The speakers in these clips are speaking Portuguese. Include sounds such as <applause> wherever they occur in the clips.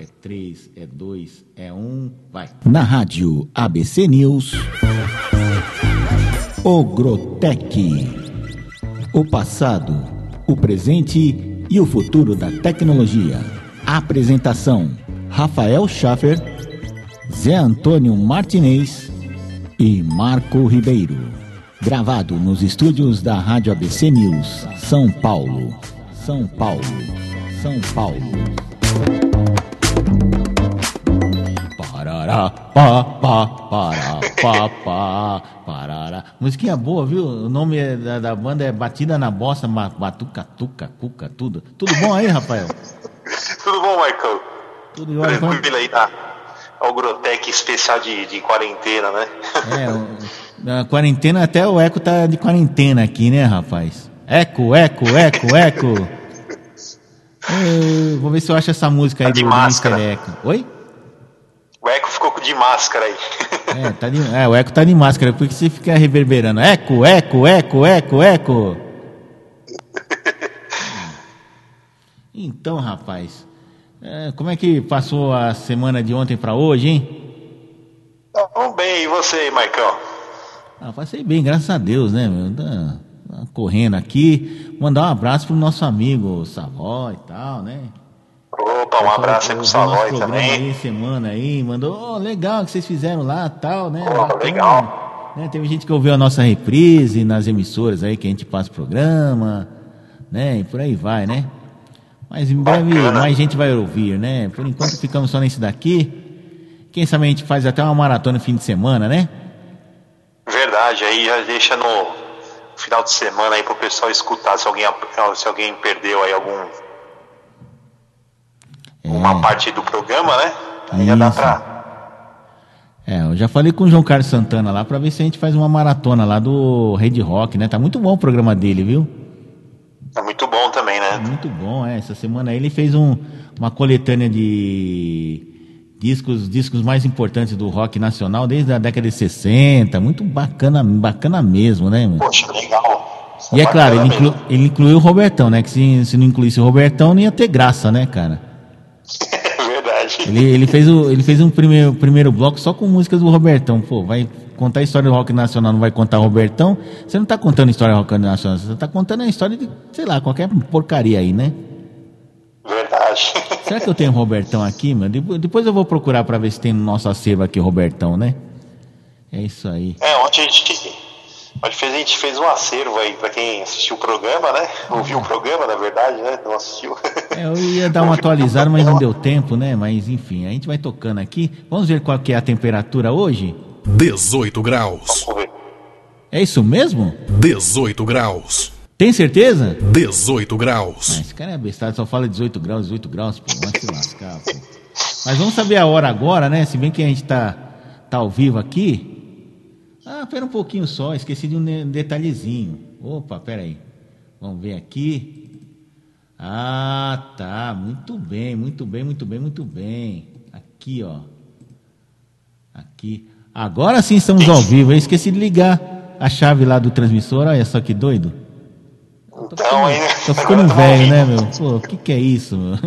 é três, é dois, é um, vai. Na rádio ABC News. Ogrotec. O passado, o presente e o futuro da tecnologia. Apresentação: Rafael Schaffer, Zé Antônio Martinez e Marco Ribeiro. Gravado nos estúdios da Rádio ABC News, São Paulo. São Paulo. São Paulo. Parará, pá, pá, pará, pá, pá, parará. Musiquinha boa, viu? O nome é da, da banda é Batida na Bossa, Batuca, Tuca, Cuca, tudo. Tudo bom aí, Rafael? <laughs> Tudo bom, Michael? Tudo ordem? Tranquilo aí na ao Grotec especial de, de quarentena, né? É, na quarentena até o Eco tá de quarentena aqui, né, rapaz? Eco, eco, eco, eco. <laughs> Eu vou ver se eu acho essa música aí Tá de do máscara. Eco. Oi? O Eco ficou de máscara aí. É, tá de, é, o Eco tá de máscara, por que você fica reverberando? Eco, eco, eco, eco, eco. Então, rapaz, é, como é que passou a semana de ontem pra hoje, hein? Tá bem, e você, Michael? Ah, passei bem, graças a Deus, né, meu? Tá, tá correndo aqui. Mandar um abraço pro nosso amigo Savó e tal, né? Opa, um abraço aí pro programa também. Aí, semana aí, mandou, "Ô, legal que vocês fizeram lá tal, né? Pô, Bacana." legal. Né, Teve gente que ouviu a nossa reprise nas emissoras aí que a gente passa o programa, né? E por aí vai, né? Mas em breve Bacana. mais gente vai ouvir, né? Por enquanto ficamos só nesse daqui. Quem sabe a gente faz até uma maratona no fim de semana, né? Verdade, aí já deixa no final de semana aí pro pessoal escutar se alguém, se alguém perdeu aí algum uma parte do programa, né? Aí já dá É. Isso. pra. É, eu já falei com o João Carlos Santana lá pra ver se a gente faz uma maratona lá do Red Rock, né? Tá muito bom o programa dele, viu? É muito bom também, né? Muito bom, é. Essa semana aí ele fez um, uma coletânea de discos, discos mais importantes do rock nacional desde a década de 60. Muito bacana, bacana mesmo, né? meu? Poxa, legal. E é claro, ele, inclu, ele incluiu o Robertão, né? Que se, se não incluísse o Robertão, não ia ter graça, né, cara? Mesmo. <laughs> Verdade. Ele, ele fez, o, ele fez um primeiro, primeiro bloco só com músicas do Robertão. Pô, vai contar a história do rock nacional, não vai contar o Robertão. Você não tá contando a história do rock nacional, você tá contando a história de, sei lá, qualquer porcaria aí, né? Verdade. Será que eu tenho o Robertão aqui, mano? Depois, eu vou procurar pra ver se tem no nosso acervo aqui o Robertão, né? É isso aí. É, ontem a gente, a gente fez um acervo aí pra quem assistiu o programa, né? Ouviu o programa, na verdade, né? Não assistiu. É, eu ia dar uma atualizada, mas não deu tempo, né? Mas enfim, a gente vai tocando aqui. Vamos ver qual que é a temperatura hoje? 18 graus. Vamos ver. É isso mesmo? 18 graus. Tem certeza? 18 Ah, graus. esse cara é bestado, só fala 18 graus, 18 graus, pô, vai se lascar, pô. Mas vamos saber a hora agora, né? Se bem que a gente tá, tá ao vivo aqui. Ah, pera um pouquinho só, esqueci de um detalhezinho. Opa, pera aí. Vamos ver aqui. Ah, tá, muito bem, muito bem, muito bem, muito bem. Aqui, ó. Aqui. Agora sim estamos ao vivo. Eu esqueci de ligar a chave lá do transmissor. Olha só que doido. Então, Tô agora ficando tá velho, né, meu? Pô, o que, que é isso, meu?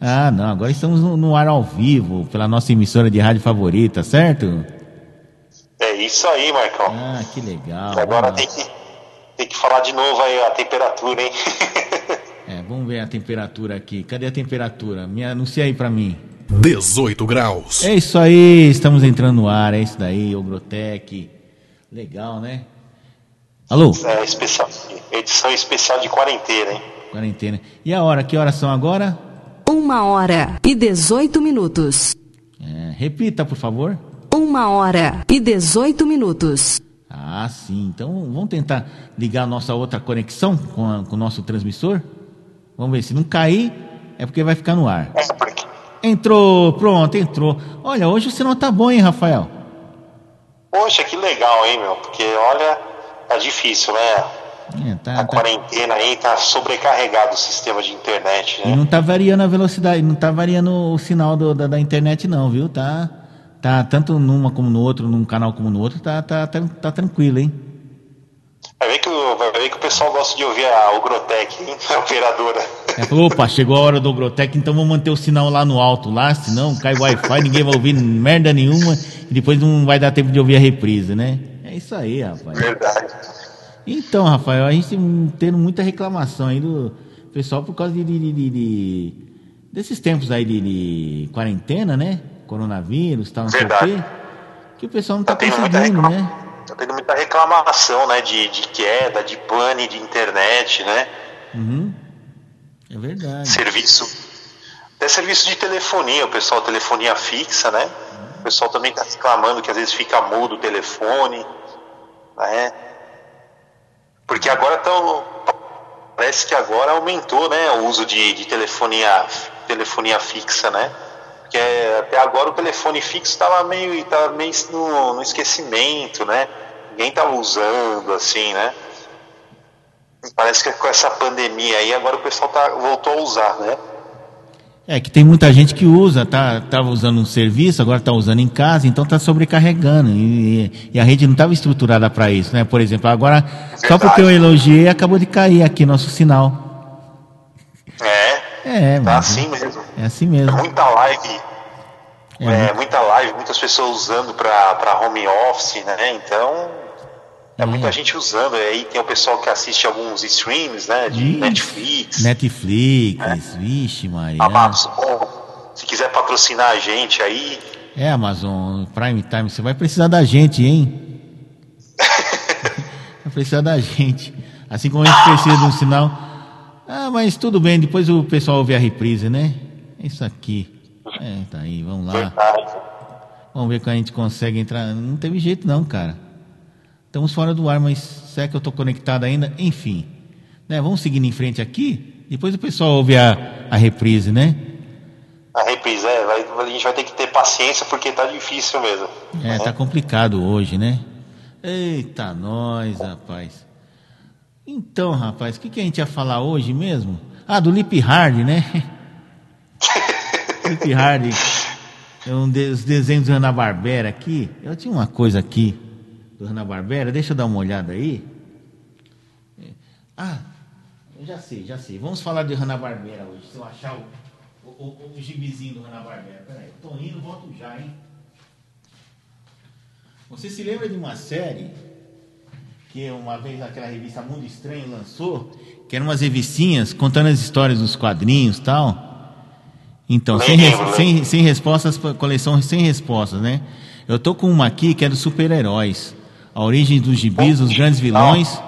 Ah, não, agora estamos no, no ar ao vivo, pela nossa emissora de rádio favorita, certo? É isso aí, Marcão. Ah, que legal. Agora tem que, tem que falar de novo aí a temperatura, hein? <laughs> É, vamos ver a temperatura aqui. Cadê a temperatura? Me anuncia aí pra mim. 18 graus. É isso aí, estamos entrando no ar, é isso daí, Ogrotec. Legal, né? Alô, É, especial, edição especial de quarentena, hein? quarentena. E a hora? Que horas são agora? Uma hora e 18 minutos. É, repita, por favor. Uma hora e 18 minutos. Ah, sim. Então vamos tentar ligar a nossa outra conexão com, a- com o nosso transmissor. Vamos ver. Se não cair, é porque vai ficar no ar. É. Entrou, pronto, entrou. Olha, hoje o sinal tá bom, hein, Rafael? Poxa, que legal, hein, meu? Porque, olha, tá difícil, né? É, tá, A tá- quarentena aí tá sobrecarregado o sistema de internet, E né? não tá variando a velocidade, não tá variando o sinal do- da, da internet, não, viu? Tá, tá tanto numa como no outro, num canal como no outro, tá, tá, tá, tá tranquilo, hein? Vai ver, que o, vai ver que o pessoal gosta de ouvir a Ogrotec, hein? <laughs> A operadora. Falou, opa, chegou a hora do Grotec, então vamos manter o sinal lá no alto, lá, senão cai o Wi-Fi, ninguém vai ouvir merda nenhuma e depois não vai dar tempo de ouvir a reprise, né? É isso aí, rapaz. Verdade. Então, Rafael, a gente tendo muita reclamação aí do pessoal por causa de, de- de- de- de- desses tempos aí de quarentena, né? Coronavírus, tal, não sei o Verdade. quê. Que o pessoal não tá, Tá tendo muita conseguindo, reclama- né? Tá tendo muita reclamação, né? De, de queda, de pane de internet, né? Uhum. É verdade. Serviço. Até serviço de telefonia, o pessoal telefonia fixa, né? O pessoal também tá reclamando que às vezes fica mudo o telefone, né? Porque agora estão. Parece que agora aumentou, né? O uso de, de telefonia, telefonia fixa, né? Porque até agora o telefone fixo estava meio, tava meio no, no esquecimento, né? Ninguém tava usando, assim, né? Parece que com essa pandemia aí, agora o pessoal tá, voltou a usar, né? É que tem muita gente que usa, tá, tava usando um serviço, agora tá usando em casa, então tá sobrecarregando. E, e a rede não estava estruturada para isso, né? Por exemplo, agora, só Verdade. porque eu elogiei, acabou de cair aqui nosso sinal. É, É, tá mas assim mesmo. é assim É mesmo. muita live, É, é, muita live, muitas pessoas usando para home office, né? Então, é muita gente usando. Aí tem o pessoal que assiste alguns streams, né? De Ih, Netflix, Netflix, vixe, Maria. Amazon. Se quiser patrocinar a gente aí, É, Amazon, Prime Time, você vai precisar da gente, hein? <laughs> vai precisar da gente. Assim como a gente precisa de um sinal. Ah, mas tudo bem, depois o pessoal ouve a reprise, né? É isso aqui. É, tá aí, vamos lá. Vamos ver quando a gente consegue entrar. Não teve jeito não, cara. Estamos fora do ar, mas será que eu tô conectado ainda? Enfim. Né, vamos seguindo em frente aqui. Depois o pessoal ouve a, a reprise, né? A reprise, é, vai- a gente vai ter que ter paciência porque tá difícil mesmo. É, tá complicado hoje, né? Eita, nós, rapaz. Então, rapaz, o que, que a gente ia falar hoje mesmo? Ah, do Lip Hard, né? <laughs> Lip Hard. É um de- os desenhos do Hanna-Barbera aqui. Eu tinha uma coisa aqui do Hanna-Barbera. Deixa eu dar uma olhada aí. É. Ah, eu já sei, já sei. Vamos falar de Hanna-Barbera hoje. Se eu achar o, o, o, o gibizinho do Hanna-Barbera. Peraí, eu tô indo, volto já, hein? Você se lembra de uma série que uma vez aquela revista Mundo Estranho lançou? Que eram umas revistinhas contando as histórias dos quadrinhos e tal. Então, sem, res- Lembro, sem, sem respostas, coleção sem respostas, né? Eu tô com uma aqui que é dos super-heróis. A origem dos gibis, os grandes vilões,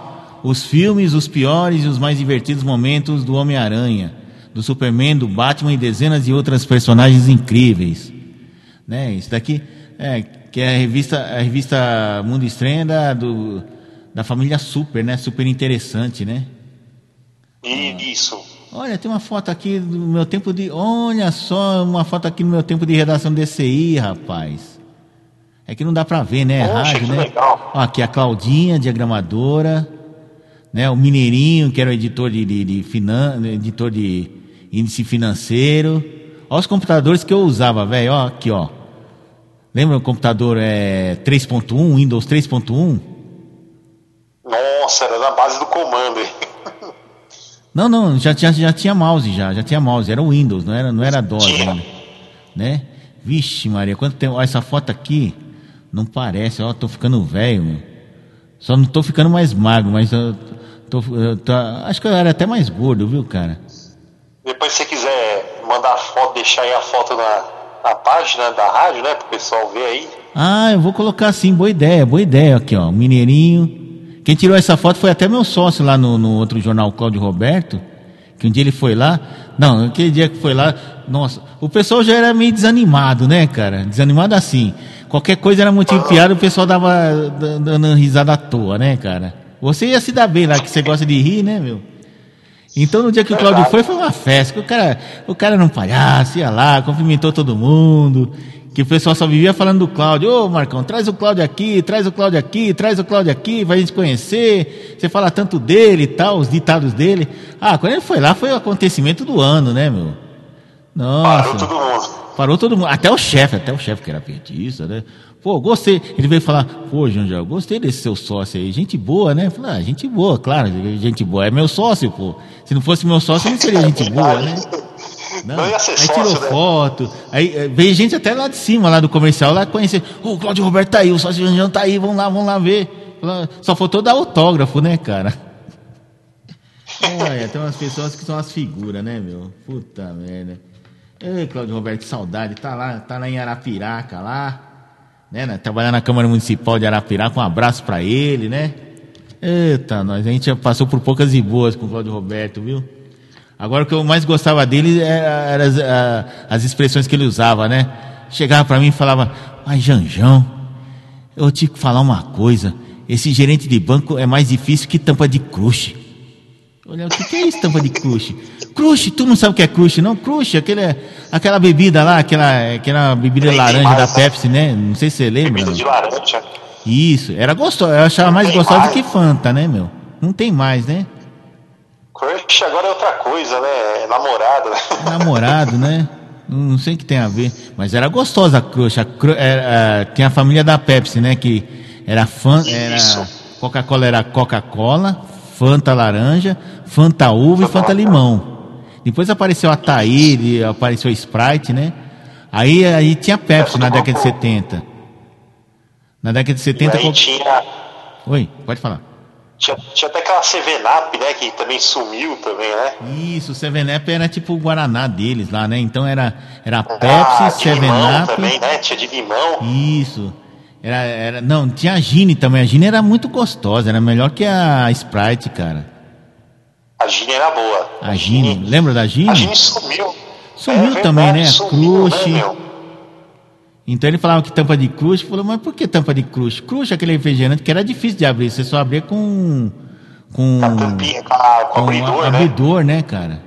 os filmes, os piores e os mais divertidos momentos do Homem-Aranha, do Superman, do Batman e dezenas de outras personagens incríveis né? Isso daqui é que é a revista a revista Mundo Estranho é da do, da família Super, né? Super interessante, né? E isso. Olha, tem uma foto aqui do meu tempo de, olha só, uma foto aqui no meu tempo de redação DCI, rapaz. É que não dá pra ver, né? É rádio, né? legal. Ó, aqui a Claudinha, diagramadora, né? O Mineirinho, que era o editor de, de, de finan... editor de índice financeiro. Olha os computadores que eu usava, velho. Ó, aqui, ó. Lembra o computador é 3.1, Windows 3.1? Nossa, era na base do comando? Não, não, já, já, já tinha mouse já, já tinha mouse, era o Windows, não era, não era DOS Tinha. ainda, né? Vixe Maria, quanto tempo, olha essa foto aqui, não parece, ó, tô ficando velho. Só não tô ficando mais magro, mas eu tô, eu tô- acho que eu era até mais gordo, viu, cara? Depois se você quiser mandar foto, deixar aí a foto na, na página da rádio, né? Pro pessoal ver aí. Ah, eu vou colocar assim, boa ideia, boa ideia aqui, ó, Mineirinho. Quem tirou essa foto foi até meu sócio lá no, no outro jornal, Cláudio Roberto, que um dia ele foi lá. Não, aquele dia que foi lá, nossa, o pessoal já era meio desanimado, né, cara? Desanimado assim. Qualquer coisa era motivo de piada, o pessoal dava da- dando risada à toa, né, cara? Você ia se dar bem lá, que você gosta de rir, né, meu? Então no dia que o Cláudio foi, foi uma festa. O cara, o cara era um palhaço, ia lá, cumprimentou todo mundo. Que o pessoal só vivia falando do Cláudio. Ô Marcão, traz o Cláudio aqui, traz o Cláudio aqui, traz o Cláudio aqui, vai a gente conhecer. Você fala tanto dele e tal, os ditados dele. Ah, quando ele foi lá, foi o acontecimento do ano, né, meu? Parou Nossa. todo mundo. Parou todo mundo, até o chefe, até o chefe que era petista, né? Pô, gostei. Ele veio falar, pô, Janjão, gostei desse seu sócio aí. Gente boa, né? Eu Falei, ah, gente boa, claro, gente boa. É meu sócio, pô. Se não fosse meu sócio, não seria gente boa, né? <laughs> Não ia ser aí tirou né? foto. Aí eh, veio gente até lá de cima, lá do comercial, lá conhecer. Ô, o Cláudio Roberto tá aí, o sócio Janjão tá aí, vamos lá, vamos lá ver. Só faltou dar autógrafo, né, cara? Olha, tem umas pessoas que são as figuras, né, meu? Puta merda. Ei, Cláudio Roberto, saudade. Tá lá, tá lá em Arapiraca, lá. Né, né? Trabalhando na Câmara Municipal de Arapiraca. Um abraço pra ele, né? Eita, nós, a gente já passou por poucas e boas com o Cláudio Roberto, viu? Agora o que eu mais gostava dele era, era as, as expressões que ele usava, né? Chegava pra mim e falava, mas Janjão, eu te falar uma coisa. Esse gerente de banco é mais difícil que tampa de crush. Olha, o que, que é isso, tampa de crush? Crush, tu não sabe o que é crush, não? Crush, aquele, aquela bebida lá, aquela, aquela bebida tem laranja mais, da? Pepsi, né? Não sei se você lembra. Bebida de laranja. Isso, era gostoso. Eu achava mais mais. que Fanta, né, meu? Não tem mais, né? Crush agora é outra coisa, né? É namorada. né? É namorado, né? Não, sei o que tem a ver. Mas era gostosa a crush. A cru, era, a- tinha a família da Pepsi, né? Que era fã, era. Coca-Cola era Coca-Cola, Fanta laranja, Fanta uva e Fanta limão. Depois apareceu a Taíri, apareceu a Sprite, né? Aí, aí tinha Pepsi na década de 70. Na década de E 70. aí qual- tinha, Oi, pode falar. Tinha, tinha até aquela Seven-Up, né? Que também sumiu também, né? Isso, o Seven Up era tipo o Guaraná deles lá, né? Então era, era Ah, Pepsi, de Seven limão Up. também, né? Tinha de limão. Isso. Era, era, não, tinha a Gine também. A Gine era muito gostosa, era melhor que a Sprite, cara. A Gine era boa. A Gine, lembra da Gine? A Gine sumiu. Sumiu É verdade, também, né? Sumiu, Crush. né? Então ele falava que tampa de crush, falou, mas por que tampa de crush? Crush, aquele refrigerante que era difícil de abrir, você só abria com com, Com tampinha, com, a, com com abridor, a- né? abridor, né, cara?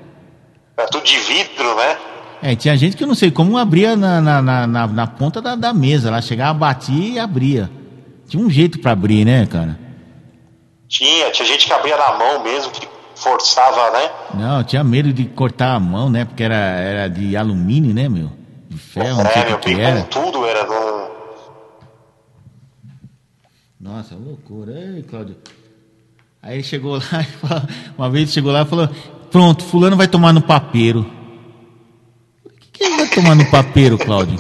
Era tudo de vidro, né? É, tinha gente que eu não sei como abria na, na, na, na- na ponta da, da mesa, lá chegava, batia e abria. Tinha um jeito pra abrir, né, cara? Tinha, tinha gente que abria na mão mesmo, que forçava, né? Não, tinha medo de cortar a mão, né? Porque era, era de alumínio, né, meu? De ferro, não sei é, o que, era. tudo era no... Nossa, loucura. Ei, Cláudio. Aí ele chegou lá, <laughs> falou- uma vez chegou lá e falou: Pronto, fulano vai tomar no papeiro. O que, que ele vai tomar no papeiro, Cláudio?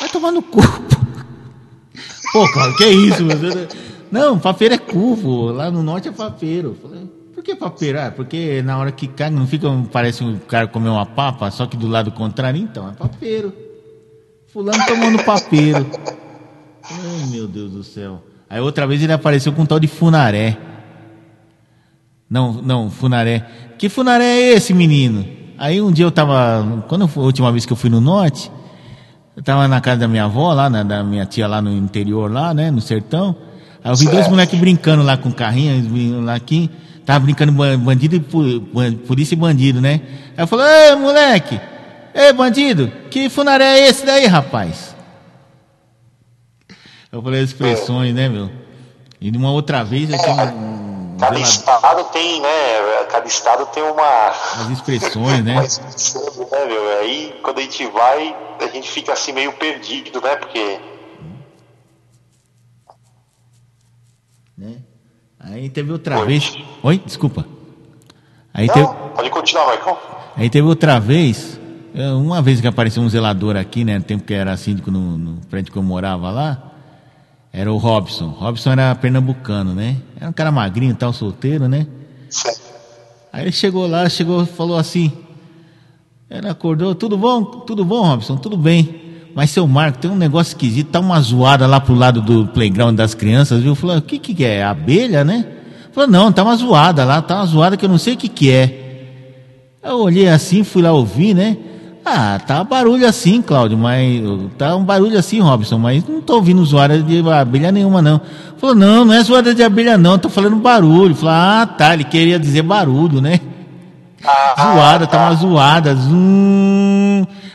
Vai tomar no cu. <laughs> Pô, Cláudio, que é isso? <laughs> Não, papeiro é curvo. Lá no norte é papeiro. Falei, que papeiro? Ah, porque na hora que cai, não fica, parece um cara comer uma papa, só que do lado contrário, então, é papeiro. Fulano tomou no papeiro. Ai, meu Deus do céu. Aí outra vez ele apareceu com um tal de Funaré. Não, não, Funaré. Que Funaré é esse, menino? Aí um dia eu tava. Quando foi a última vez que eu fui no norte, eu tava na casa da minha avó, lá, na, da minha tia lá no interior, lá, né, no sertão. Aí eu vi dois moleques brincando lá com carrinho, eles vinham lá aqui. Tava brincando ban- bandido e polícia e bandido, né? Aí eu falei, ei, moleque! Ei, bandido! Que funaré é esse daí, rapaz? Eu falei as expressões, né, meu? E de uma outra vez eu tinha um, Cada estado tem, né? Cada estado tem uma... as expressões, né? <laughs> né, meu? Aí, quando a gente vai, a gente fica assim meio perdido, né? Porque... né? Aí teve outra Oi. vez. Oi, desculpa. Aí Não, teve, pode continuar, Marcão. aí teve outra vez, eh, uma vez que apareceu um zelador aqui, né? No tempo que era síndico no, no prédio que eu morava lá, era o Robson. Robson era pernambucano, né? Era um cara magrinho, tal, solteiro, né? Certo. Aí ele chegou lá, chegou, falou assim. Ele acordou, tudo bom? Tudo bom, Robson? Tudo bem. Mas seu Marco, tem um negócio esquisito, tá uma zoada lá pro lado do playground das crianças, viu? Falou, o que que é? Abelha, né? Falou, não, tá uma zoada lá, tá uma zoada que eu não sei o que que é. Eu olhei assim, fui lá ouvir, né? Ah, tá barulho assim, Cláudio, mas tá um barulho assim, Robson, mas não tô ouvindo zoada de abelha nenhuma, não. Falou, não, não é zoada de abelha, não, tô falando barulho. Falou, ah, tá, ele queria dizer barulho, né? Ah, Zoada, tá uma zoada. Zum.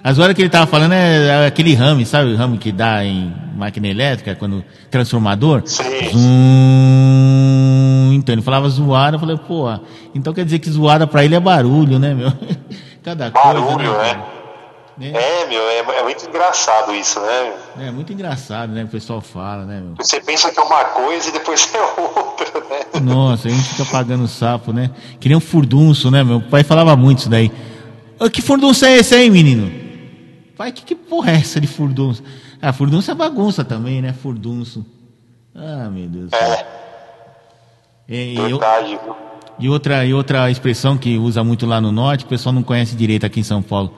A zoada que ele tava falando é aquele rame, sabe? O rame que dá em máquina elétrica, quando transformador. Sim. Zum. Então ele falava zoada, eu falei, pô, então quer dizer que zoada pra ele é barulho, né, meu? <laughs> Cada coisa. Barulho, né? né? cara? É, meu, é, é muito engraçado isso, né? É muito engraçado, né? O pessoal fala, né, meu? Você pensa que é uma coisa e depois <laughs> é outra, né? Nossa, a gente fica pagando sapo, né? Que nem um furdunço, né? Meu pai falava muito isso daí. Ô, Que furdunço é esse aí, menino? Pai, que, que porra é essa de furdunço? Ah, furdunço é bagunça também, né? Furdunço. Ah, meu Deus céu. É, E, e eu- verdade, e outra, e outra expressão que usa muito lá no norte, o pessoal não conhece direito aqui em São Paulo.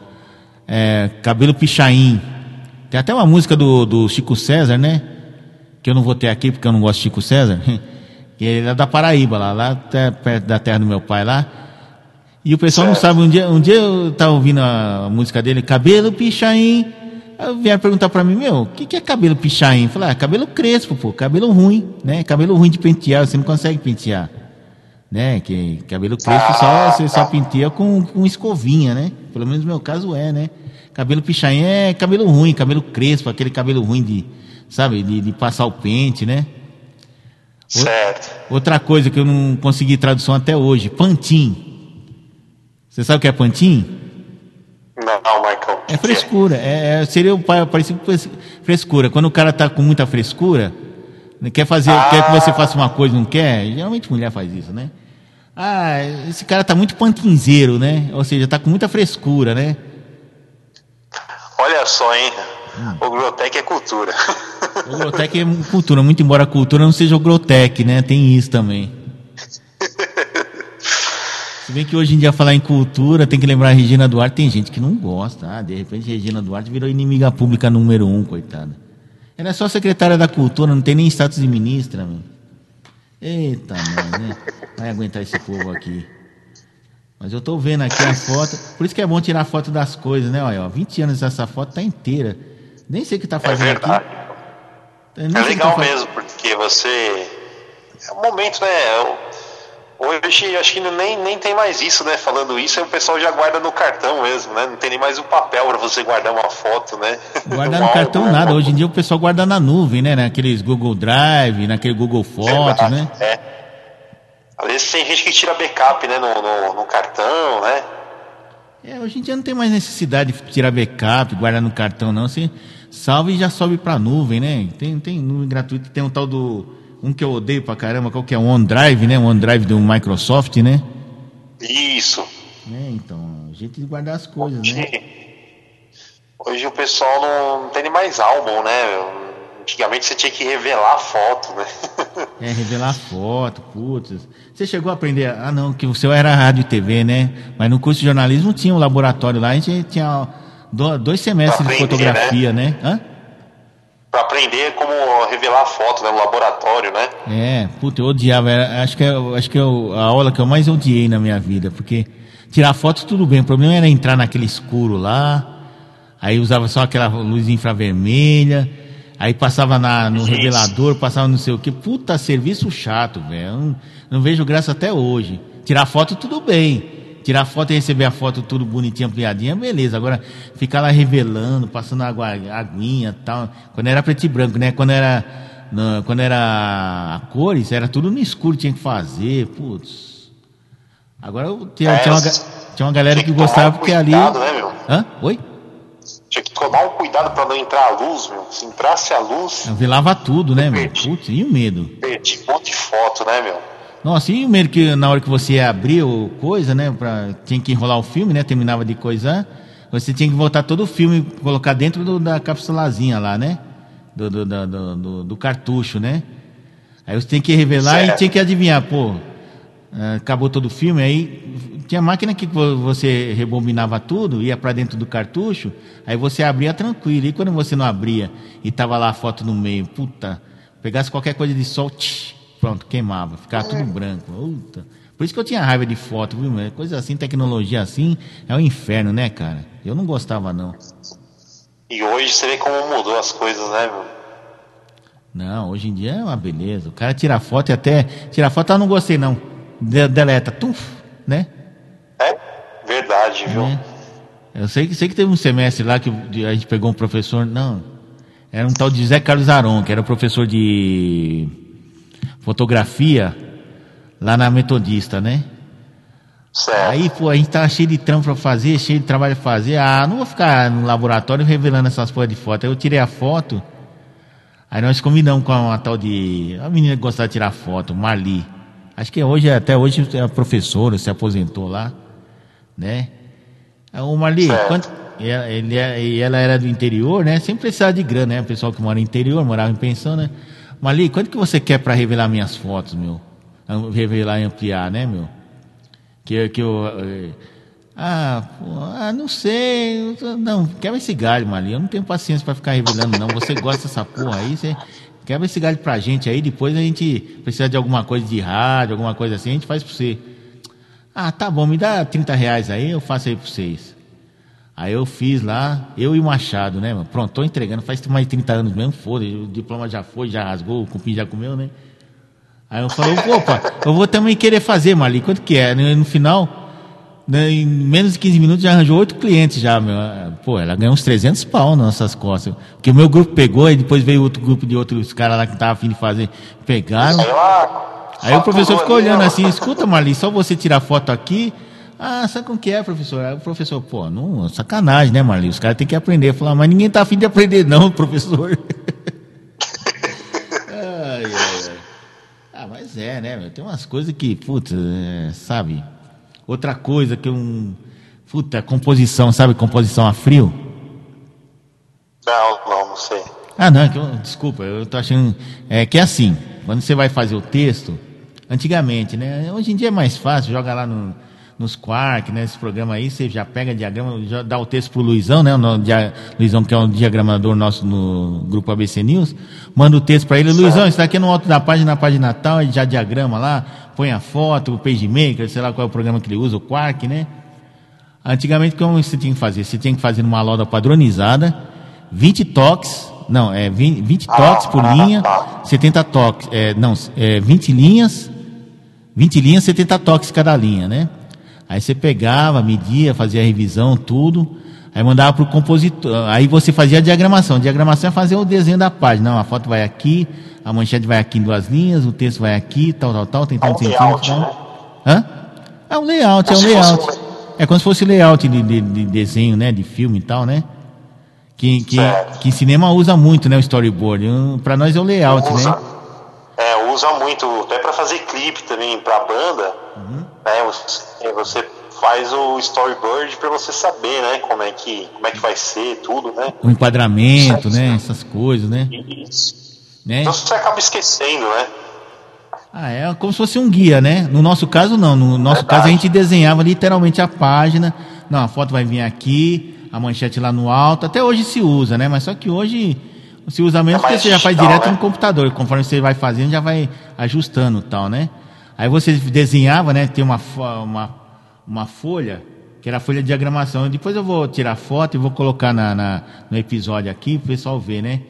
É cabelo pichain. Tem até uma música do, do Chico César, né? Que eu não vou ter aqui porque eu não gosto de Chico César. <laughs> Que ele é da Paraíba, lá, lá até perto da terra do meu pai lá. E o pessoal não Certo. sabe, um dia, um dia eu tava ouvindo a música dele, cabelo pichain. Vieram perguntar pra mim, meu, o que, que é cabelo pichain? Eu falei, ah, cabelo crespo, pô, cabelo ruim, né? Cabelo ruim de pentear, você não consegue pentear né? Que cabelo crespo só, você só penteia com, com escovinha, né? Pelo menos no meu caso é, né? Cabelo pichain é cabelo ruim, cabelo crespo, aquele cabelo ruim de, sabe, de, de passar o pente, né? Certo. Outra coisa que eu não consegui tradução até hoje, pantin. Você sabe o que é pantin? Não, Marcão. É frescura, é, é- seria o pa- parecido com fres- frescura. Quando o cara tá com muita frescura, né, quer fazer, quer que você faça uma coisa, não quer? Geralmente mulher faz isso, né? Ah, esse cara tá muito pantinzeiro, né? Ou seja, tá com muita frescura, né? Olha só, hein? Hum. O Grotec é cultura. O Grotec é cultura, muito embora a cultura não seja o Grotec, né? Tem isso também. Se bem que hoje em dia falar em cultura, tem que lembrar a Regina Duarte, tem gente que não gosta. Ah, de repente Regina Duarte virou inimiga pública número um, coitada. Ela é só secretária da cultura, não tem nem status de ministra, meu. Eita, mãe, né? Vai aguentar esse povo aqui. Mas eu tô vendo aqui a foto. Por isso que é bom tirar foto das coisas, né? Olha, ó, 20 anos essa foto tá inteira. Nem sei o que tá É fazendo verdade. aqui. É legal tá mesmo, porque você. É um momento, né? Eu- Hoje acho que nem, nem tem mais isso, né? Falando isso, o pessoal já guarda no cartão mesmo, né? Não tem nem mais o papel para você guardar uma foto, né? <laughs> Guardar no cartão álbum, né? nada. Hoje em dia o pessoal guarda na nuvem, né? Naqueles Google Drive, naquele Google Fotos, né? É. Às vezes tem gente que tira backup, né? No, no, no cartão, né? É, hoje em dia não tem mais necessidade de tirar backup, guardar no cartão, não. Você salva e já sobe pra nuvem, né? Tem, tem nuvem gratuita, tem um tal do. Um que eu odeio pra caramba, qual que é? O OneDrive, né? O OneDrive do Microsoft, né? Isso. É, então, jeito de guardar as coisas, né? Hoje o pessoal não, não tem nem mais álbum, né? Antigamente você tinha que revelar a foto, né? <laughs> É, revelar foto, putz. Você chegou a aprender. Ah, não, que o seu era rádio e TV, né? Mas no curso de jornalismo tinha um laboratório lá, a gente tinha do- dois semestres de aprender, fotografia, né? Hã? Pra aprender como revelar foto, né? No laboratório, né? É, puta, eu odiava. Era- acho que, eu, acho que eu, a aula que eu mais odiei na minha vida, porque tirar foto tudo bem, o problema era entrar naquele escuro lá, aí usava só aquela luz infravermelha, aí passava na, no Isso. revelador, passava não sei o que. Puta, serviço chato, velho. Não, não vejo graça até hoje. Tirar foto tudo bem. Tirar foto e receber a foto tudo bonitinha, ampliadinha, beleza. Agora, ficar lá revelando, passando água, aguinha e tal. Quando era preto e branco, né? Quando era, na- quando era a cores, era tudo no escuro, tinha que fazer. Putz. Agora tinha, É, tinha, uma, tinha uma galera tinha que que gostava porque ali. cuidado, né, meu? Hã? Oi? Tinha que tomar um cuidado pra não entrar a luz, meu. Se entrasse a luz, Eu velava tudo, né, meu? Putz, e o medo? perdi um monte de foto, né, meu? Nossa, e o medo que na hora que você ia abrir o coisa, né? Pra, tinha que enrolar o filme, né? Terminava de coisar. Você tinha que voltar todo o filme e colocar dentro do- da capsulazinha lá, né? Do, do, do, do- cartucho, né? Aí você tem que revelar e Certo. tinha que adivinhar, pô. ah, acabou todo o filme, aí tinha máquina que vo- você rebobinava tudo, ia pra dentro do cartucho, aí você abria tranquilo. E quando você não abria e tava lá a foto no meio, puta, pegasse qualquer coisa de sol, tch, pronto, queimava, ficava tudo branco. Puta. Por isso que eu tinha raiva de foto, viu? meu? Coisa assim, tecnologia assim, é um inferno, né, cara? Eu não gostava, não. E hoje você vê como mudou as coisas, né, meu? Não, hoje em dia é uma beleza. O cara tira foto e até. Tira foto, ah, não gostei não. De- deleta, tuf, né? É verdade, viu? né? Eu sei que, sei que teve um semestre lá que a gente pegou um professor. Não. Era um tal de Zé Carlos Aron, que era professor de fotografia lá na Metodista, né? Certo. Aí, pô, a gente tava cheio de trampo pra fazer, cheio de trabalho pra fazer. Ah, não vou ficar no laboratório revelando essas porra de foto. Aí eu tirei a foto. Aí nós combinamos com uma tal de. A menina que gostava de tirar foto, Marli. Acho que hoje, até hoje, é professora, se aposentou lá, né? Aí, Ô Marli, quanto, e ela, ele é- e ela era do interior, né? Sempre precisava de grana, né? O pessoal que mora no interior, morava em pensão, né? Marli, quanto que você quer pra revelar minhas fotos, meu? Revelar e ampliar, né, meu? Que, que eu. eh, Ah, pô, ah, não sei. Não, quebra esse galho, Marli. Eu não tenho paciência pra ficar revelando, não. Você gosta dessa porra aí, você quebra esse galho pra gente aí. Depois a gente precisa de alguma coisa de rádio, alguma coisa assim, a gente faz pra você. Ah, tá bom, me dá 30 reais aí, eu faço aí pra vocês. Aí eu fiz lá, eu e o Machado, né, mano? Pronto, tô entregando, faz mais de 30 anos mesmo, foda o diploma já foi, já rasgou, o cupim já comeu, né? Aí eu falei, opa, eu vou também querer fazer, Marli, quanto que é? No, final, né, em menos de 15 minutos já arranjou oito clientes já, meu. Pô, ela ganhou uns 300 pau nas nossas costas. Porque o meu grupo pegou, e depois veio outro grupo de outros caras lá que tava afim de fazer, pegaram. Aí, o professor ficou olhando assim, escuta, Marli, só você tirar foto aqui. Ah, sabe como que é, professor? Aí o professor, pô, não, sacanagem, né, Marli? Os caras têm que aprender. Falar, mas ninguém tá afim de aprender, não, <laughs> professor. ai, ai, ai. Ah, mas é, né? Tem umas coisas que, putz, é, sabe? Outra coisa que um. Puta, composição, sabe? Composição a frio. Não, não, não sei. Ah, não, é que eu- desculpa, eu tô achando. É que é assim, quando você vai fazer o texto, antigamente, né? Hoje em dia é mais fácil, joga lá no, nos Quark, né? Esse programa aí, você já pega diagrama, já dá o texto pro Luizão, né? O dia- Luizão, que é um diagramador nosso no grupo ABC News, manda o texto para ele, Luizão, isso daqui é no alto da página, na página tal, ele já diagrama lá, põe a foto, o PageMaker, sei lá qual é o programa que ele usa, o Quark, né? Antigamente, como você tinha que fazer? Você tinha que fazer numa lauda padronizada, 20 toques, não, é 20, 20 toques por linha, 70 toques, é, não, é 20 linhas, 20 linhas, 70 toques cada linha, né? Aí você pegava, media, fazia a revisão, tudo, aí mandava para o compositor, aí você fazia a diagramação. A diagramação é fazer o desenho da página. Não, a foto vai aqui, a manchete vai aqui em duas linhas, o texto vai aqui, tal, tal, tal, tem É um tantos layout, centímetros. né? Hã? É um layout, é um layout. É como se fosse layout de, de- de desenho, né? De filme e tal, né? Que, que, que cinema usa muito, né? O storyboard. Um, Pra nós é o layout, né? É, usa muito, até pra fazer clipe também pra banda, Uhum. né? Você, você faz o storyboard pra você saber, né? Como é que, como é que vai ser, tudo, né? O enquadramento, né? Essas coisas, né? Isso. né? Então você acaba esquecendo, né? Ah, é como se fosse um guia, né? No nosso caso, não. No nosso Verdade. caso, a gente desenhava literalmente a página. Não, a foto vai vir aqui, a manchete lá no alto. Até hoje se usa, né? Mas só que hoje se usa menos É porque você já faz digital, direto né? no computador. Conforme você vai fazendo, já vai ajustando e tal, né? Aí você desenhava, né? Tem uma, uma, uma folha, que era a folha de diagramação. Depois eu vou tirar foto e vou colocar na, na- no episódio aqui pro pessoal ver, né?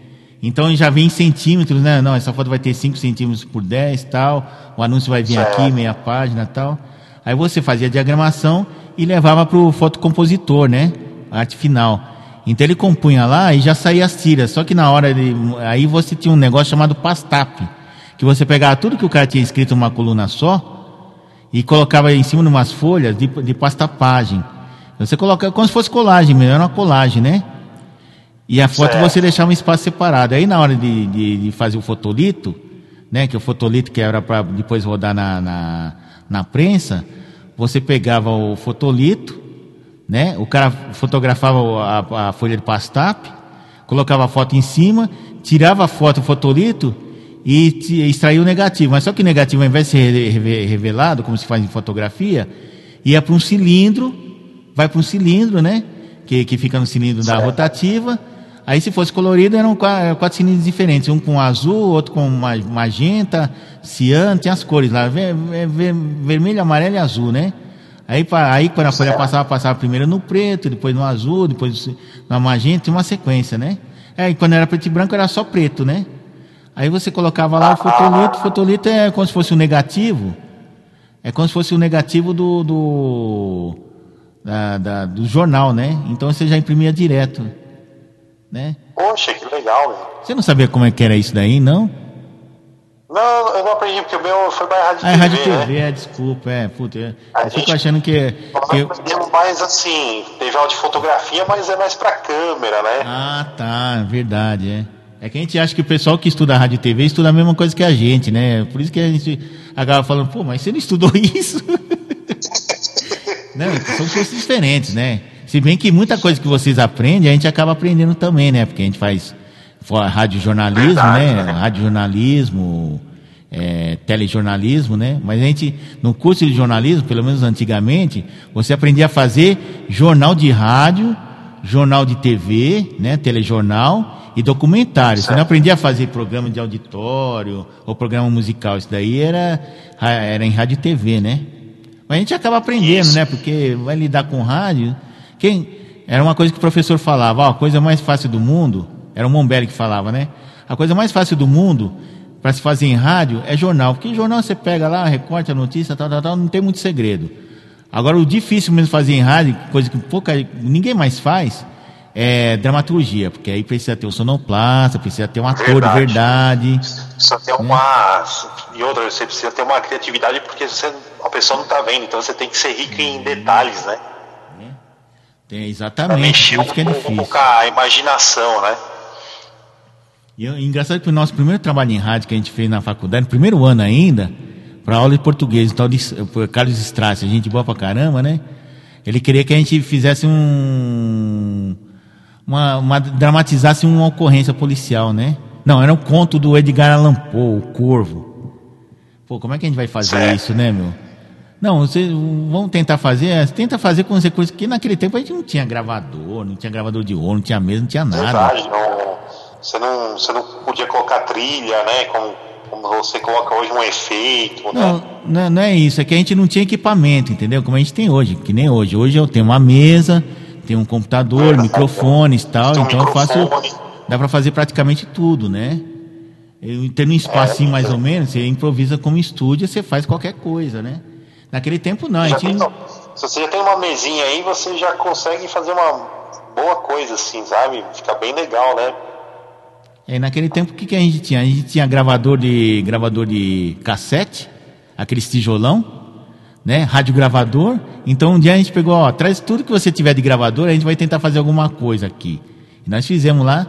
Então já vem em centímetros, né? Não, essa foto vai ter 5 centímetros por 10 tal. O anúncio vai vir Certo. aqui, meia página tal. Aí você fazia a diagramação e levava para o fotocompositor, né? A arte final. Então ele compunha lá e já saía as tiras. Só que na hora de. Aí você tinha um negócio chamado pastap. Que você pegava tudo que o cara tinha escrito numa coluna só e colocava em cima de umas folhas de, de pastapagem. Você colocava como se fosse colagem mesmo, era uma colagem, né? E a foto Certo. você deixava um espaço separado. Aí na hora de, de, de fazer o fotolito, né? Que o fotolito que era para depois rodar na, na, na prensa, você pegava o fotolito, né? O cara fotografava a, a folha de pastap, colocava a foto em cima, tirava a foto, o fotolito e extraía o negativo. Mas só que o negativo, ao invés de ser re- reve- revelado, como se faz em fotografia, ia para um cilindro, vai para um cilindro, né? Que, que fica no cilindro da rotativa. Aí, se fosse colorido, eram qua- eram quatro cilindros diferentes. Um com azul, outro com ma- magenta, ciano, tinha as cores lá. Ver- ver- vermelho, amarelo e azul, né? Aí, aí quando a folha passava, passava primeiro no preto, depois no azul, depois no magenta, tinha uma sequência, né? É, e quando era preto e branco era só preto, né? Aí você colocava lá o fotolito, o fotolito é como se fosse o negativo, é como se fosse o negativo do, do, da- da- do jornal, né? Então você já imprimia direto, né? Poxa, que legal, né? Você não sabia como é que era isso daí, não? Não, eu não aprendi, porque o meu foi mais rádio Ah, é TV, rádio né? TV, é, desculpa, é, puta, eu, A eu fico gente- achando que, Nós que eu- aprendemos mais assim, teve aula de fotografia, mas é mais pra câmera, né? Ah, tá, verdade, é. É que a gente acha que o pessoal que estuda rádio e TV estuda a mesma coisa que a gente, né? Por isso que a gente acaba falando, pô, mas você não estudou <laughs> isso? não, são cursos diferentes, né? Se bem que muita coisa que vocês aprendem, a gente acaba aprendendo também, né? Porque a gente faz radiojornalismo, Verdade, né? né? Radiojornalismo, é, telejornalismo, né? Mas a gente, no curso de jornalismo, pelo menos antigamente, você aprendia a fazer jornal de rádio, jornal de TV, né? Telejornal e documentário. Você não aprendia a fazer programa de auditório ou programa musical. Isso daí era, era em rádio e TV, né? Mas a gente acaba aprendendo, né? Porque vai lidar com rádio. Quem era uma coisa que o professor falava, ó, a coisa mais fácil do mundo, era o Mombelli que falava, né? A coisa mais fácil do mundo para se fazer em rádio é jornal, porque jornal você pega lá, recorta a notícia, tal, tal, tal, não tem muito segredo. Agora o difícil mesmo fazer em rádio, coisa que pouca ninguém mais faz, é dramaturgia, porque aí precisa ter o sonoplasta, precisa ter um ator de Verdade. verdade. Precisa ter uma. E outra, você precisa ter uma criatividade porque você, a pessoa não tá vendo, então você tem que ser rico em detalhes, né? Tem Pra exatamente, mexer por um é difícil. com a imaginação, né? E engraçado que o nosso primeiro trabalho em rádio que a gente fez na faculdade, no primeiro ano ainda, para aula de português, então de, Carlos Strass, gente boa pra caramba, né? Ele queria que a gente fizesse um. Uma, uma- dramatizasse uma ocorrência policial, né? Não, era um conto do Edgar Allan Poe, o Corvo. Pô, como é que a gente vai fazer Certo. isso, né, meu? Não, vocês vão tentar fazer, é, tenta fazer com os recursos, que naquele tempo a gente não tinha gravador, não tinha gravador de ouro, não tinha mesa, não tinha nada. Verdade, não, você, não, você não podia colocar trilha, né? Como, como você coloca hoje um efeito, né? Não, não, é- não é isso, é que a gente não tinha equipamento, entendeu? Como a gente tem hoje, que nem hoje. Hoje eu tenho uma mesa, tenho um computador, microfones e tal, então eu faço. Dá pra fazer praticamente tudo, né? Eu, tendo um espacinho mais ou menos, você improvisa como estúdio, você faz qualquer coisa, né? Naquele tempo não, a gente. tem- se você já tem uma mesinha aí, você já consegue fazer uma boa coisa, assim, sabe? Fica bem legal, né? É, naquele tempo o que, que a gente tinha? A gente tinha gravador de gravador de cassete, aqueles tijolão, né? Rádio gravador. Então um dia a gente pegou, ó, traz tudo que você tiver de gravador, a gente vai tentar fazer alguma coisa aqui. E nós fizemos lá.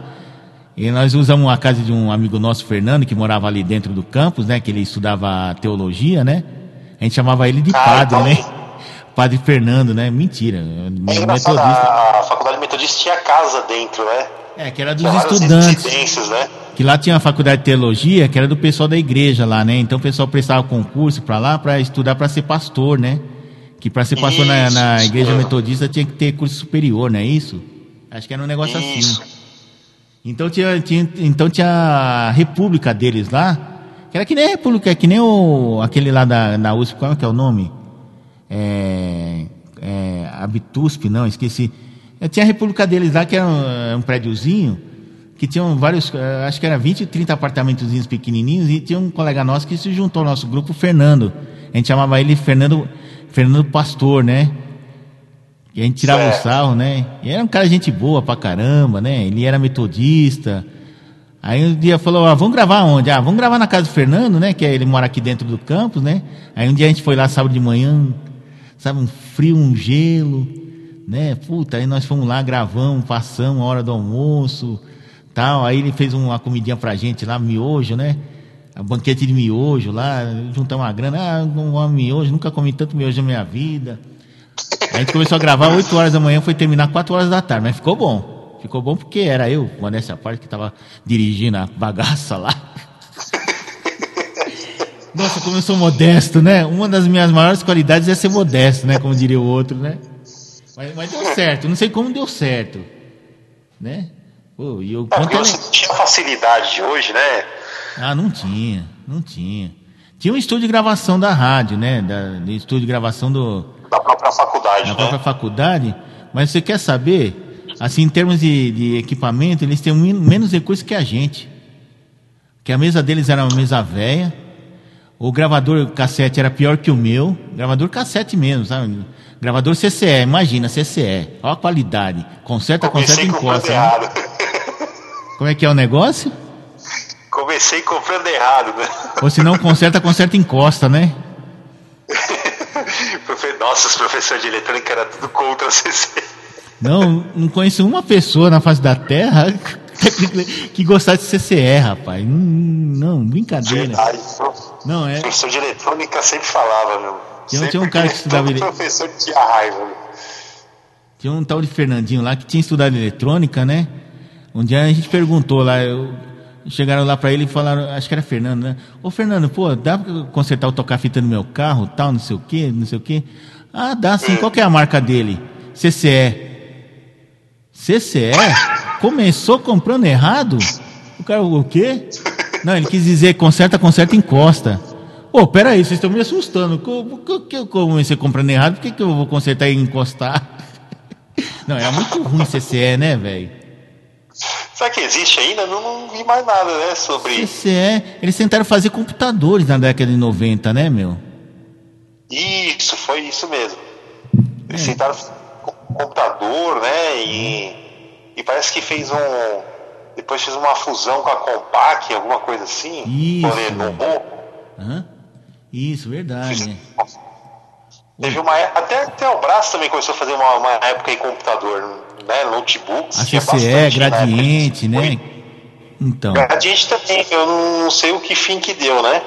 E nós usamos a casa de um amigo nosso, Fernando, que morava ali dentro do campus, né? Que ele estudava teologia, né? A gente chamava ele de Ah, padre, então- né? Padre Fernando, né? Mentira. É Metodista. a, a faculdade metodista tinha casa dentro, né? É, que era dos várias estudantes. né? Que lá tinha a faculdade de teologia, que era do pessoal da igreja lá, né? Então o pessoal prestava concurso para lá para estudar para ser pastor, né? Que para ser pastor na, Isso, na isso igreja metodista tinha que ter curso superior, não é isso? Acho que era um negócio Isso. assim. Então tinha, tinha, então tinha a república deles lá, que era que nem a república, que nem o, aquele lá da, da USP, qual é que é o nome? É, é, Abitusp, não, esqueci. É, Tinha a república deles lá, que era um, um prédiozinho, que tinham vários, eh, acho que era 20, 30 apartamentozinhos pequenininhos, e tinha um colega nosso que se juntou ao nosso grupo, o Fernando. A gente chamava ele Fernando, Fernando Pastor, né? E a gente tirava o sarro, né? E era um cara gente boa pra caramba, né? Ele era metodista. Aí um dia falou, ah, vamos gravar onde? Ah, vamos gravar na casa do Fernando, né? Que é- ele mora aqui dentro do campus, né? Aí um dia a gente foi lá sábado de manhã, sabe, um frio, um gelo, né? Puta, aí nós fomos lá, gravamos, passamos a hora do almoço, tal. Aí ele fez uma comidinha pra gente lá, miojo, né? A banquete de miojo lá, juntamos uma grana, ah, um miojo, nunca comi tanto miojo na minha vida. A gente começou a gravar 8 horas da manhã, foi terminar 4 horas da tarde, mas ficou bom. Ficou bom porque era eu, modéstia à parte, que estava dirigindo a bagaça lá. Nossa, como eu sou modesto, né? Uma das minhas maiores qualidades é ser modesto, né? Como diria o outro, né? Mas, mas deu certo, não sei como deu certo, né? Pô, e o quanto porque ele... você tinha facilidade de hoje, né? Ah, não tinha, não tinha. Tinha um estúdio de gravação da rádio, né? Da, do estúdio de gravação do, Da própria faculdade, na né? própria faculdade, mas você quer saber, assim, em termos de, de equipamento, eles têm men- menos recursos que a gente. Que a mesa deles era uma mesa velha, o gravador cassete era pior que o meu, gravador cassete mesmo, sabe? Gravador CCE, imagina, CCE, olha a qualidade, conserta, conserta e Comecei encosta. Né? Como é que é o negócio? Comecei comprando errado, né? Ou se não conserta, conserta encosta, né? <laughs> Nossa, os professores de eletrônica eram tudo contra a CC. Não, não conheço uma pessoa na face da Terra <laughs> que gostasse de CCE, rapaz. Não, não brincadeira. Verdade. Não, é. O professor de eletrônica sempre falava, meu. Tinha- Sempre tinha um cara que estudava todo ele- professor tinha raiva, meu. Tinha um tal de Fernandinho lá que tinha estudado eletrônica, né? Um dia a gente perguntou lá, eu- chegaram lá pra ele e falaram, acho que era Fernando, né? Ô Fernando, pô, dá pra consertar o tocar-fita no meu carro, tal, não sei o quê, não sei o quê? Ah, dá sim. Qual que é a marca dele? CCE. CCE? Começou comprando errado? O cara, o quê? Não, ele quis dizer conserta, conserta, encosta. Pô, peraí, vocês estão me assustando. Como comecei comprando errado? Por que, que eu vou consertar e encostar? <laughs> Não, era muito ruim CCE, né, velho? Será que existe ainda? Não, não vi mais nada, né? Sobre. CCE, eles tentaram fazer computadores na década de 90, né, meu? Isso, foi isso mesmo. Eles É. tentaram com computador, né? E, e parece que fez um. Depois fez uma fusão com a Compaq, alguma coisa assim. Isso. Lenovo. Hã? Isso, verdade. né? Teve uma é- até, até o Braço também começou a fazer uma, uma época em computador, né? Notebooks. A CCE, bastante na gradiente, época. né? Então. Gradiente também, eu não, sei o que fim que deu, né?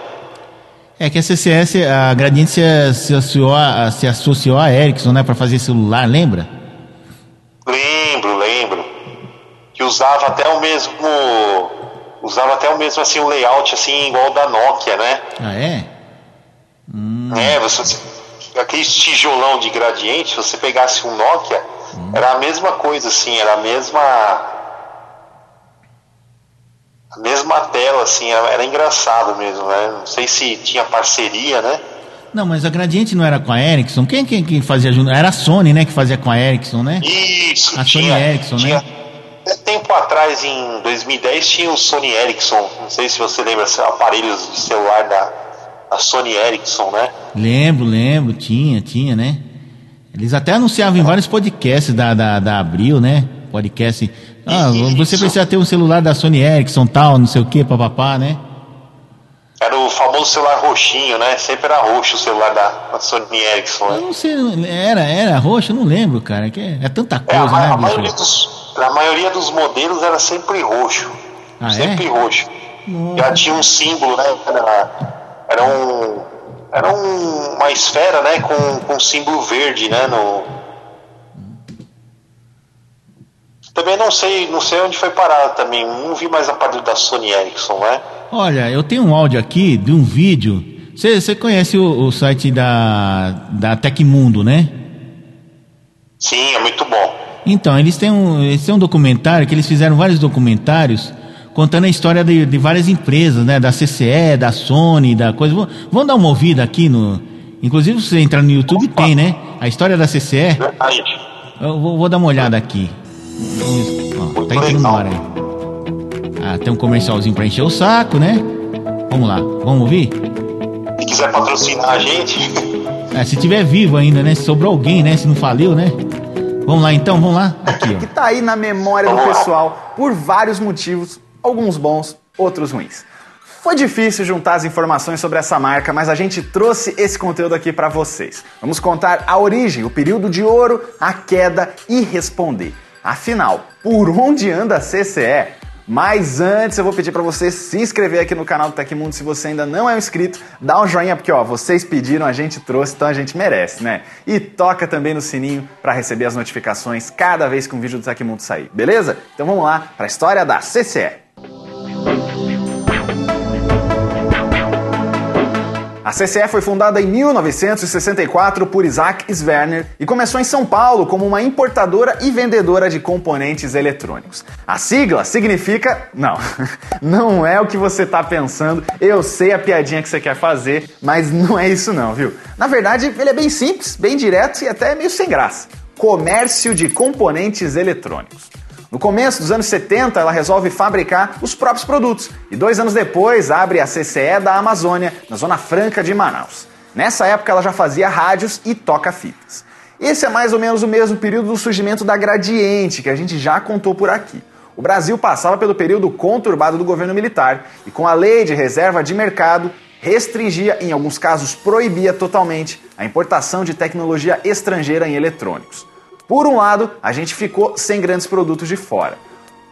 É que a CCS, a Gradiente se, associou a, se associou a Ericsson, né, para fazer celular, lembra? Lembro, lembro. Que usava até o mesmo. Usava até o mesmo assim, um layout assim, igual o da Nokia, né? Ah, é? É, você. Aquele tijolão de gradiente, se você pegasse um Nokia, era a mesma coisa, assim, era a mesma. A mesma tela, assim, era, era engraçado mesmo, né? Não sei se tinha parceria, né? Não, mas a Gradiente não era com a Ericsson? Quem que, que fazia junto? Era a Sony, né, que fazia com a Ericsson, né? Isso, A Sony tinha, Ericsson, tinha, né? Até Tempo atrás, em 2010, tinha o Sony Ericsson. Não sei se você lembra, aparelhos de celular da, da Sony Ericsson, né? Lembro, lembro, tinha, tinha, né? Eles até anunciavam em vários podcasts da, da, da Abril, né? Podcast. Ah, você Isso. precisa ter um celular da Sony Ericsson, tal, não sei o que, papapá, né? Era o famoso celular roxinho, né? Sempre era roxo o celular da, da Sony Ericsson, Eu né? não sei, era, era roxo, eu não lembro, cara. É, que é, é tanta É, a, coisa, ma- a né, maioria bicho? dos, a maioria dos modelos era sempre roxo. Ah, sempre é? roxo. Nossa. Já tinha um símbolo, né? Era, era um. Era um- uma esfera, né? Com, com símbolo verde, né? No... Também não sei, não sei onde foi parar também. Não vi mais a parte da Sony Ericsson, né? Olha, eu tenho um áudio aqui de um vídeo. Você você conhece o, o site da, da Tecmundo, né? Sim, é muito bom. Então, eles têm, um, eles têm um documentário, que eles fizeram vários documentários contando a história de, de várias empresas, né? Da CCE, da Sony, da coisa. Vamos, vamos dar uma ouvida aqui no. Inclusive, se você entrar no YouTube, tem, né? A história da CCE. Verdade. Eu vou, vou dar uma olhada aqui. Ó, tá entrando na hora aí. Ah, tem um comercialzinho pra encher o saco, né? Vamos lá, vamos ouvir? Se quiser patrocinar a gente, <laughs> É, se tiver vivo ainda, né? Se sobrou alguém, né? Se não faliu, né? Vamos lá então, vamos lá. Aqui, <laughs> que ó. tá aí na memória do pessoal por vários motivos, alguns bons, outros ruins. Foi difícil juntar as informações sobre essa marca, mas a gente trouxe esse conteúdo aqui pra vocês. Vamos contar a origem, o período de ouro, a queda e responder. Afinal, por onde anda a CCE? Mas antes eu vou pedir pra você se inscrever aqui no canal do Tecmundo se você ainda não é um inscrito, dá um joinha porque ó, vocês pediram, a gente trouxe, então a gente merece, né? E toca também no sininho pra receber as notificações cada vez que um vídeo do Tecmundo sair, beleza? Então vamos lá pra história da CCE. A CCE foi fundada em 1964 por Isaac Swerner e começou em São Paulo como uma importadora e vendedora de componentes eletrônicos. A sigla significa. Não, <laughs> não é o que você está pensando. Eu sei a piadinha que você quer fazer, mas não é isso, não, viu? Na verdade, ele é bem simples, bem direto e até meio sem graça: comércio de componentes eletrônicos. No começo dos anos 70, ela resolve fabricar os próprios produtos e dois anos depois abre a CCE da Amazônia, na Zona Franca de Manaus. Nessa época, ela já fazia rádios e toca-fitas. Esse é mais ou menos o mesmo período do surgimento da Gradiente, que a gente já contou por aqui. o Brasil passava pelo período conturbado do governo militar e, com a lei de reserva de mercado, restringia, em alguns casos proibia totalmente, a importação de tecnologia estrangeira em eletrônicos. Por um lado, a gente ficou sem grandes produtos de fora.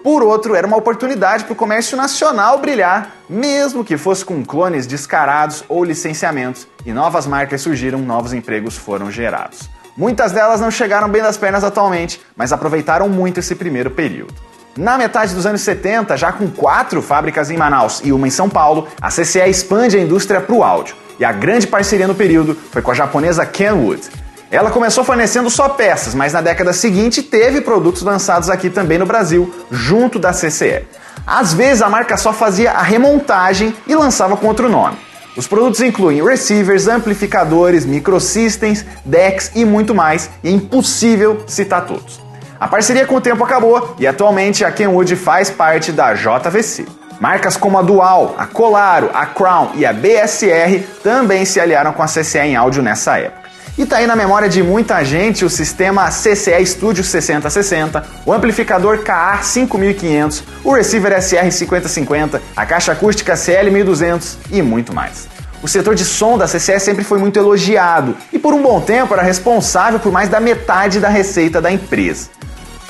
Por outro, era uma oportunidade para o comércio nacional brilhar, mesmo que fosse com clones descarados ou licenciamentos, e novas marcas surgiram, novos empregos foram gerados. Muitas delas não chegaram bem das pernas atualmente, mas aproveitaram muito esse primeiro período. Na metade dos anos 70, já com quatro fábricas em Manaus e uma em São Paulo, a CCE expande a indústria para o áudio. E a grande parceria no período foi com a japonesa Kenwood. Ela começou fornecendo só peças, mas na década seguinte teve produtos lançados aqui também no Brasil, junto da CCE. Às vezes a marca só fazia a remontagem e lançava com outro nome. Os produtos incluem receivers, amplificadores, microsystems, decks e muito mais, e é impossível citar todos. A parceria com o tempo acabou e atualmente a Kenwood faz parte da JVC. Marcas como a Dual, a Colaro, a Crown e a BSR também se aliaram com a CCE em áudio nessa época. E tá aí na memória de muita gente o sistema CCE Studio 6060, o amplificador KA 5500, o receiver SR 5050, a caixa acústica CL 1200 e muito mais. O setor de som da CCE sempre foi muito elogiado e por um bom tempo era responsável por mais da metade da receita da empresa.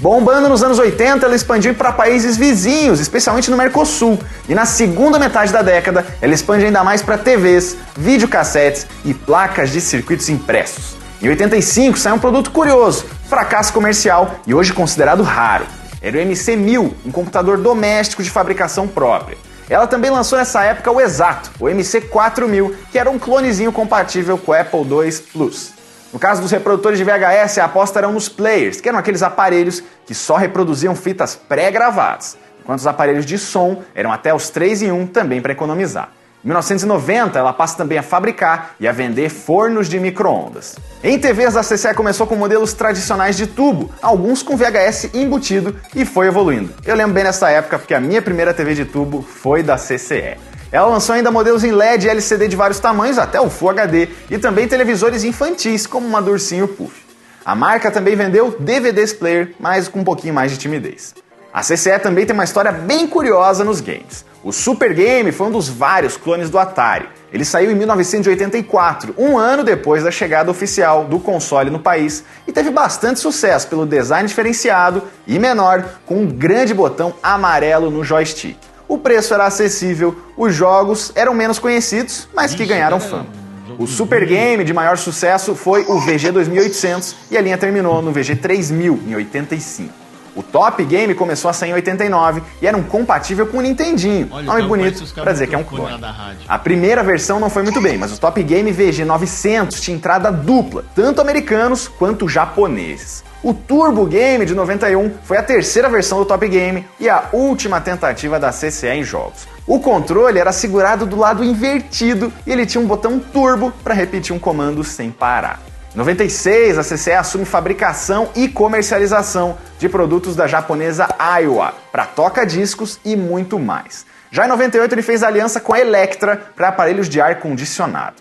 Bombando nos anos 80, ela expandiu para países vizinhos, especialmente no Mercosul. E na segunda metade da década, ela expande ainda mais para TVs, videocassetes e placas de circuitos impressos. Em 85 saiu um produto curioso, fracasso comercial e hoje considerado raro. Era o MC1000, um computador doméstico de fabricação própria. Ela também lançou nessa época o Exato, o MC4000, que era um clonezinho compatível com o Apple II Plus. No caso dos reprodutores de VHS, a aposta era nos players, que eram aqueles aparelhos que só reproduziam fitas pré-gravadas, enquanto os aparelhos de som eram até os 3 em 1 também para economizar. Em 1990, ela passa também a fabricar e a vender fornos de micro-ondas. Em TVs, a CCE começou com modelos tradicionais de tubo, alguns com VHS embutido, e foi evoluindo. Eu lembro bem nessa época porque a minha primeira TV de tubo foi da CCE. Ela lançou ainda modelos em LED e LCD de vários tamanhos, até o Full HD, e também televisores infantis, como uma Dursinho Puff. A marca também vendeu DVDs player, mas com um pouquinho mais de timidez. A CCE também tem uma história bem curiosa nos games. O Super Game foi um dos vários clones do Atari. Ele saiu em 1984, um ano depois da chegada oficial do console no país, e teve bastante sucesso pelo design diferenciado e menor, com um grande botão amarelo no joystick o preço era acessível, os jogos eram menos conhecidos, mas que ganharam fama. O Super Game de maior sucesso foi o VG 2800 e a linha terminou no VG 3000 em 85. O Top Game começou a sair em 89 e era um compatível com o Nintendinho, Olha, nome bonito para dizer que é um clone. A primeira versão não foi muito bem, mas o Top Game VG 900 tinha entrada dupla, tanto americanos quanto japoneses. O Turbo Game de 91 foi a terceira versão do Top Game e a última tentativa da CCE em jogos. O controle era segurado do lado invertido e ele tinha um botão turbo para repetir um comando sem parar. Em 96, a CCE assume fabricação e comercialização de produtos da japonesa Aiwa para toca-discos e muito mais. Já em 98, ele fez aliança com a Electra para aparelhos de ar condicionado.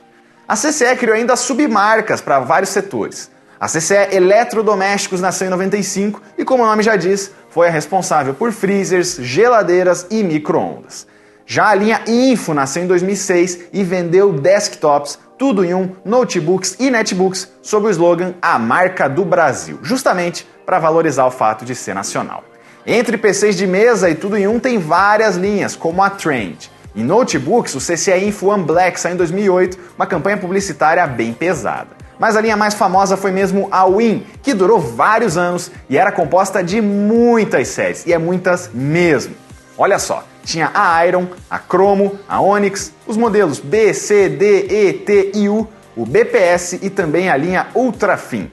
A CCE criou ainda submarcas para vários setores. A CCE Eletrodomésticos nasceu em 95 e, como o nome já diz, foi a responsável por freezers, geladeiras e micro-ondas. Já a linha Info nasceu em 2006 e vendeu desktops, tudo em um, notebooks e netbooks, sob o slogan A Marca do Brasil, justamente para valorizar o fato de ser nacional. Entre PCs de mesa e tudo em um tem várias linhas, como a Trend. Em notebooks, o CCE Info One Black saiu em 2008, uma campanha publicitária bem pesada. Mas a linha mais famosa foi mesmo a Win, que durou vários anos e era composta de muitas séries, e é muitas mesmo. Olha só, tinha a Iron, a Chromo, a Onyx, os modelos B, C, D, E, T e U, o BPS e também a linha Ultrafin.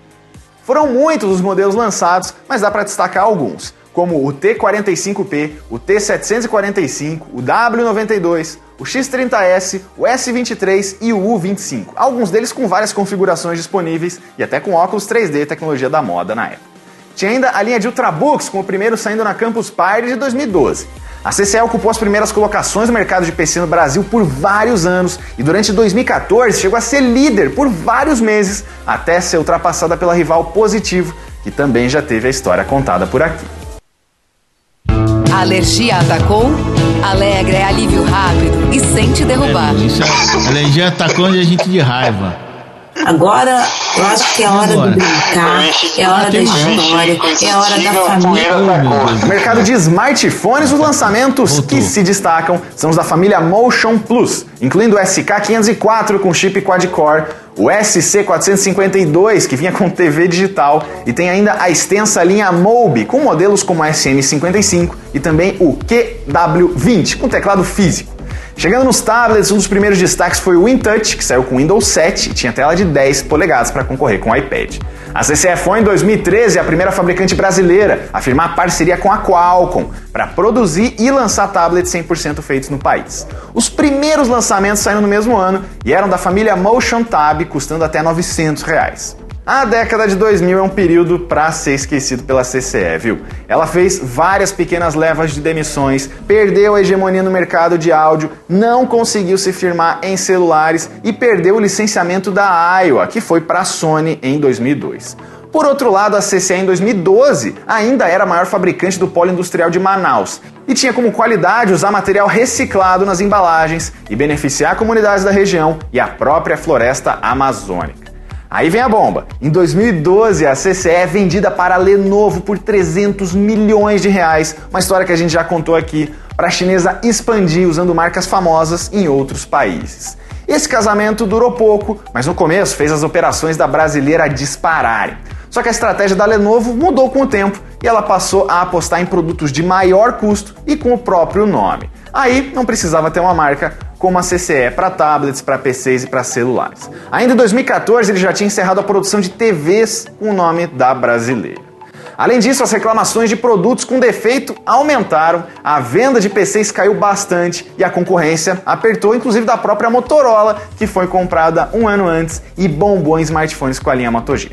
Foram muitos os modelos lançados, mas dá para destacar alguns como o T45P, o T745, o W92, o X30S, o S23 e o U25. Alguns deles com várias configurações disponíveis e até com óculos 3D, tecnologia da moda na época. Tinha ainda a linha de Ultrabooks, com o primeiro saindo na Campus Party de 2012. A CCE ocupou as primeiras colocações no mercado de PC no Brasil por vários anos e durante 2014 chegou a ser líder por vários meses, até ser ultrapassada pela rival Positivo, que também já teve a história contada por aqui. A alergia atacou? Alegra é alívio rápido e sem te derrubar. Isso é, a alergia atacou onde a gente de raiva. Agora, eu acho que é hora Agora. de brincar, é hora da história, é hora da família. No mercado de smartphones, os lançamentos Voltou. que se destacam são os da família Motion Plus, incluindo o SK504 com chip quad-core, o SC452 que vinha com TV digital e tem ainda a extensa linha Mobi com modelos como a SM55 e também o QW20 com teclado físico. Chegando nos tablets, um dos primeiros destaques foi o InTouch, que saiu com Windows 7 e tinha tela de 10 polegadas para concorrer com o iPad. A CCE foi em 2013 a primeira fabricante brasileira a firmar parceria com a Qualcomm para produzir e lançar tablets 100% feitos no país. Os primeiros lançamentos saíram no mesmo ano e eram da família Motion Tab, custando até 900 reais. A década de 2000 é um período para ser esquecido pela CCE, viu? Ela fez várias pequenas levas de demissões, perdeu a hegemonia no mercado de áudio, não conseguiu se firmar em celulares e perdeu o licenciamento da Iowa, que foi para a Sony em 2002. Por outro lado, a CCE em 2012 ainda era a maior fabricante do polo industrial de Manaus e tinha como qualidade usar material reciclado nas embalagens e beneficiar comunidades da região e a própria floresta amazônica. Aí vem a bomba. Em 2012, a CCE é vendida para a Lenovo por 300 milhões de reais, uma história que a gente já contou aqui, para a chinesa expandir usando marcas famosas em outros países. Esse casamento durou pouco, mas no começo fez as operações da brasileira dispararem. Só que a estratégia da Lenovo mudou com o tempo e ela passou a apostar em produtos de maior custo e com o próprio nome. Aí não precisava ter uma marca como a CCE para tablets, para PCs e para celulares. Ainda em 2014 ele já tinha encerrado a produção de TVs com o nome da brasileira. Além disso, as reclamações de produtos com defeito aumentaram, a venda de PCs caiu bastante e a concorrência apertou, inclusive da própria Motorola, que foi comprada um ano antes e bombou em smartphones com a linha Moto G.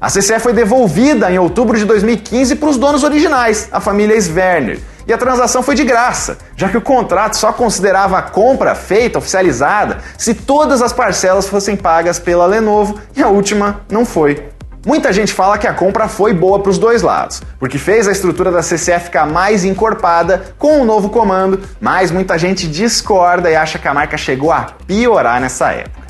A CCE foi devolvida em outubro de 2015 para os donos originais, a família Sverner. E a transação foi de graça, já que o contrato só considerava a compra feita, oficializada, se todas as parcelas fossem pagas pela Lenovo e a última não foi. Muita gente fala que a compra foi boa para os dois lados, porque fez a estrutura da CCE ficar mais encorpada com o novo comando, mas muita gente discorda e acha que a marca chegou a piorar nessa época.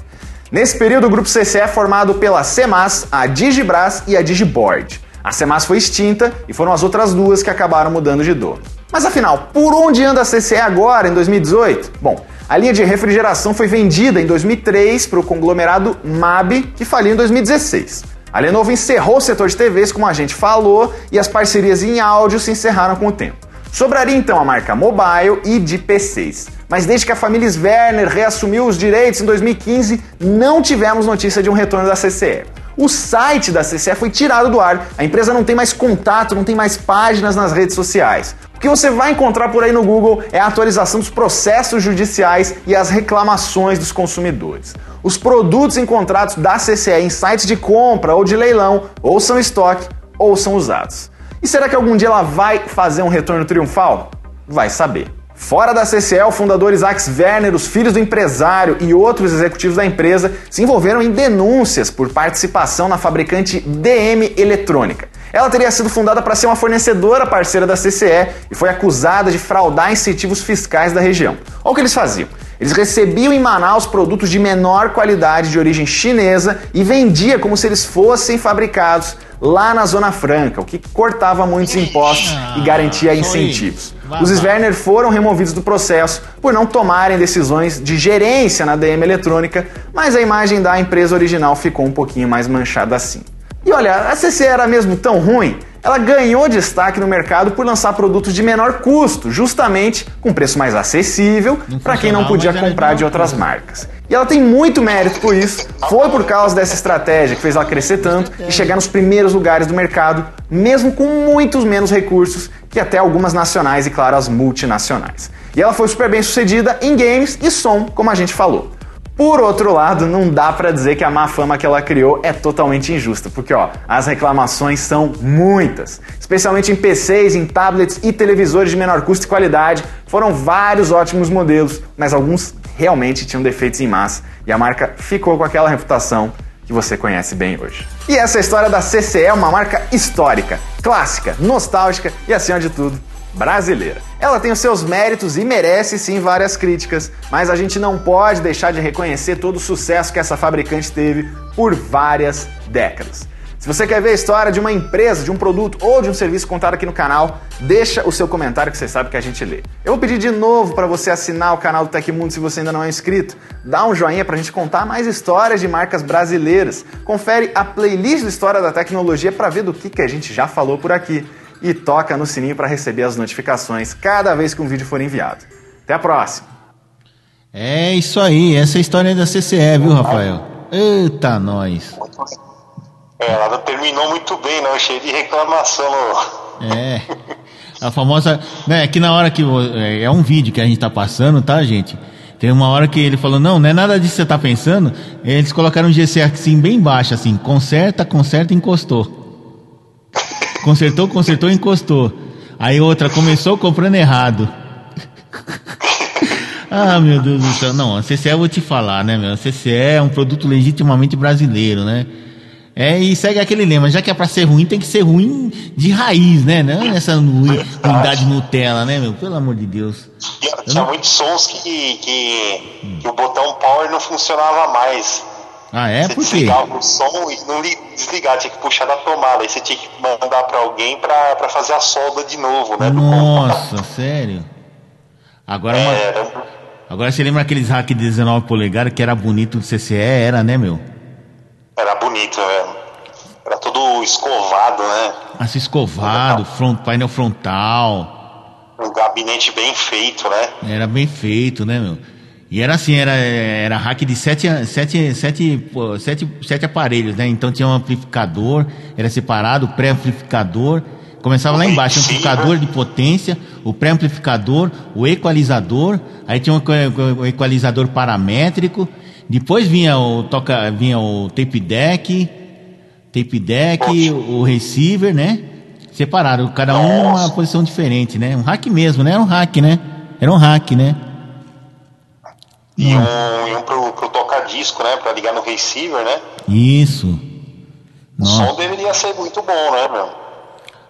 Nesse período, o grupo CCE é formado pela CEMAS, a Digibras e a Digiboard. A CEMAS foi extinta e foram as outras duas que acabaram mudando de dono. Mas afinal, por onde anda a CCE agora, em 2018? Bom, a linha de refrigeração foi vendida em 2003 para o conglomerado MAB, que faliu em 2016. A Lenovo encerrou o setor de TVs, como a gente falou, e as parcerias em áudio se encerraram com o tempo. Sobraria então a marca mobile e de PCs. Mas desde que a família Sverner reassumiu os direitos em 2015, não tivemos notícia de um retorno da CCE. O site da CCE foi tirado do ar, a empresa não tem mais contato, não tem mais páginas nas redes sociais. O que você vai encontrar por aí no Google é a atualização dos processos judiciais e as reclamações dos consumidores. Os produtos encontrados da CCE em sites de compra ou de leilão ou são estoque ou são usados. E será que algum dia ela vai fazer um retorno triunfal? Vai saber. Fora da CCE, o fundador Isaac Werner, os filhos do empresário e outros executivos da empresa se envolveram em denúncias por participação na fabricante DM Eletrônica. Ela teria sido fundada para ser uma fornecedora parceira da CCE e foi acusada de fraudar incentivos fiscais da região. Olha o que eles faziam. Eles recebiam em Manaus produtos de menor qualidade de origem chinesa e vendia como se eles fossem fabricados lá na Zona Franca, o que cortava muitos impostos e garantia Ah, incentivos. Os Sverner foram removidos do processo por não tomarem decisões de gerência na DM eletrônica, mas a imagem da empresa original ficou um pouquinho mais manchada assim. E olha, a CC era mesmo tão ruim? Ela ganhou destaque no mercado por lançar produtos de menor custo, justamente com preço mais acessível para quem não podia comprar de outras marcas. E ela tem muito mérito por isso. Foi por causa dessa estratégia que fez ela crescer tanto e chegar nos primeiros lugares do mercado, mesmo com muitos menos recursos que até algumas nacionais e, claro, as multinacionais. E ela foi super bem sucedida em games e som, como a gente falou. Por outro lado, não dá pra dizer que a má fama que ela criou é totalmente injusta, porque ó, as reclamações são muitas, especialmente em PCs, em tablets e televisores de menor custo e qualidade. Foram vários ótimos modelos, mas alguns realmente tinham defeitos em massa e a marca ficou com aquela reputação que você conhece bem hoje. E essa história da CCE é uma marca histórica, clássica, nostálgica e acima de tudo, brasileira. Ela tem os seus méritos e merece sim várias críticas, mas a gente não pode deixar de reconhecer todo o sucesso que essa fabricante teve por várias décadas. Se você quer ver a história de uma empresa, de um produto ou de um serviço contado aqui no canal, deixa o seu comentário que você sabe que a gente lê. Eu vou pedir de novo para você assinar o canal do Tecmundo se você ainda não é inscrito. Dá um joinha para a gente contar mais histórias de marcas brasileiras. Confere a playlist do História da Tecnologia para ver do que, que a gente já falou por aqui. E toca no sininho para receber as notificações cada vez que um vídeo for enviado. Até a próxima! É isso aí, essa é a história da CCE, viu, Rafael? Eita, nós! É, ela não terminou muito bem, não, cheio de reclamação. É. A famosa. Né, que na hora que. É é um vídeo que a gente tá passando, tá, gente? Tem uma hora que ele falou: Não, não é nada disso que você tá pensando. Eles colocaram um GC assim, bem baixo, assim: Conserta, conserta, encostou. Consertou, consertou, encostou. Aí outra começou comprando errado. <laughs> ah, meu Deus do céu. Não, a CCE eu vou te falar, né, meu? A CCE é um produto legitimamente brasileiro, né? É, e segue aquele lema, já que é pra ser ruim, tem que ser ruim de raiz, né? Não essa ru- ruindade Nutella, né, meu? Pelo amor de Deus. Tinha, tinha muitos sons que, que, que o botão power não funcionava mais. Ah, é? Você Por quê? desligava o som e não li- desligava, tinha que puxar da tomada. Aí você tinha que mandar pra alguém pra, pra fazer a solda de novo, né? Nossa, sério? Agora, uma- Era, agora você lembra aqueles hack de 19 polegadas que era bonito do CCE? Era, né, meu? era bonito, né? Era tudo escovado, né? Assim, escovado, front, painel frontal. Um gabinete bem feito, né? Era bem feito, né, meu? E era assim, era, era hack de sete, sete, sete, sete, sete aparelhos, né? Então tinha um amplificador, era separado, o pré-amplificador. Começava lá embaixo, amplificador de potência, o pré-amplificador, o equalizador, aí tinha um equalizador paramétrico, depois vinha o toca, vinha o tape deck, tape deck, o receiver, né? Separado, cada um numa posição diferente, né? Um hack mesmo, né? Era um hack, né? Era um hack, né? E um, e um pro, pro toca-disco, né? Pra ligar no receiver, né? Isso. O som Nossa. deveria ser muito bom, né, meu?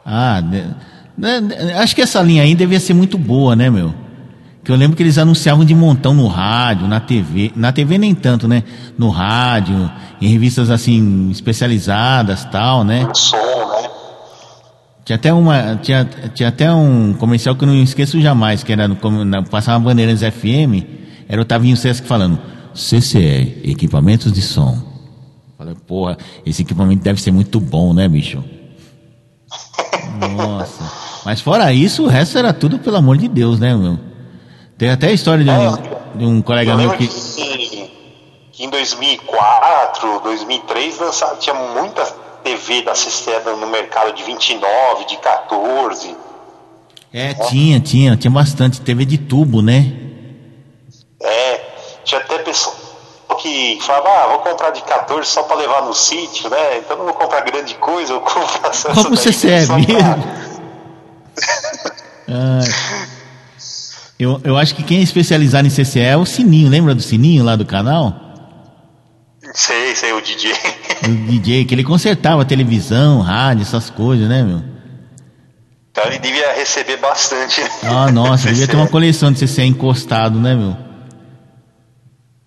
Ah, né, né, né, acho que essa linha aí devia ser muito boa, né, meu? Que eu lembro que eles anunciavam de montão no rádio, na TV. Na TV nem tanto, né? No rádio, em revistas assim, especializadas tal, né? O som, né? Tinha até uma. Tinha, tinha até um comercial que eu não esqueço jamais, que era no, na, passava Bandeiras FM, era o Tavinho Sesc falando, CCE, equipamentos de som. Falei, porra, esse equipamento deve ser muito bom, né, bicho? Nossa. Mas fora isso, o resto era tudo pelo amor de Deus, né, meu? Tem até a história de um, de um colega Eu meu que. que, em 2004, 2003, lançava, tinha muita TV da Cistela no mercado de 29, de 14. É, tinha, tinha, tinha bastante. TV de tubo, né? É, tinha até pessoa que falava, ah, vou comprar de 14 só para levar no sítio, né? Então não vou comprar grande coisa, eu compro <laughs> essa Como você serve? Ai. <laughs> Eu, eu acho que quem é especializado em CCE é o Sininho, lembra do Sininho lá do canal? Sei, sei, o DJ. O DJ, que ele consertava televisão, rádio, essas coisas, né, meu? Então ele devia receber bastante. né? Ah, nossa, <laughs> devia ter uma coleção de CCE encostado, né, meu?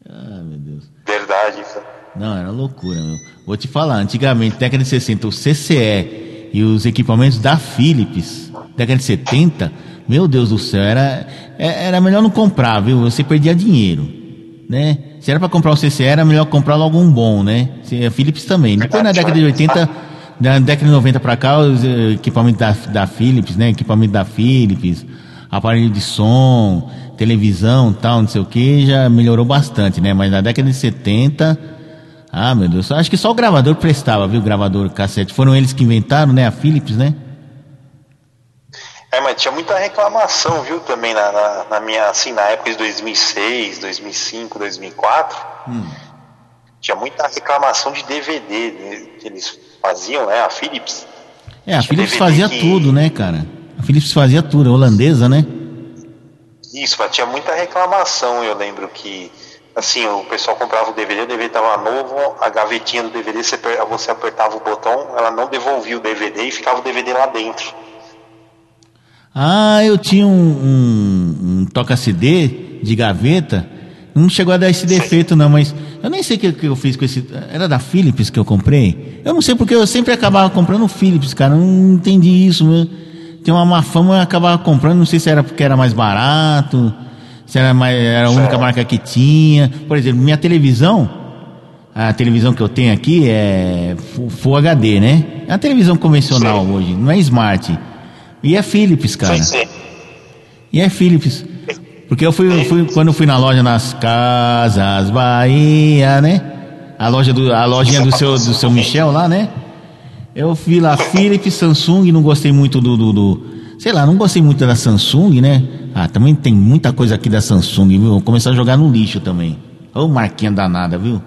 Ah, meu Deus. Verdade. cara. Não, era loucura, meu. Vou te falar, antigamente, década de 60, o CCE e os equipamentos da Philips, década de 70, meu Deus do céu, era, é- era melhor não comprar, viu? Você perdia dinheiro, né? Se era pra comprar o CCE, era melhor comprar logo um bom, né? A Philips também. Depois na década de 80, da década de 90 pra cá, os eh, equipamentos da, da Philips, né? Equipamento da Philips, aparelho de som, televisão tal, não sei o que, já melhorou bastante, né? Mas na década de 70, ah, meu Deus, acho que só o gravador prestava, viu? O gravador cassete. Foram eles que inventaram, né? A Philips, né? É, mas tinha muita reclamação, viu, também na, na, na minha, assim, na época de 2006, 2005, 2004. Tinha muita reclamação de DVD né, que eles faziam, né, a Philips. É, a Tinha Philips fazia que- tudo, né, cara? A Philips fazia tudo, é holandesa, né? Isso, mas tinha muita reclamação, eu lembro que, assim, o pessoal comprava o DVD, o DVD tava novo, a gavetinha do DVD, você, você apertava o botão, ela não devolvia o DVD e ficava o DVD lá dentro. Ah, eu tinha um, um, um toca-CD de gaveta. Não chegou a dar esse defeito, não, mas eu nem sei o que, que eu fiz com esse. Era da Philips que eu comprei? Eu não sei porque eu sempre acabava comprando Philips, cara. Eu Não entendi isso. Tem uma má fama, eu acabava comprando. Não sei se era porque era mais barato, se era, mais, era a única marca que tinha. Por exemplo, minha televisão, a televisão que eu tenho aqui é Fu- Full HD, né? É uma televisão convencional Sim. hoje, não é Smart. E é Philips, cara. Sim, sim. E é Philips. Porque eu fui, eu fui- quando eu fui na loja nas Casas Bahia, né? A loja do a lojinha do seu do seu Michel lá, né? Eu vi lá Philips, Samsung, não gostei muito do, do, do- sei lá, não gostei muito da Samsung, né? Ah, também tem muita coisa aqui da Samsung, viu? Vou começar a jogar no lixo também. Ô, marquinha danada, viu?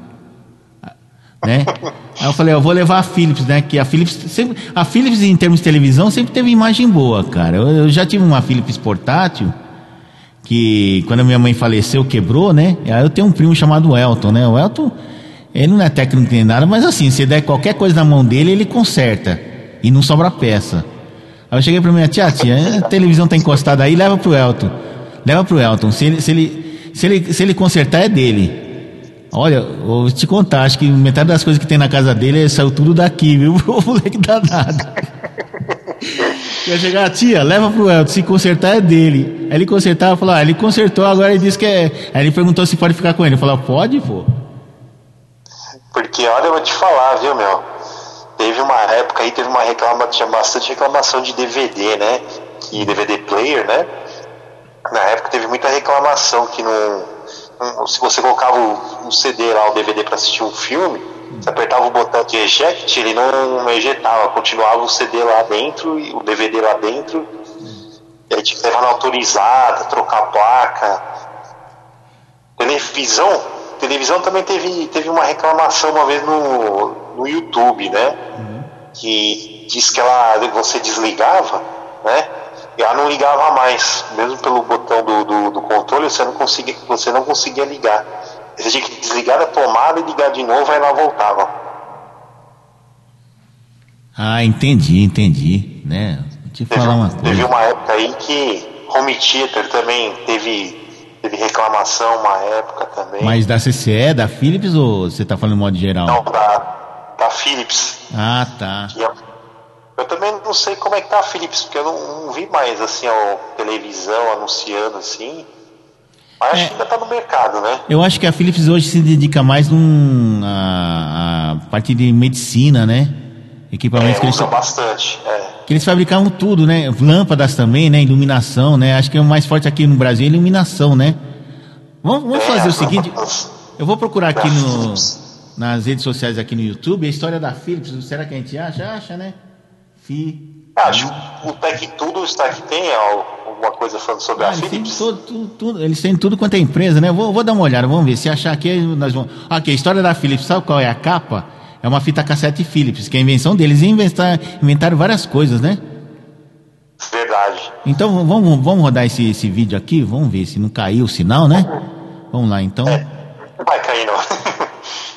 né? <laughs> Aí eu falei, eu vou levar a Philips, né? Que a Philips sempre, a Philips em termos de televisão sempre teve imagem boa, cara. Eu, eu já tive uma Philips portátil que quando a minha mãe faleceu quebrou, né? Aí eu tenho um primo chamado Elton, né? O Elton, ele não é técnico nem nada, mas assim, se der qualquer coisa na mão dele, ele conserta e não sobra peça. Aí eu cheguei pra minha tia, tia, a televisão tá encostada aí, leva pro Elton. Leva pro Elton. Se ele, se ele, se ele, se ele consertar, é dele. Olha, eu vou te contar, acho que metade das coisas que tem na casa dele saiu tudo daqui, viu? <laughs> O moleque danado. Ia chegar, tia, leva pro Elton, se consertar é dele. Aí ele consertava, falou, ah, ele consertou, agora ele disse que é. Aí ele perguntou se pode ficar com ele. Eu falei, pode, pô. Porque olha, eu vou te falar, viu, meu? Teve uma época aí, teve uma reclamação, tinha bastante reclamação de DVD, né? E DVD player, né? Na época teve muita reclamação que não. não- se você colocava o, um CD lá, o DVD pra assistir um filme, você apertava o botão de eject, ele não, não ejetava, continuava o CD lá dentro e o DVD lá dentro. E aí tinha que levar na autorizada, trocar a placa. Televisão, televisão também teve, teve uma reclamação uma vez no, no YouTube, né? Que diz que ela você desligava, né? E ela não ligava mais, mesmo pelo botão do, do, do controle, você não conseguia, você não conseguia ligar. Você tinha que desligar da tomada e ligar de novo, aí ela voltava. Ah, entendi, entendi. Né? Vou te Teve, falar uma teve coisa. uma época aí que Home Theater também teve, teve reclamação uma época também. Mas da CCE, da Philips ou você tá falando de modo geral? Não, da, da Philips. Ah, tá. eu- Eu também não sei como é que tá a Philips, porque eu não, não vi mais assim a televisão anunciando assim. Mas acho É. que ainda tá no mercado, né? Eu acho que a Philips hoje se dedica mais num, a, a parte de medicina, né? Equipamentos É, que, eles, bastante. É. que eles fabricavam tudo, né? Lâmpadas também, né? Iluminação, né? Acho que o mais forte aqui no Brasil é iluminação, né? Vamos, vamos É, fazer o seguinte. Eu vou procurar aqui da no, Philips. Nas redes sociais aqui no YouTube a história da Philips. Será que a gente acha? Acha, né? Fi. Acho que o Tech Tudo está que tem al- alguma coisa falando sobre Ah, a Philips. tudo, tudo, tudo- eles têm tudo quanto é empresa, né? Vou, vou dar uma olhada, vamos ver. Se achar aqui, nós vamos. Aqui, a história da Philips, sabe qual é a capa? É uma fita cassete Philips, que é a invenção deles. Eles inventar- inventaram várias coisas, né? Verdade. Então vamos, vamos rodar esse, esse vídeo aqui, vamos ver se não caiu o sinal, né? Vamos lá, então. Não vai cair, não. <laughs>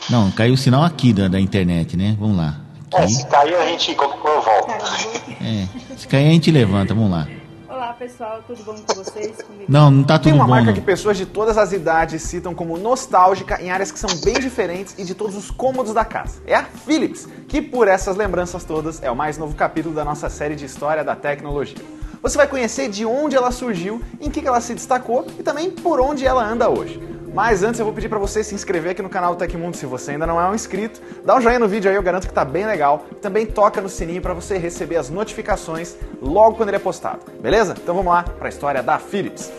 Não, caiu o sinal aqui da, da internet, né? Vamos lá. É, se cair, a gente qualquer coisa eu volto. <laughs> É. Se cair, a gente levanta, vamos lá. Olá pessoal, tudo bom com vocês? Comigo? Não, não tá Tem tudo uma bom. marca Não. que pessoas de todas as idades citam como nostálgica em áreas que são bem diferentes e de todos os cômodos da casa. É a Philips, que por essas lembranças todas é o mais novo capítulo da nossa série de história da tecnologia. Você vai conhecer de onde ela surgiu, em que ela se destacou e também por onde ela anda hoje. Mas antes eu vou pedir pra você se inscrever aqui no canal do Tecmundo se você ainda não é um inscrito. Dá um joinha no vídeo aí, eu garanto que tá bem legal. Também toca no sininho pra você receber as notificações logo quando ele é postado. Beleza? Então vamos lá pra história da Philips.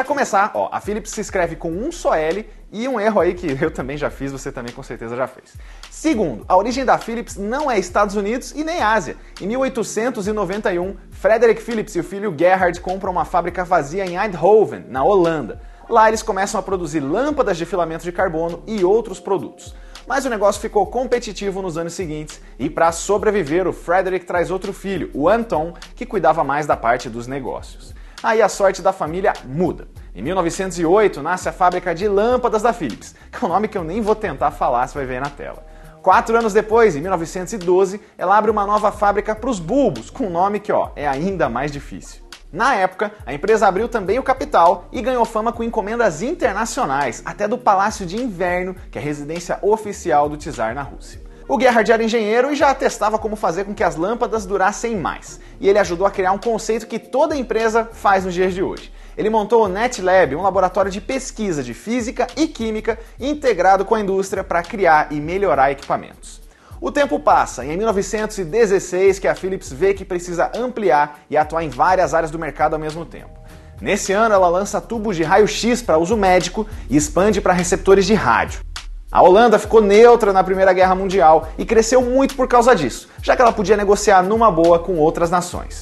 Para começar, ó, a Philips se escreve com um só L e um erro aí que <laughs> eu também já fiz, você também com certeza já fez. Segundo, a origem da Philips não é Estados Unidos e nem Ásia. Em 1891, Frederick Philips e o filho Gerhard compram uma fábrica vazia em Eindhoven, na Holanda. Lá eles começam a produzir lâmpadas de filamento de carbono e outros produtos. Mas o negócio ficou competitivo nos anos seguintes e para sobreviver, o Frederick traz outro filho, o Anton, que cuidava mais da parte dos negócios. Aí a sorte da família muda. Em 1908 nasce a fábrica de lâmpadas da Philips, que é um nome que eu nem vou tentar falar, você vai ver na tela. Quatro anos depois, em 1912, ela abre uma nova fábrica para os bulbos, com um nome que ó, é ainda mais difícil. Na época, a empresa abriu também o capital e ganhou fama com encomendas internacionais, até do Palácio de Inverno, que é a residência oficial do czar na Rússia. O Gerhard era engenheiro e já testava como fazer com que as lâmpadas durassem mais. E ele ajudou a criar um conceito que toda empresa faz nos dias de hoje. Ele montou o NetLab, um laboratório de pesquisa de física e química integrado com a indústria para criar e melhorar equipamentos. O tempo passa e em 1916 que a Philips vê que precisa ampliar e atuar em várias áreas do mercado ao mesmo tempo. Nesse ano ela lança tubos de raio-x para uso médico e expande para receptores de rádio. A Holanda ficou neutra na Primeira Guerra Mundial e cresceu muito por causa disso, já que ela podia negociar numa boa com outras nações.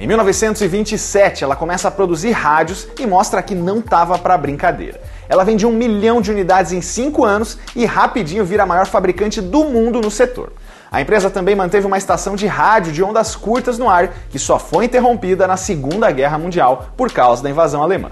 Em 1927, ela começa a produzir rádios e mostra que não estava para brincadeira. Ela vende um milhão de unidades em cinco anos e rapidinho vira a maior fabricante do mundo no setor. A empresa também manteve uma estação de rádio de ondas curtas no ar, que só foi interrompida na Segunda Guerra Mundial por causa da invasão alemã.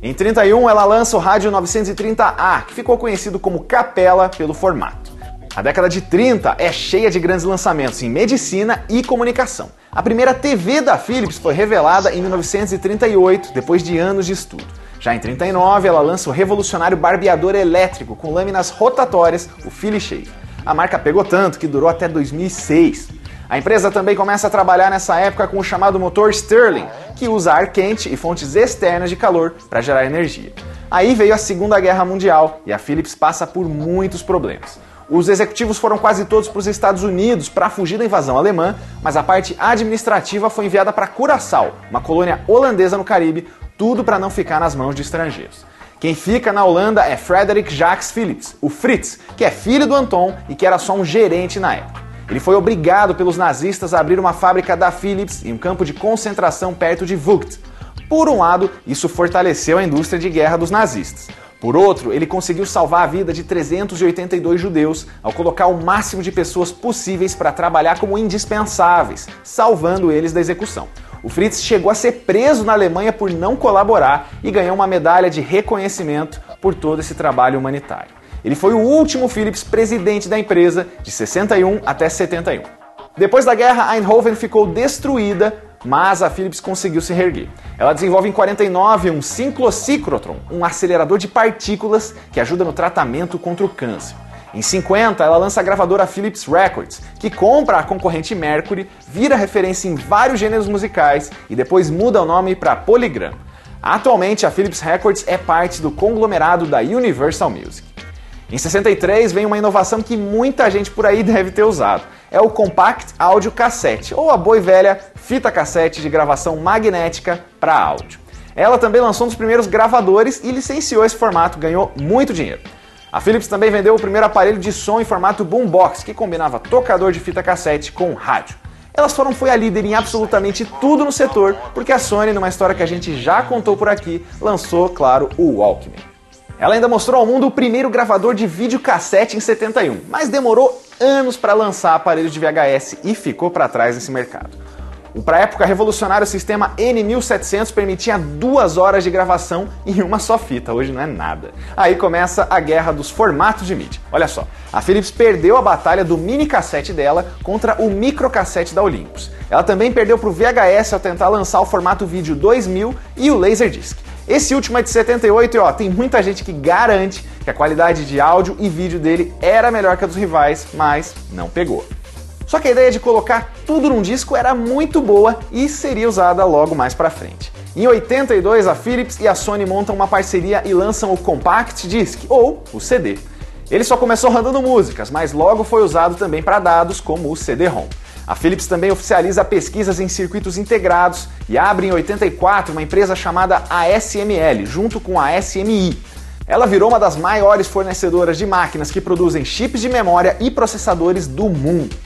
Em 31, ela lança o rádio 930A, que ficou conhecido como Capela pelo formato. A década de 30 é cheia de grandes lançamentos em medicina e comunicação. A primeira TV da Philips foi revelada em 1938, depois de anos de estudo. Já em 39, ela lança o revolucionário barbeador elétrico com lâminas rotatórias, o Philips A marca pegou tanto que durou até 2006. A empresa também começa a trabalhar nessa época com o chamado motor Stirling, que usa ar quente e fontes externas de calor para gerar energia. Aí veio a Segunda Guerra Mundial e a Philips passa por muitos problemas. Os executivos foram quase todos para os Estados Unidos para fugir da invasão alemã, mas a parte administrativa foi enviada para Curaçao, uma colônia holandesa no Caribe, tudo para não ficar nas mãos de estrangeiros. Quem fica na Holanda é Frederick Jacques Philips, o Fritz, que é filho do Anton e que era só um gerente na época. Ele foi obrigado pelos nazistas a abrir uma fábrica da Philips em um campo de concentração perto de Vught. Por um lado, isso fortaleceu a indústria de guerra dos nazistas. Por outro, ele conseguiu salvar a vida de 382 judeus ao colocar o máximo de pessoas possíveis para trabalhar como indispensáveis, salvando eles da execução. O Fritz chegou a ser preso na Alemanha por não colaborar e ganhou uma medalha de reconhecimento por todo esse trabalho humanitário. Ele foi o último Philips presidente da empresa, de 61 até 71. Depois da guerra, Eindhoven ficou destruída, mas a Philips conseguiu se reerguer. Ela desenvolve em 49 um ciclociclotron, um acelerador de partículas que ajuda no tratamento contra o câncer. Em 50, ela lança a gravadora Philips Records, que compra a concorrente Mercury, vira referência em vários gêneros musicais e depois muda o nome para Polygram. Atualmente, a Philips Records é parte do conglomerado da Universal Music. Em 63 vem uma inovação que muita gente por aí deve ter usado. É o Compact Audio Cassette, ou a boa e velha fita cassete de gravação magnética para áudio. Ela também lançou um dos primeiros gravadores e licenciou esse formato, ganhou muito dinheiro. A Philips também vendeu o primeiro aparelho de som em formato boombox, que combinava tocador de fita cassete com rádio. Elas foram foi a líder em absolutamente tudo no setor, porque a Sony, numa história que a gente já contou por aqui, lançou, claro, o Walkman. Ela ainda mostrou ao mundo o primeiro gravador de videocassete em 71, mas demorou anos para lançar aparelhos de VHS e ficou para trás nesse mercado. O para época revolucionário sistema N1700 permitia duas horas de gravação em uma só fita, hoje não é nada. Aí começa a guerra dos formatos de mídia. Olha só, a Philips perdeu a batalha do mini cassete dela contra o microcassete da Olympus. Ela também perdeu para o VHS ao tentar lançar o formato vídeo 2000 e o Laserdisc. Esse último é de 78 e ó, tem muita gente que garante que a qualidade de áudio e vídeo dele era melhor que a dos rivais, mas não pegou. Só que a ideia de colocar tudo num disco era muito boa e seria usada logo mais para frente. Em 82, a Philips e a Sony montam uma parceria e lançam o Compact Disc, ou o CD. Ele só começou rodando músicas, mas logo foi usado também para dados como o CD-ROM. A Philips também oficializa pesquisas em circuitos integrados e abre em 84 uma empresa chamada ASML, junto com a SMI. Ela virou uma das maiores fornecedoras de máquinas que produzem chips de memória e processadores do mundo.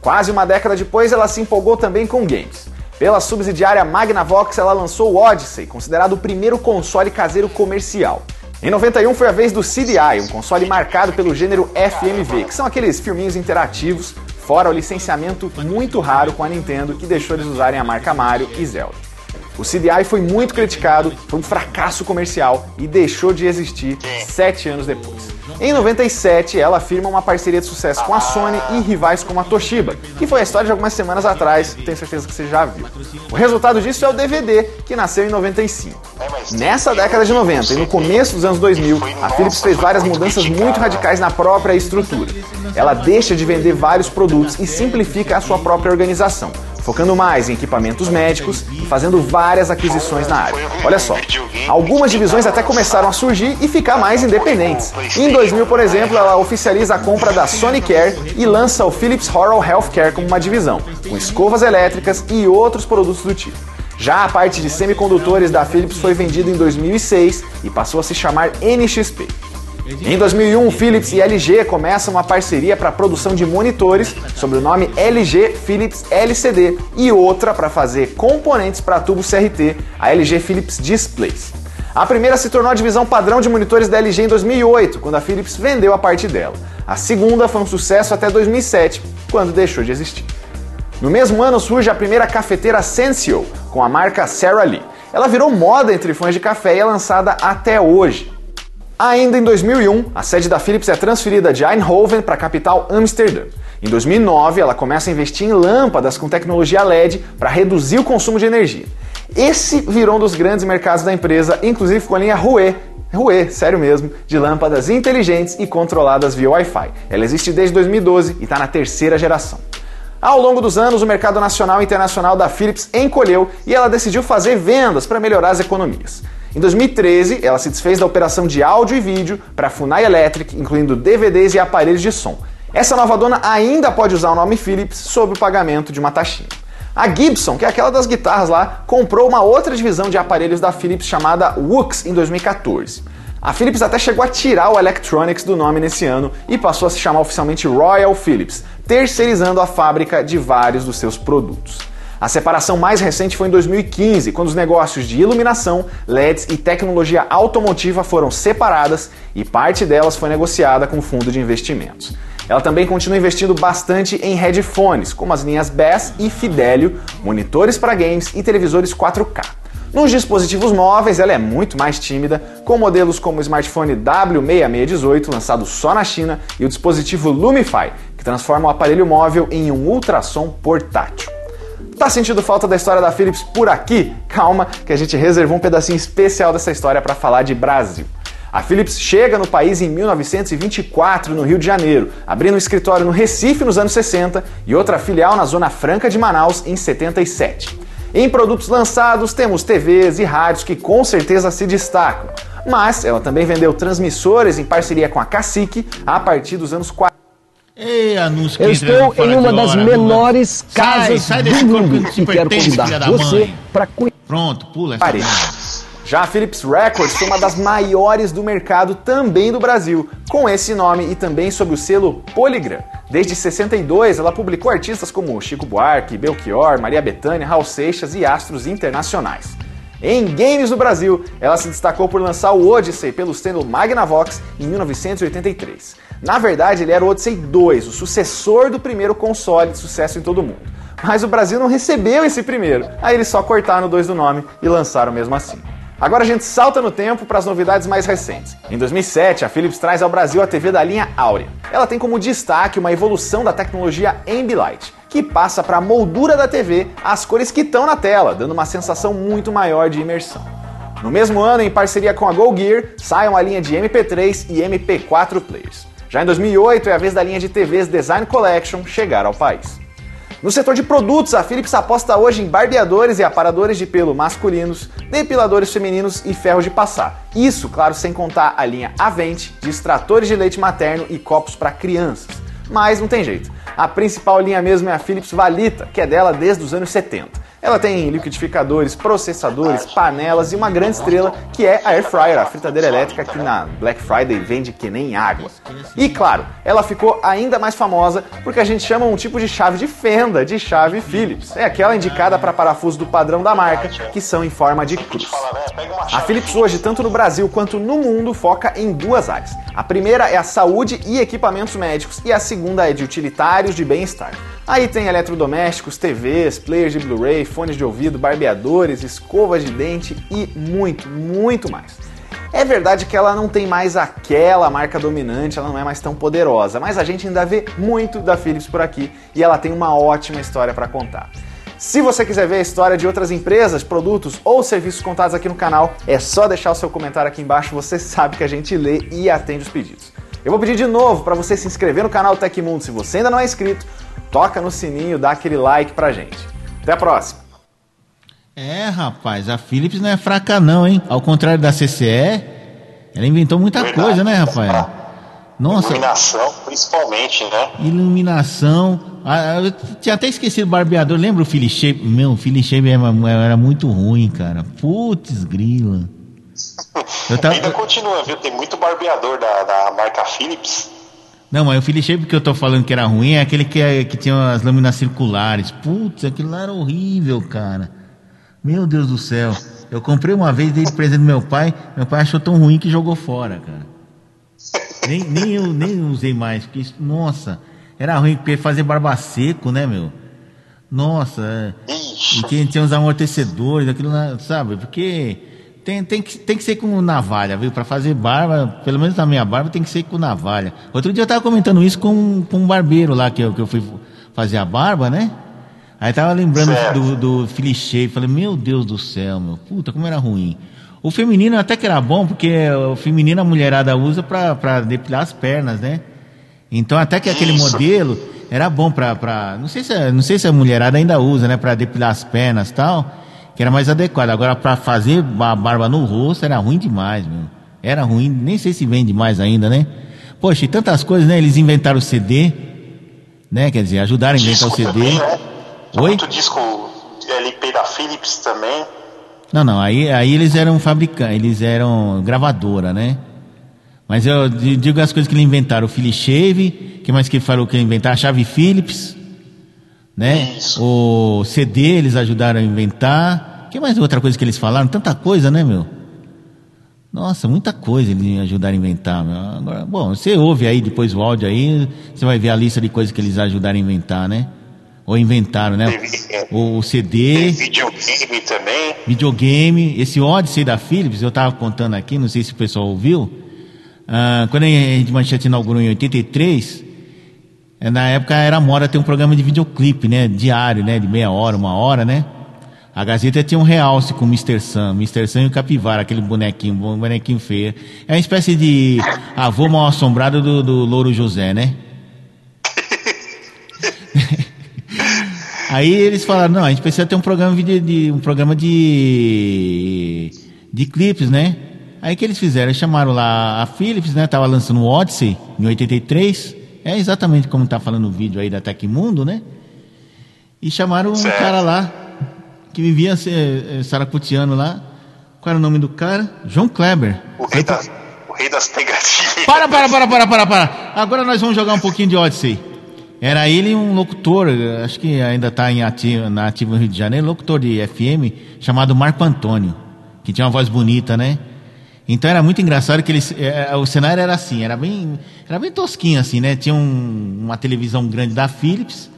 Quase uma década depois, ela se empolgou também com games. Pela subsidiária Magnavox, ela lançou o Odyssey, considerado o primeiro console caseiro comercial. Em 91 foi a vez do CDI, um console marcado pelo gênero FMV, que são aqueles filminhos interativos fora o licenciamento muito raro com a Nintendo que deixou eles usarem a marca Mario e Zelda. O CDI foi muito criticado, foi um fracasso comercial e deixou de existir sete anos depois. Em 97, ela firma uma parceria de sucesso com a Sony e rivais como a Toshiba, que foi a história de algumas semanas atrás, tenho certeza que você já viu. O resultado disso é o DVD, que nasceu em 95. Nessa década de 90 e no começo dos anos 2000, a Philips fez várias mudanças muito radicais na própria estrutura. Ela deixa de vender vários produtos e simplifica a sua própria organização focando mais em equipamentos médicos e fazendo várias aquisições na área. Olha só, algumas divisões até começaram a surgir e ficar mais independentes. Em 2000, por exemplo, ela oficializa a compra da Sonicare e lança o Philips Oral Healthcare como uma divisão, com escovas elétricas e outros produtos do tipo. Já a parte de semicondutores da Philips foi vendida em 2006 e passou a se chamar NXP. Em 2001, Philips e LG começam uma parceria para a produção de monitores sob o nome LG Philips LCD e outra para fazer componentes para tubo CRT, a LG Philips Displays. A primeira se tornou a divisão padrão de monitores da LG em 2008, quando a Philips vendeu a parte dela. A segunda foi um sucesso até 2007, quando deixou de existir. No mesmo ano surge a primeira cafeteira Sensio, com a marca Sara Lee. Ela virou moda entre fãs de café e é lançada até hoje. Ainda em 2001, a sede da Philips é transferida de Eindhoven para a capital Amsterdã. Em 2009, ela começa a investir em lâmpadas com tecnologia LED para reduzir o consumo de energia. Esse virou um dos grandes mercados da empresa, inclusive com a linha Rue, Rue, sério mesmo, de lâmpadas inteligentes e controladas via Wi-Fi. Ela existe desde 2012 e está na terceira geração. Ao longo dos anos, o mercado nacional e internacional da Philips encolheu e ela decidiu fazer vendas para melhorar as economias. Em 2013, ela se desfez da operação de áudio e vídeo para a Funai Electric, incluindo DVDs e aparelhos de som. Essa nova dona ainda pode usar o nome Philips sob o pagamento de uma taxinha. A Gibson, que é aquela das guitarras lá, comprou uma outra divisão de aparelhos da Philips chamada Wux em 2014. A Philips até chegou a tirar o Electronics do nome nesse ano e passou a se chamar oficialmente Royal Philips, terceirizando a fábrica de vários dos seus produtos. A separação mais recente foi em 2015, quando os negócios de iluminação, LEDs e tecnologia automotiva foram separadas e parte delas foi negociada com o fundo de investimentos. Ela também continua investindo bastante em headphones, como as linhas Bass e Fidelio, monitores para games e televisores 4K. Nos dispositivos móveis, ela é muito mais tímida, com modelos como o smartphone W6618, lançado só na China, e o dispositivo Lumify, que transforma o aparelho móvel em um ultrassom portátil. Tá sentindo falta da história da Philips por aqui? Calma, que a gente reservou um pedacinho especial dessa história para falar de Brasil. A Philips chega no país em 1924, no Rio de Janeiro, abrindo um escritório no Recife nos anos 60 e outra filial na Zona Franca de Manaus em 77. Em produtos lançados, temos TVs e rádios que com certeza se destacam, mas ela também vendeu transmissores em parceria com a Cacique a partir dos anos 40. Ei, anúncio Eu estou em uma das menores casas sai do desse corpo mundo que quero convidar da você para conhecer. Pronto, pula essa. Já a Philips Records foi uma das maiores do mercado também do Brasil, com esse nome e também sob o selo Polygram. Desde 62, ela publicou artistas como Chico Buarque, Belchior, Maria Bethânia, Raul Seixas e astros internacionais. Em games do Brasil, ela se destacou por lançar o Odyssey pelo selo Magnavox em 1983. Na verdade, ele era o Odyssey 2, o sucessor do primeiro console de sucesso em todo o mundo. Mas o Brasil não recebeu esse primeiro, aí eles só cortaram o 2 do nome e lançaram mesmo assim. Agora a gente salta no tempo para as novidades mais recentes. Em 2007, a Philips traz ao Brasil a TV da linha Aurea. Ela tem como destaque uma evolução da tecnologia Ambilight, que passa para a moldura da TV as cores que estão na tela, dando uma sensação muito maior de imersão. No mesmo ano, em parceria com a Go Gear, saiam a linha de MP3 e MP4 players. Já em 2008, é a vez da linha de TVs Design Collection chegar ao país. No setor de produtos, a Philips aposta hoje em barbeadores e aparadores de pelo masculinos, depiladores femininos e ferros de passar. Isso, claro, sem contar a linha Avente, de extratores de leite materno e copos para crianças. Mas não tem jeito. A principal linha mesmo é a Philips Valita, que é dela desde os anos 70. Ela tem liquidificadores, processadores, panelas e uma grande estrela que é a Air Fryer, a fritadeira elétrica que na Black Friday vende que nem água. E claro, ela ficou ainda mais famosa porque a gente chama um tipo de chave de fenda de chave Philips. É aquela indicada para parafusos do padrão da marca, que são em forma de cruz. A Philips hoje, tanto no Brasil quanto no mundo, foca em duas áreas. A primeira é a saúde e equipamentos médicos e a segunda é de utilitários de bem-estar. Aí tem eletrodomésticos, TVs, players de Blu-ray, fones de ouvido, barbeadores, escovas de dente e muito, muito mais. É verdade que ela não tem mais aquela marca dominante, ela não é mais tão poderosa, mas a gente ainda vê muito da Philips por aqui e ela tem uma ótima história para contar. Se você quiser ver a história de outras empresas, produtos ou serviços contados aqui no canal, é só deixar o seu comentário aqui embaixo, você sabe que a gente lê e atende os pedidos. Eu vou pedir de novo para você se inscrever no canal Tecmundo se você ainda não é inscrito, toca no sininho, dá aquele like pra gente. Até a próxima! É, rapaz, a Philips não é fraca não, hein? Ao contrário da CCE, ela inventou muita Verdade. coisa, né, Rafael? Nossa, Iluminação, principalmente, né? iluminação. Ah, eu tinha até esquecido o barbeador. Lembra o Philly Shape? Meu, o Philly Shape era, era muito ruim, cara. Putz, grila. Eu <laughs> tava- Ainda continua, viu? Tem muito barbeador da, da marca Philips. Não, mas o Philly Shape que eu tô falando que era ruim é aquele que, é- que tinha as lâminas circulares. Putz, aquilo lá era horrível, cara. Meu Deus do céu. Eu comprei uma vez, dei de presente do meu pai. Meu pai achou tão ruim que jogou fora, cara. Nem, nem, eu, nem usei mais, porque nossa, era ruim, porque fazer barba seco, né, meu? Nossa, é. E tinha, tinha os amortecedores, aquilo, lá, sabe? Porque tem, tem, que, tem que ser com navalha, viu? Pra fazer barba, pelo menos na minha barba, tem que ser com navalha. Outro dia eu tava comentando isso com, com um barbeiro lá, que eu, que eu fui fazer a barba, né? Aí tava lembrando do, do Shape, falei, meu Deus do céu, meu, puta, como era ruim. O feminino até que era bom, porque o feminino a mulherada usa pra, pra depilar as pernas, né? Então até que aquele Isso. modelo era bom pra, pra não sei se não sei se a mulherada ainda usa, né, Pra depilar as pernas, e tal, que era mais adequado. Agora pra fazer a barba no rosto era ruim demais, meu. Era ruim, nem sei se vende mais ainda, né? Poxa, e tantas coisas, né? Eles inventaram o CD, né? Quer dizer, ajudaram a inventar o Disco CD. também, né? Oi? Muito disco LP da Philips também. Não, não, aí, aí eles eram fabricantes, eles eram gravadora, né? Mas eu di- digo as coisas que eles inventaram, o Philly Shave, que mais que falou que inventaram? A chave Philips, né? Isso. O CD eles ajudaram a inventar. Que mais outra coisa que eles falaram? Tanta coisa, né, meu? Nossa, muita coisa eles ajudaram a inventar. Meu. Agora, bom, você ouve aí depois o áudio aí, você vai ver a lista de coisas que eles ajudaram a inventar, né? Ou inventaram, né? É, O, o CD, videogame também. videogame, esse Odyssey da Philips, eu tava contando aqui, não sei se o pessoal ouviu. Ah, quando a Rede Manchete inaugurou em 83, eh, na época era moda ter um programa de videoclipe, né? Diário, né? De meia hora, uma hora, né? A Gazeta tinha um realce com o Mr. Sam, Mr. Sam e o Capivara, aquele bonequinho, bonequinho feio. É uma espécie de avô mal assombrado do, do Louro José, né? Aí eles falaram, não, a gente precisa ter um programa de, de- um programa de de clipes, né? Aí que eles fizeram, eles chamaram lá a Philips, né? Tava lançando o Odyssey em 83. É exatamente como tá falando o vídeo aí da Tecmundo, né? E chamaram um Certo. cara lá que vivia eh, eh, saracuteando lá. Qual era o nome do cara? João Kleber. O rei, das, o rei das negativas. Para, para, para, para, para, para. Agora nós vamos jogar um pouquinho de Odyssey. Era ele um locutor, eh, acho que ainda está em ativa, na ativa no Rio de Janeiro, locutor de FM, chamado Marco Antônio, que tinha uma voz bonita, né? Então era muito engraçado que eles, eh, o cenário era assim, era bem, era bem tosquinho assim, né? Tinha um- uma televisão grande da Philips,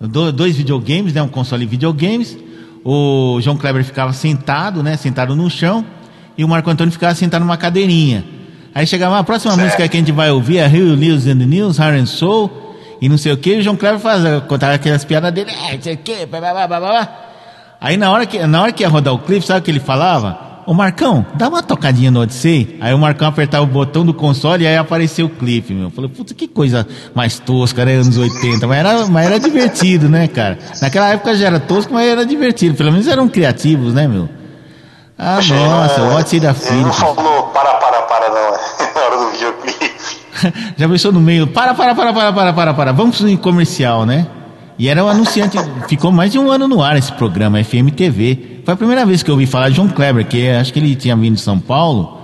do- dois videogames, né? Um console de videogames. O João Kleber ficava sentado, né? Sentado no chão. E o Marco Antônio ficava sentado numa cadeirinha. Aí chegava a próxima música que a gente vai ouvir, é Rio News and the News, Heart and Soul, e não sei o que. E o João Kleber fazia, contava aquelas piadas dele, é, não sei o que, blá, blá, blá, blá, blá. Aí na hora, que, na hora que ia rodar o clipe, sabe o que ele falava? Ô Marcão, dá uma tocadinha no Odyssey. Aí o Marcão apertava o botão do console e aí apareceu o clipe, meu. Falei, puta, que coisa mais tosca, né? Anos 80. Mas era, mas era divertido, né, cara? Naquela época já era tosco, mas era divertido. Pelo menos eram criativos, né, meu? Ah, Achei, nossa, o Odyssey da Ele não Philips. falou para, para, para, não. <laughs> Na hora do videoclipe. <laughs> Já pensou no meio? Para, para, para, para, para, para, para. Vamos pro comercial, né? E era o anunciante. Ficou mais de um ano no ar esse programa, FM TV. Foi a primeira vez que eu ouvi falar de João Kleber, que acho que ele tinha vindo de São Paulo.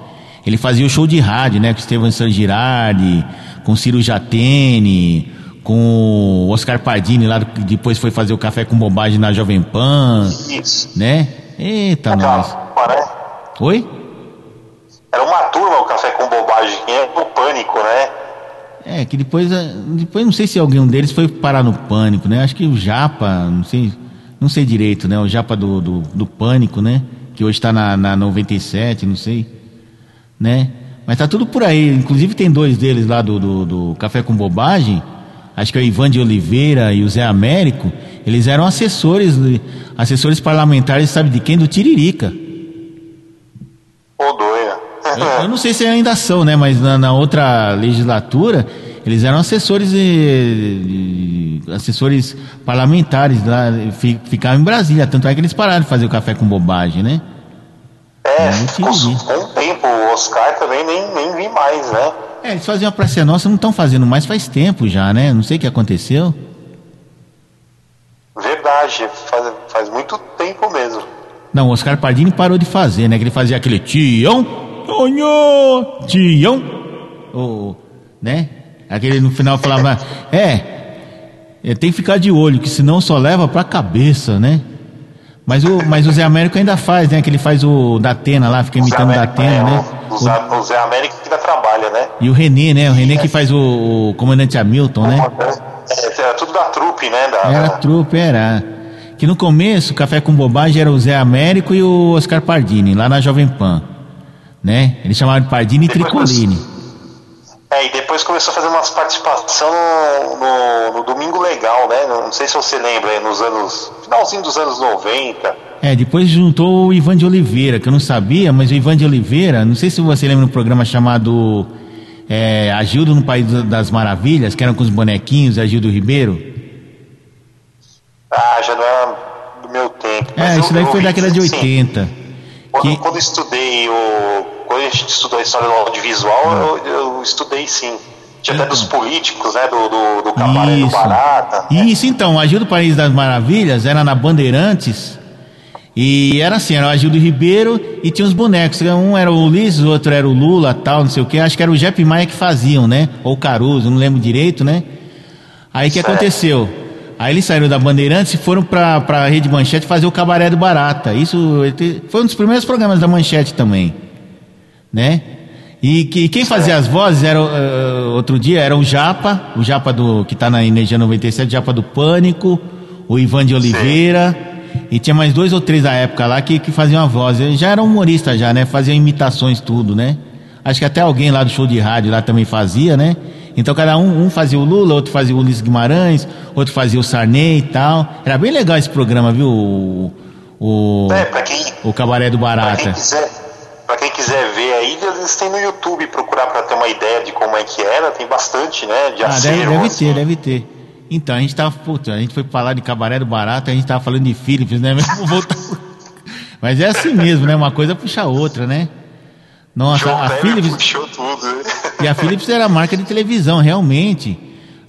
Ele fazia o show de rádio, né? Com Estevão San Girardi, com Ciro Jatene, com o Oscar Pardini lá, que depois foi fazer o café com bobagem na Jovem Pan, Isso. né? Eita, nós. Calma, né? Oi? Era uma turma o café com bobagem. É o pânico, né? É, que depois, eh, depois não sei se alguém deles foi parar no pânico, né? Acho que o Japa, não sei, não sei direito, né? O Japa do, do, do pânico, né? Que hoje está na, na 97, não sei. né? Mas tá tudo por aí. Inclusive tem dois deles lá do, do, do Café com Bobagem. Acho que é o Ivan de Oliveira e o Zé Américo. Eles eram assessores, assessores parlamentares, sabe de quem? Do Tiririca. Ô, doida. Eu, eu não sei se ainda são, né? Mas na, na outra legislatura, eles eram assessores e, assessores parlamentares lá, fi- ficavam em Brasília. Tanto é que eles pararam de fazer o café com bobagem, né? É, ficou com um tempo. O Oscar também nem, nem vi mais, né? É, eles faziam a Praça Nossa, não estão fazendo mais faz tempo já, né? Não sei o que aconteceu. Verdade, faz, faz muito tempo mesmo. Não, o Oscar Pardini parou de fazer, né? Que ele fazia aquele tião, tonho, tião, o, né? Aquele no final falava, é, é, tem que ficar de olho, que senão só leva pra cabeça, né? Mas o, mas o Zé Américo ainda faz, né? Que ele faz o Datena lá, fica imitando o Zé Datena, Américo, né? é, O, o, Zé- o Zé Américo que ainda trabalha, né? E o Renê, né? O Renê que faz o, o comandante Hamilton, né? É, era tudo da trupe, né? Da, Era trupe, era. Que no começo, Café com Bobagem era o Zé Américo e o Oscar Pardini, lá na Jovem Pan. Né? Eles chamavam de Pardini e Tricolini. É, e depois começou a fazer umas participação no, no- no Domingo Legal, né? Não sei se você lembra, aí, nos anos. Finalzinho dos anos 90. É, depois juntou o Ivan de Oliveira, que eu não sabia, mas o Ivan de Oliveira, não sei se você lembra um programa chamado é, Agildo no País das Maravilhas, que eram com os bonequinhos, Agildo Ribeiro. Ah, já não era do meu tempo. É, isso daí foi década de sim. 80. Quando, Que- quando eu estudei o. Quando a gente estudou a história do audiovisual, eu, eu estudei sim. Tinha até dos políticos, né? Do, do, do Cabaré do. Barata. Isso, então, o Agildo País das Maravilhas era na Bandeirantes. E era assim, era o Agildo Ribeiro e tinha os bonecos. Um era o Ulisses, o outro era o Lula, tal, não sei o quê. Acho que era o Jeff Maia que faziam, né? Ou o Caruso, não lembro direito, né? Aí o que Certo. aconteceu? Aí eles saíram da Bandeirantes e foram pra, pra Rede Manchete fazer o Cabaré do Barata. Isso foi um dos primeiros programas da Manchete também, né? E que, quem fazia as vozes era eh, outro dia era o Japa, o Japa do que tá na Energia 97, o Japa do Pânico, o Ivan de Oliveira, e tinha mais dois ou três da época lá que, que faziam a voz. Ele já era humorista já, né? Faziam imitações tudo, né? Acho que até alguém lá do show de rádio lá também fazia, né? Então cada um, um fazia o Lula, outro fazia o Ulisses Guimarães, outro fazia o Sarney e tal. Era bem legal esse programa, viu? O, o, É, quem, o Cabaré do pra quem Barata. quiser. Pra quem quiser ver têm no YouTube procurar pra ter uma ideia de como é que era, tem bastante, né? De Ah, deve, acervo, deve assim. ter, deve ter. Então, a gente tava, puta, a gente foi falar de Cabaré do Barata, a gente tava falando de Philips, né? <laughs> Mas é assim mesmo, né? Uma coisa puxa a outra, né? Nossa, João a Philips, puxou tudo, né? e a Philips era marca de televisão, realmente.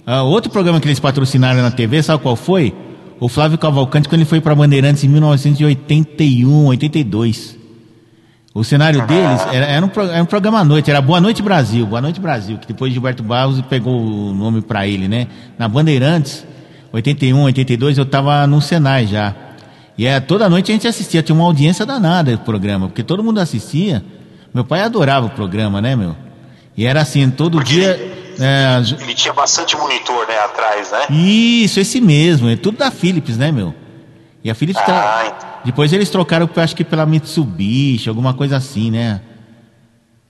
Ah, outro programa que eles patrocinaram na TV, sabe qual foi? O Flávio Cavalcante, quando ele foi para Bandeirantes em 1981, 82. O cenário deles era, era um, era um programa à noite, era Boa Noite Brasil, Boa Noite Brasil, que depois Gilberto Barros pegou o nome para ele, né? Na Bandeirantes, 81, 82, eu tava no Senai já. E é, toda noite a gente assistia, tinha uma audiência danada o programa, porque todo mundo assistia. Meu pai adorava o programa, né, meu? E era assim, todo dia. é, as- Ele tinha bastante monitor, né, atrás, né? isso, esse mesmo, é tudo da Philips, né, meu? E a Philips. tra- Ah, então. Depois eles trocaram, acho que pela Mitsubishi, alguma coisa assim, né?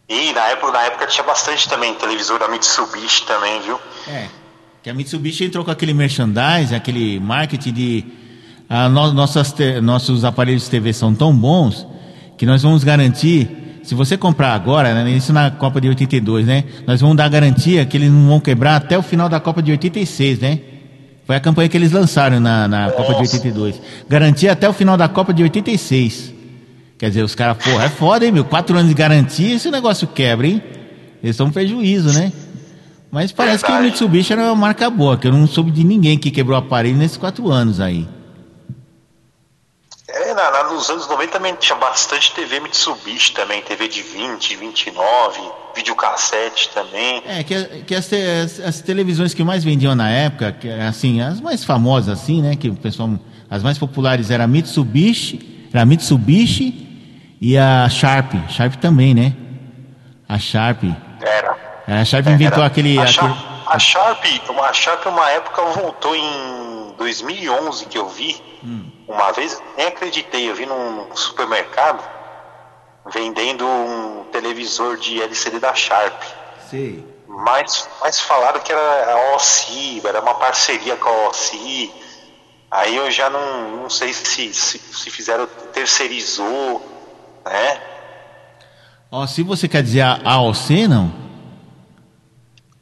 E na época, na época tinha bastante também televisor da Mitsubishi também, viu? É. Que a Mitsubishi entrou com aquele merchandising, aquele marketing de. ah, no- nossas te- nossos aparelhos de TV são tão bons que nós vamos garantir. Se você comprar agora, né, isso na Copa de 82, né? Nós vamos dar garantia que eles não vão quebrar até o final da Copa de 86, né? Foi a campanha que eles lançaram na, na Copa de 82. Garantia até o final da Copa de 86. Quer dizer, os caras, porra, é foda, hein, meu? Quatro anos de garantia, esse negócio quebra, hein? Eles estão um prejuízo, né? Mas parece que o Verdade. Mitsubishi era uma marca boa, que eu não soube de ninguém que quebrou o aparelho nesses quatro anos aí. É, na, na- nos anos 90 também tinha bastante TV Mitsubishi também, TV de 20, 29, videocassete também. É, que, que as, as- as televisões que mais vendiam na época, que, assim, as mais famosas assim, né, que o pessoal, as mais populares era a Mitsubishi, era a Mitsubishi e a Sharp, Sharp também, né? A Sharp, Era. a Sharp inventou Era. aquele, a, aquele Sharp, a Sharp, uma, a Sharp uma época voltou em 2011 que eu vi, Hum. uma vez, nem acreditei, eu vi num supermercado, vendendo um televisor de LCD da Sharp. Sei. Mas, mas falaram que era a OSI, era uma parceria com a OSI. Aí eu já não, não sei se, se, se fizeram, terceirizou, né? Ó, se você quer dizer a AOC, não?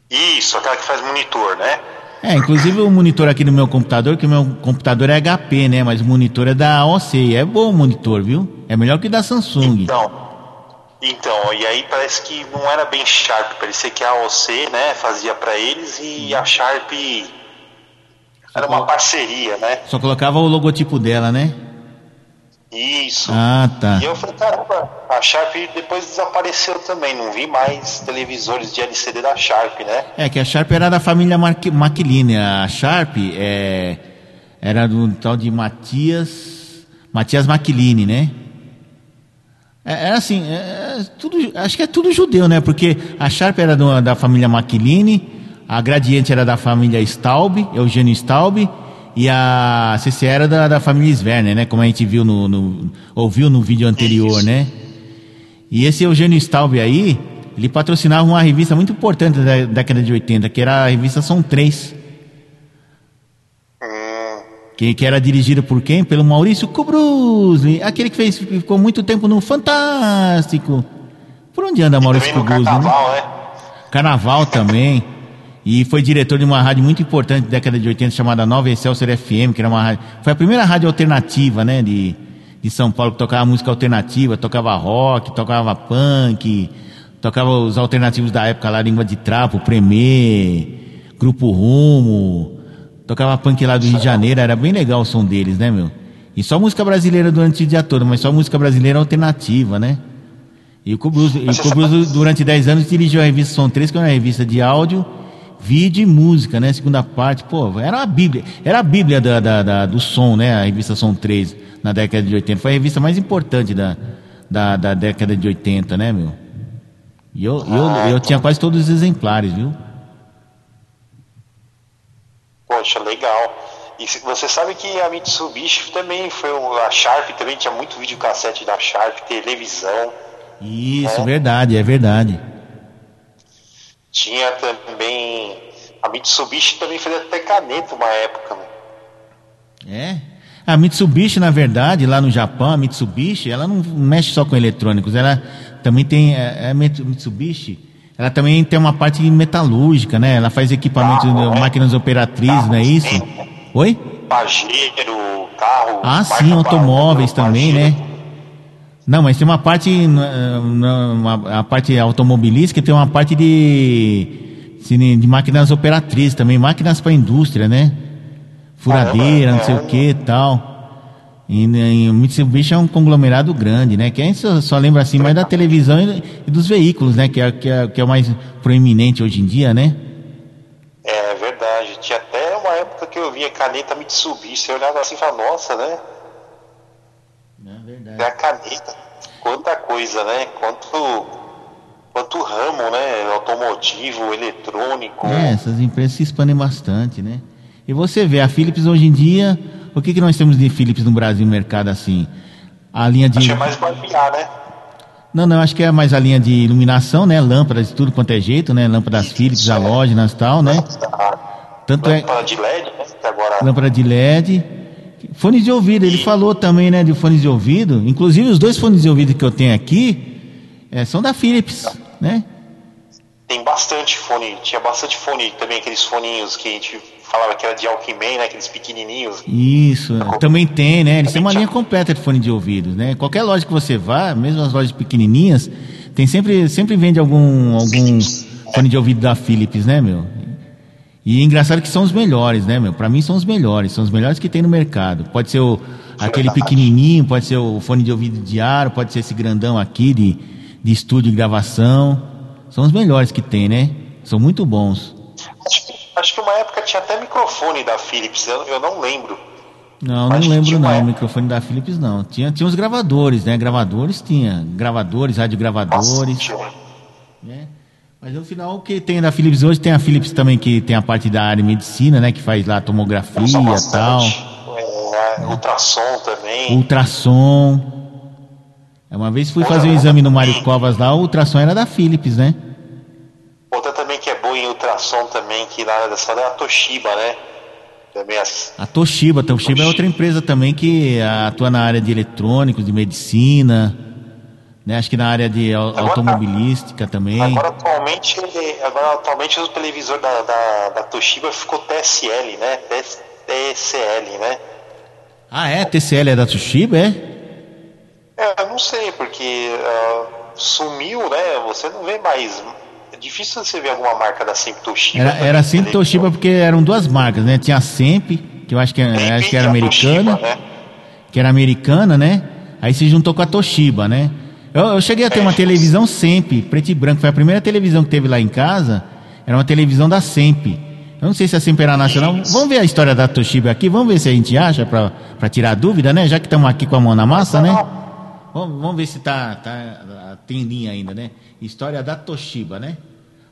Isso, aquela que faz monitor, né? É, inclusive o monitor aqui no meu computador, que o meu computador é HP, né? Mas o monitor é da AOC. E é bom o monitor, viu? É melhor que o da Samsung. Então, então, e aí parece que não era bem Sharp, parecia que a AOC, né, fazia para eles e a Sharp era uma parceria, né? Só colocava o logotipo dela, né? Isso. Ah, tá. E eu falei, caramba, a Sharp depois desapareceu também, não vi mais televisores de LCD da Sharp, né? É, que a Sharp era da família Maquiline. A Sharp é, era do tal de Matias. Matias Maquiline, né? É, era assim, é, tudo, acho que é tudo judeu, né? Porque a Sharp era do, da família Maquiline, a Gradiente era da família Staub, Eugênio Staub, e a CC era da, da família Sverner, né? Como a gente viu no, no ouviu no vídeo anterior, né? E esse Eugênio Staub aí, ele patrocinava uma revista muito importante da década de 80, que era a revista São 3. Que, que era dirigida por quem? Pelo Maurício Kubrusli, aquele que fez, ficou muito tempo no Fantástico. Por onde anda Maurício Kubrusli? Carnaval, né? Carnaval também. E foi diretor de uma rádio muito importante da década de 80 chamada Nova Excelsior FM, que era uma rádio, foi a primeira rádio alternativa, né, de, de São Paulo que tocava música alternativa, tocava rock, tocava punk, tocava os alternativos da época lá, Língua de Trapo, Premier, Grupo Rumo, tocava punk lá do Rio de Janeiro, era bem legal o som deles, né, meu? E só música brasileira durante o dia todo, mas só música brasileira alternativa, né? E o Kubrus durante 10 anos dirigiu a revista Som 3, que é uma revista de áudio, vídeo e música, né? Segunda parte, pô, era a Bíblia, era a Bíblia da, da, da, do som, né? A revista Som 3, na década de 80. Foi a revista mais importante da, da, da década de 80, né, meu? E eu, eu, eu tinha quase todos os exemplares, viu? Poxa, legal. E você sabe que a Mitsubishi também foi um, a Sharp também tinha muito videocassete da Sharp, televisão. Isso, verdade, é verdade. Tinha também a Mitsubishi também fazia até caneta uma época. né? É. A Mitsubishi, na verdade, lá no Japão, a Mitsubishi, ela não mexe só com eletrônicos, ela também tem, é, é Mit- Mitsubishi, ela também tem uma parte metalúrgica, né? Ela faz equipamentos, Carro, né? máquinas operatriz, não é isso? Oi? Pajero, carro. Ah, sim, automóveis Pajero, também, né? Não, mas tem uma parte, uma- a parte automobilística tem uma parte de, de máquinas operatrizes também, máquinas para indústria, né? Furadeira, não sei o que tal. E, o Mitsubishi é um conglomerado grande, né? Que a gente só, só lembra assim mais da televisão e, e dos veículos, né? Que é, que, é, que é o mais proeminente hoje em dia, né? É verdade. Tinha até uma época que eu via caneta Mitsubishi. Eu olhava assim e falava, nossa, né? É verdade. É a caneta. Quanta coisa, né? Quanto, quanto ramo, né? Automotivo, eletrônico. É, essas empresas se expandem bastante, né? E você vê, a Philips hoje em dia, o que, que nós temos de Philips no Brasil no mercado assim? A linha de. Acho que é mais barbear, né? Não, não, acho que é mais a linha de iluminação, né? Lâmpadas de tudo quanto é jeito, né? Lâmpadas Philips, halógenas e tal, né? Tanto é Lâmpada de LED, né? Que agora lâmpada de LED. Fones de ouvido, ele falou também, né, de fones de ouvido. Inclusive, os dois fones de ouvido que eu tenho aqui é, são da Philips, né? tem bastante fone. Tinha bastante fone também, aqueles foninhos que a gente falava que era de Alckmin, né? Aqueles pequenininhos. Isso, também tem, né? Eles têm uma linha completa de fone de ouvido, né? Qualquer loja que você vá, mesmo as lojas pequenininhas, tem sempre, sempre vende algum, algum fone de ouvido da Philips, né, meu? E é engraçado que são os melhores, né, meu? Pra mim são os melhores, são os melhores que tem no mercado. Pode ser o, aquele pequenininho, pode ser o fone de ouvido de ar, pode ser esse grandão aqui de, de estúdio e gravação. São os melhores que tem, né? São muito bons. Acho que, acho que uma época tinha até microfone da Philips, eu, eu não lembro. Não, não Acho que lembro não, época. microfone da Philips não. Tinha, tinha os gravadores, né? Gravadores tinha. Gravadores, radiogravadores. Nossa, né? Mas no final o que tem da Philips hoje, tem a Philips também que tem a parte da área de medicina, né? Que faz lá tomografia e tal. bastante. É, ultrassom também. Ultrassom. É Uma vez fui fazer um exame no Mário Covas lá, o ultrassom era da Philips, né? Outra também que é boa em ultrassom também, que na área da saúde é a Toshiba, né? Também as... A Toshiba, a Toshiba é outra empresa também que atua na área de eletrônicos, de medicina, né? Acho que na área de Agora- automobilística também. Agora atualmente, agora atualmente o televisor da, da, da Toshiba ficou TSL, né? TSL, né? Ah, é? TCL é da Toshiba, é? É, eu não sei, porque ah, sumiu, né? Você não vê mais. É difícil você ver alguma marca da sempre Toshiba. Era, também era televisão. Toshiba porque eram duas marcas, né? Tinha a Semp, que eu acho que, Sempre acho que era americana, Toshiba, né? que era americana, né? Aí se juntou com a Toshiba, né? Eu, eu cheguei a ter uma televisão Semp, preto e branco. Foi a primeira televisão que teve lá em casa. Era uma televisão da Semp. Eu não sei se a Semp era nacional. Vamos ver a história da Toshiba aqui. Vamos ver se a gente acha pra tirar dúvida, né? Já que estamos aqui com a mão na massa, né? Vamos, vamos ver se tá, tá, tem linha ainda, né? História da Toshiba, né?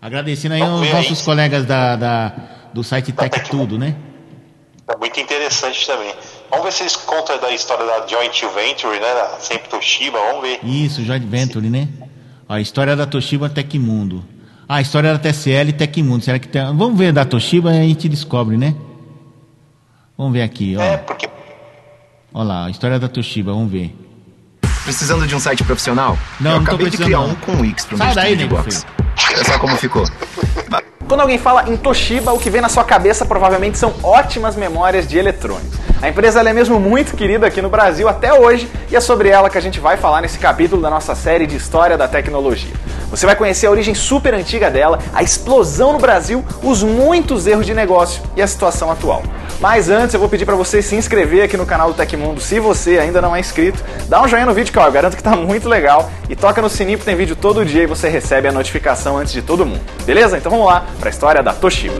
Agradecendo aí aos nossos colegas da, da- do site Tech Tudo, né? É muito interessante também. Vamos ver se eles contam da história da Joint Venture, né? Da sempre Toshiba, vamos ver. Isso, Joint Venture, né? A história da Toshiba Tecmundo. Ah, a história da TCL Tecmundo. Será que tem... Vamos ver da Toshiba e a gente descobre, né? Vamos ver aqui, ó. É, porque Olha lá, a história da Toshiba, vamos ver. Precisando de um site profissional? Não, Eu não tô acabei de precisando, criar não. um com Wix para Sai meu daí, Box. Olha só como ficou. Quando alguém fala em Toshiba, o que vem na sua cabeça provavelmente são ótimas memórias de eletrônicos. A empresa é mesmo muito querida aqui no Brasil até hoje e é sobre ela que a gente vai falar nesse capítulo da nossa série de História da Tecnologia. Você vai conhecer a origem super antiga dela, a explosão no Brasil, os muitos erros de negócio e a situação atual. Mas antes eu vou pedir para você se inscrever aqui no canal do Tecmundo se você ainda não é inscrito. Dá um joinha no vídeo que eu garanto que tá muito legal e toca no sininho que tem vídeo todo dia e você recebe a notificação antes de todo mundo. Beleza? Então vamos lá para a história da Toshiba.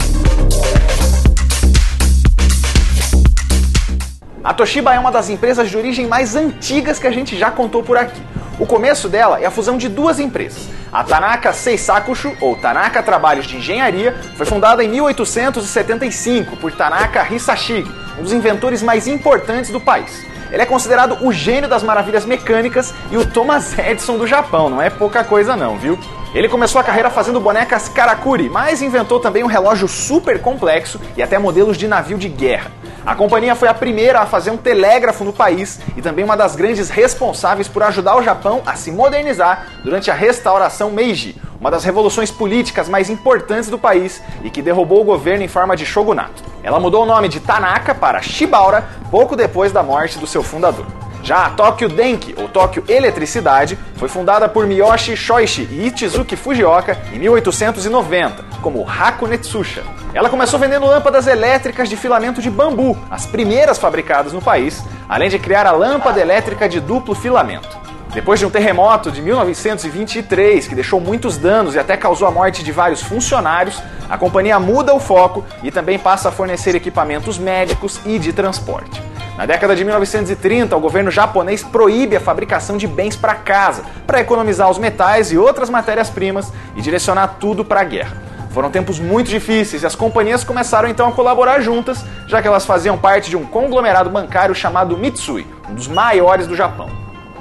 A Toshiba é uma das empresas de origem mais antigas que a gente já contou por aqui. O começo dela é a fusão de duas empresas. A Tanaka Seisakushu, ou Tanaka Trabalhos de Engenharia, foi fundada em 1875 por Tanaka Hisashige, um dos inventores mais importantes do país. Ele é considerado o gênio das maravilhas mecânicas e o Thomas Edison do Japão, não é pouca coisa não, viu? Ele começou a carreira fazendo bonecas Karakuri, mas inventou também um relógio super complexo e até modelos de navio de guerra. A companhia foi a primeira a fazer um telégrafo no país e também uma das grandes responsáveis por ajudar o Japão a se modernizar durante a restauração Meiji, uma das revoluções políticas mais importantes do país e que derrubou o governo em forma de shogunato. Ela mudou o nome de Tanaka para Shibaura pouco depois da morte do seu fundador. Já a Tokyo Denki, ou Tokyo Eletricidade, foi fundada por Miyoshi Shoichi e Ichizuki Fujioka em 1890, como Hakunetsusha. Ela começou vendendo lâmpadas elétricas de filamento de bambu, as primeiras fabricadas no país, além de criar a lâmpada elétrica de duplo filamento. Depois de um terremoto de 1923 que deixou muitos danos e até causou a morte de vários funcionários, a companhia muda o foco e também passa a fornecer equipamentos médicos e de transporte. Na década de 1930, o governo japonês proíbe a fabricação de bens para casa, para economizar os metais e outras matérias-primas e direcionar tudo para a guerra. Foram tempos muito difíceis e as companhias começaram então a colaborar juntas, já que elas faziam parte de um conglomerado bancário chamado Mitsui, um dos maiores do Japão.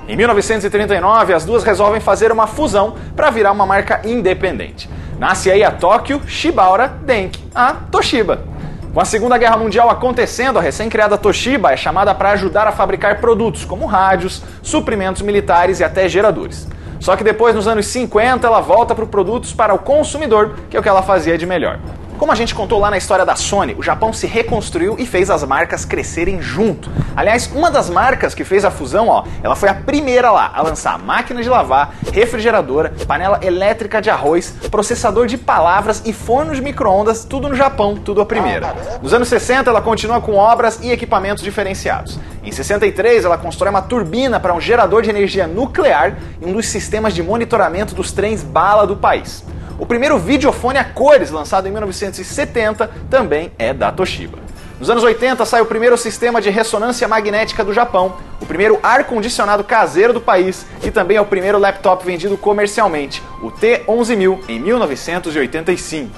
Em 1939, as duas resolvem fazer uma fusão para virar uma marca independente. Nasce aí a Tokyo Shibaura Denki, a Toshiba. Com a Segunda Guerra Mundial acontecendo, a recém-criada Toshiba é chamada para ajudar a fabricar produtos como rádios, suprimentos militares e até geradores. Só que depois, nos anos 50, ela volta para produtos para o consumidor, que é o que ela fazia de melhor. Como a gente contou lá na história da Sony, o Japão se reconstruiu e fez as marcas crescerem junto. Aliás, uma das marcas que fez a fusão, ó, ela foi a primeira lá a lançar máquina de lavar, refrigeradora, panela elétrica de arroz, processador de palavras e forno de micro-ondas, tudo no Japão, tudo a primeira. Nos anos 60, ela continua com obras e equipamentos diferenciados. Em 63, ela constrói uma turbina para um gerador de energia nuclear e um dos sistemas de monitoramento dos trens bala do país. O primeiro videofone a cores, lançado em 1970, também é da Toshiba. Nos anos 80 sai o primeiro sistema de ressonância magnética do Japão, o primeiro ar-condicionado caseiro do país e também é o primeiro laptop vendido comercialmente, o T11000, em 1985.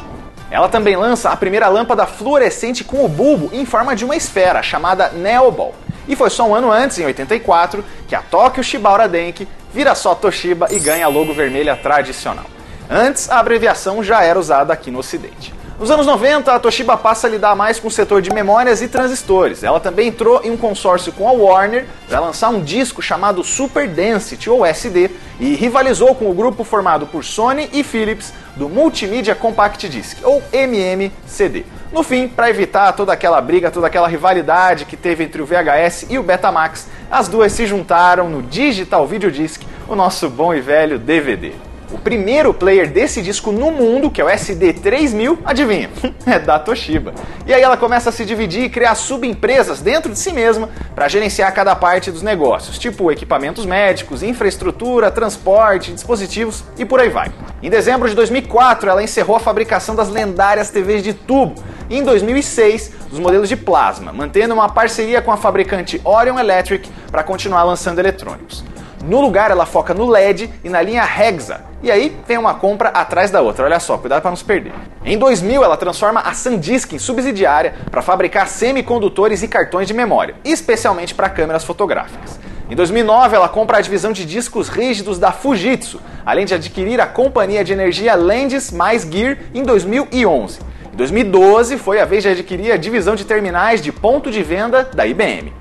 Ela também lança a primeira lâmpada fluorescente com o bulbo em forma de uma esfera, chamada Neoball. E foi só um ano antes, em 84, que a Tokyo Shibaura Denki vira só Toshiba e ganha a logo vermelha tradicional. Antes, a abreviação já era usada aqui no Ocidente. Nos anos 90, a Toshiba passa a lidar mais com o setor de memórias e transistores. Ela também entrou em um consórcio com a Warner para lançar um disco chamado Super Density, ou SD, e rivalizou com o grupo formado por Sony e Philips do Multimedia Compact Disc, ou MMCD. No fim, para evitar toda aquela briga, toda aquela rivalidade que teve entre o VHS e o Betamax, as duas se juntaram no Digital Video Disc, o nosso bom e velho DVD. O primeiro player desse disco no mundo, que é o SD3000, adivinha? <laughs> é da Toshiba. E aí ela começa a se dividir e criar subempresas dentro de si mesma para gerenciar cada parte dos negócios, tipo equipamentos médicos, infraestrutura, transporte, dispositivos e por aí vai. Em dezembro de 2004, ela encerrou a fabricação das lendárias TVs de tubo e em 2006 dos modelos de plasma, mantendo uma parceria com a fabricante Orion Electric para continuar lançando eletrônicos. No lugar, ela foca no LED e na linha Hexa. E aí tem uma compra atrás da outra, olha só, cuidado para não se perder. Em 2000, ela transforma a SanDisk em subsidiária para fabricar semicondutores e cartões de memória, especialmente para câmeras fotográficas. Em 2009, ela compra a divisão de discos rígidos da Fujitsu, além de adquirir a companhia de energia Landis mais Gear em 2011. Em 2012, foi a vez de adquirir a divisão de terminais de ponto de venda da IBM.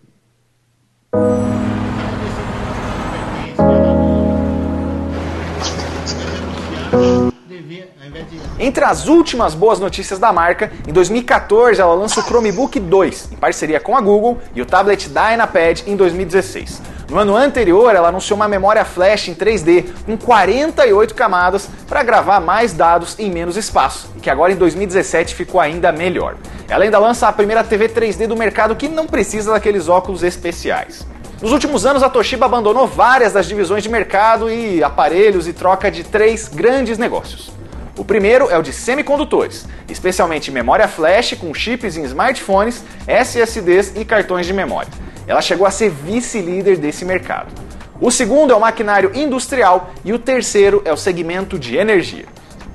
Entre as últimas boas notícias da marca, em 2014 ela lança o Chromebook 2, em parceria com a Google, e o tablet Dynapad em 2016. No ano anterior, ela anunciou uma memória flash em 3D com 48 camadas para gravar mais dados em menos espaço, e que agora em 2017 ficou ainda melhor. Ela ainda lança a primeira TV 3D do mercado que não precisa daqueles óculos especiais. Nos últimos anos, a Toshiba abandonou várias das divisões de mercado e aparelhos e troca de três grandes negócios. O primeiro é o de semicondutores, especialmente memória flash com chips em smartphones, SSDs e cartões de memória. Ela chegou a ser vice-líder desse mercado. O segundo é o maquinário industrial e o terceiro é o segmento de energia.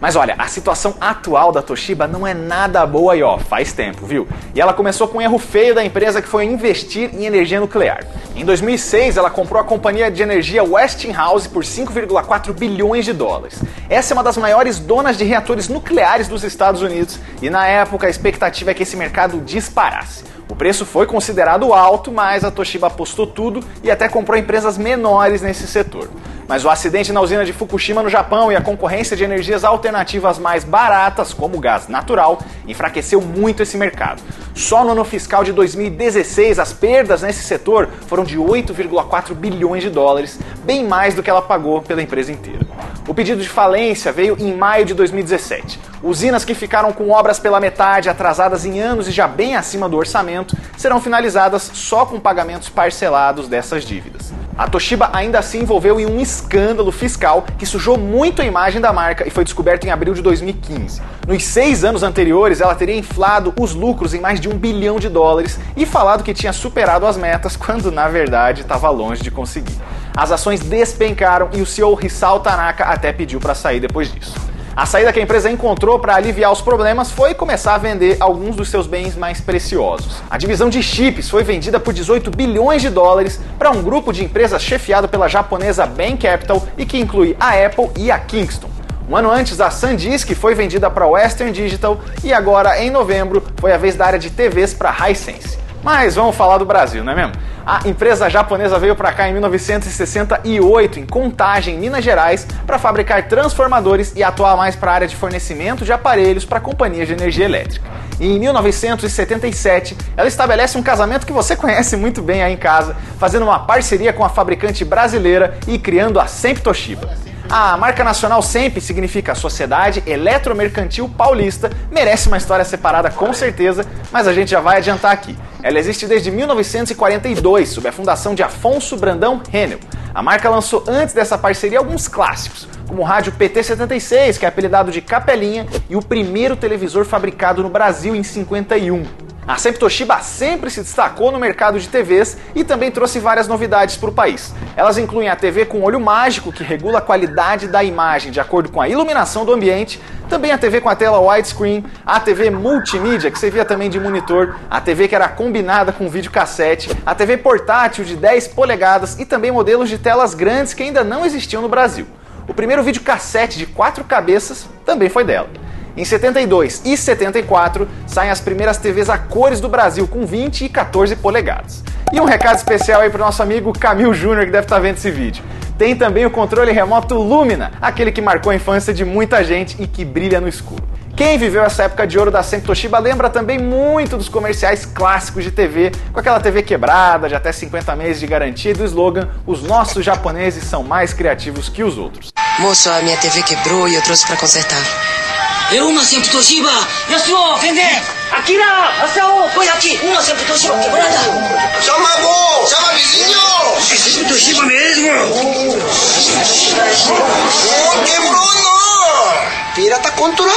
Mas olha, a situação atual da Toshiba não é nada boa e ó, faz tempo, viu? E ela começou com um erro feio da empresa que foi investir em energia nuclear. Em 2006, ela comprou a companhia de energia Westinghouse por 5,4 bilhões de dólares. Essa é uma das maiores donas de reatores nucleares dos Estados Unidos e na época a expectativa é que esse mercado disparasse. O preço foi considerado alto, mas a Toshiba apostou tudo e até comprou empresas menores nesse setor. Mas o acidente na usina de Fukushima no Japão e a concorrência de energias alternativas mais baratas, como o gás natural, enfraqueceu muito esse mercado. Só no ano fiscal de 2016, as perdas nesse setor foram de 8,4 bilhões de dólares, bem mais do que ela pagou pela empresa inteira. O pedido de falência veio em maio de 2017. Usinas que ficaram com obras pela metade, atrasadas em anos e já bem acima do orçamento, serão finalizadas só com pagamentos parcelados dessas dívidas. A Toshiba ainda se envolveu em um escândalo fiscal que sujou muito a imagem da marca e foi descoberto em abril de 2015. Nos seis anos anteriores, ela teria inflado os lucros em mais de um bilhão de dólares e falado que tinha superado as metas, <laughs> quando na verdade estava longe de conseguir. As ações despencaram e o CEO Hisao Tanaka até pediu para sair depois disso. A saída que a empresa encontrou para aliviar os problemas foi começar a vender alguns dos seus bens mais preciosos. A divisão de chips foi vendida por 18 bilhões de dólares para um grupo de empresas chefiado pela japonesa Bain Capital e que inclui a Apple e a Kingston. Um ano antes, a SanDisk foi vendida para Western Digital e agora, em novembro, foi a vez da área de TVs para Hisense. Mas vamos falar do Brasil, não é mesmo? A empresa japonesa veio para cá em 1968, em Contagem, Minas Gerais, para fabricar transformadores e atuar mais para a área de fornecimento de aparelhos para companhias de energia elétrica. E em 1977, ela estabelece um casamento que você conhece muito bem aí em casa, fazendo uma parceria com a fabricante brasileira e criando a Sempre Toshiba. A marca nacional sempre significa Sociedade Eletromercantil Paulista, merece uma história separada com certeza, mas a gente já vai adiantar aqui. Ela existe desde 1942, sob a fundação de Afonso Brandão Renel. A marca lançou antes dessa parceria alguns clássicos, como o rádio PT76, que é apelidado de Capelinha, e o primeiro televisor fabricado no Brasil em 51. A Sempre Toshiba sempre se destacou no mercado de TVs e também trouxe várias novidades para o país. Elas incluem a TV com olho mágico, que regula a qualidade da imagem de acordo com a iluminação do ambiente, também a TV com a tela widescreen, a TV multimídia, que servia também de monitor, a TV que era combinada com videocassete, a TV portátil de 10 polegadas e também modelos de telas grandes que ainda não existiam no Brasil. O primeiro videocassete de quatro cabeças também foi dela. Em 72 e 74 saem as primeiras TVs a cores do Brasil com 20 e 14 polegadas. E um recado especial aí para o nosso amigo Camil Júnior que deve estar vendo esse vídeo. Tem também o controle remoto Lumina, aquele que marcou a infância de muita gente e que brilha no escuro. Quem viveu essa época de ouro da Sempre Toshiba lembra também muito dos comerciais clássicos de TV, com aquela TV quebrada, de até 50 meses de garantia e do slogan: Os nossos japoneses são mais criativos que os outros. Moço, a minha TV quebrou e eu trouxe para consertar. É uma sempre Toshiba! Yasuo, vender! Akira! Asao, põe aqui! Uma sempre Toshiba quebrada! Chama bom! Chama vizinho! É sempre Toshiba mesmo! Não quebrou não! Pirata contrário!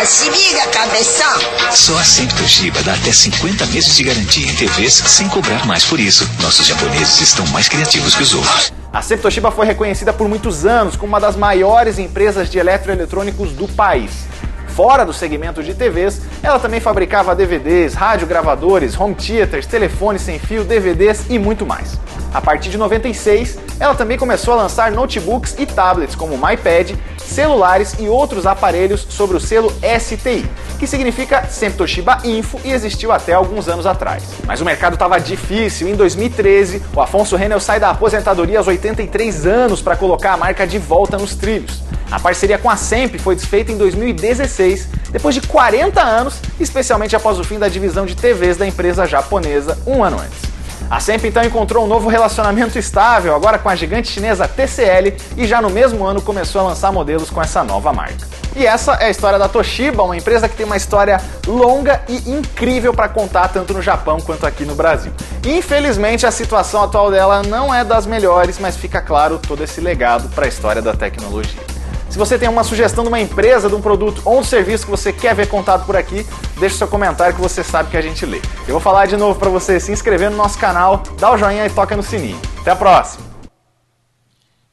Ah, se liga, cabeção! Só a Sempre Toshiba dá até 50 meses de garantia em TVs sem cobrar mais por isso. Nossos japoneses estão mais criativos que os outros. A Sempre Toshiba foi reconhecida por muitos anos como uma das maiores empresas de eletroeletrônicos do país. Fora do segmento de TVs, ela também fabricava DVDs, radiogravadores, home theaters, telefones sem fio, DVDs e muito mais. A partir de 96, ela também começou a lançar notebooks e tablets como o MyPad, celulares e outros aparelhos sobre o selo STI, que significa Sempre Toshiba Info e existiu até alguns anos atrás. Mas o mercado estava difícil. Em 2013, o Afonso Renel sai da aposentadoria aos 83 anos para colocar a marca de volta nos trilhos. A parceria com a Sempre foi desfeita em 2016, depois de 40 anos, especialmente após o fim da divisão de TVs da empresa japonesa um ano antes. A Sempre então encontrou um novo relacionamento estável, agora com a gigante chinesa TCL, e já no mesmo ano começou a lançar modelos com essa nova marca. E essa é a história da Toshiba, uma empresa que tem uma história longa e incrível para contar tanto no Japão quanto aqui no Brasil. Infelizmente, a situação atual dela não é das melhores, mas fica claro todo esse legado para a história da tecnologia. Se você tem uma sugestão de uma empresa, de um produto ou um serviço que você quer ver contado por aqui, deixe seu comentário que você sabe que a gente lê. Eu vou falar de novo para você se inscrever no nosso canal, dá o joinha e toca no sininho. Até a próxima!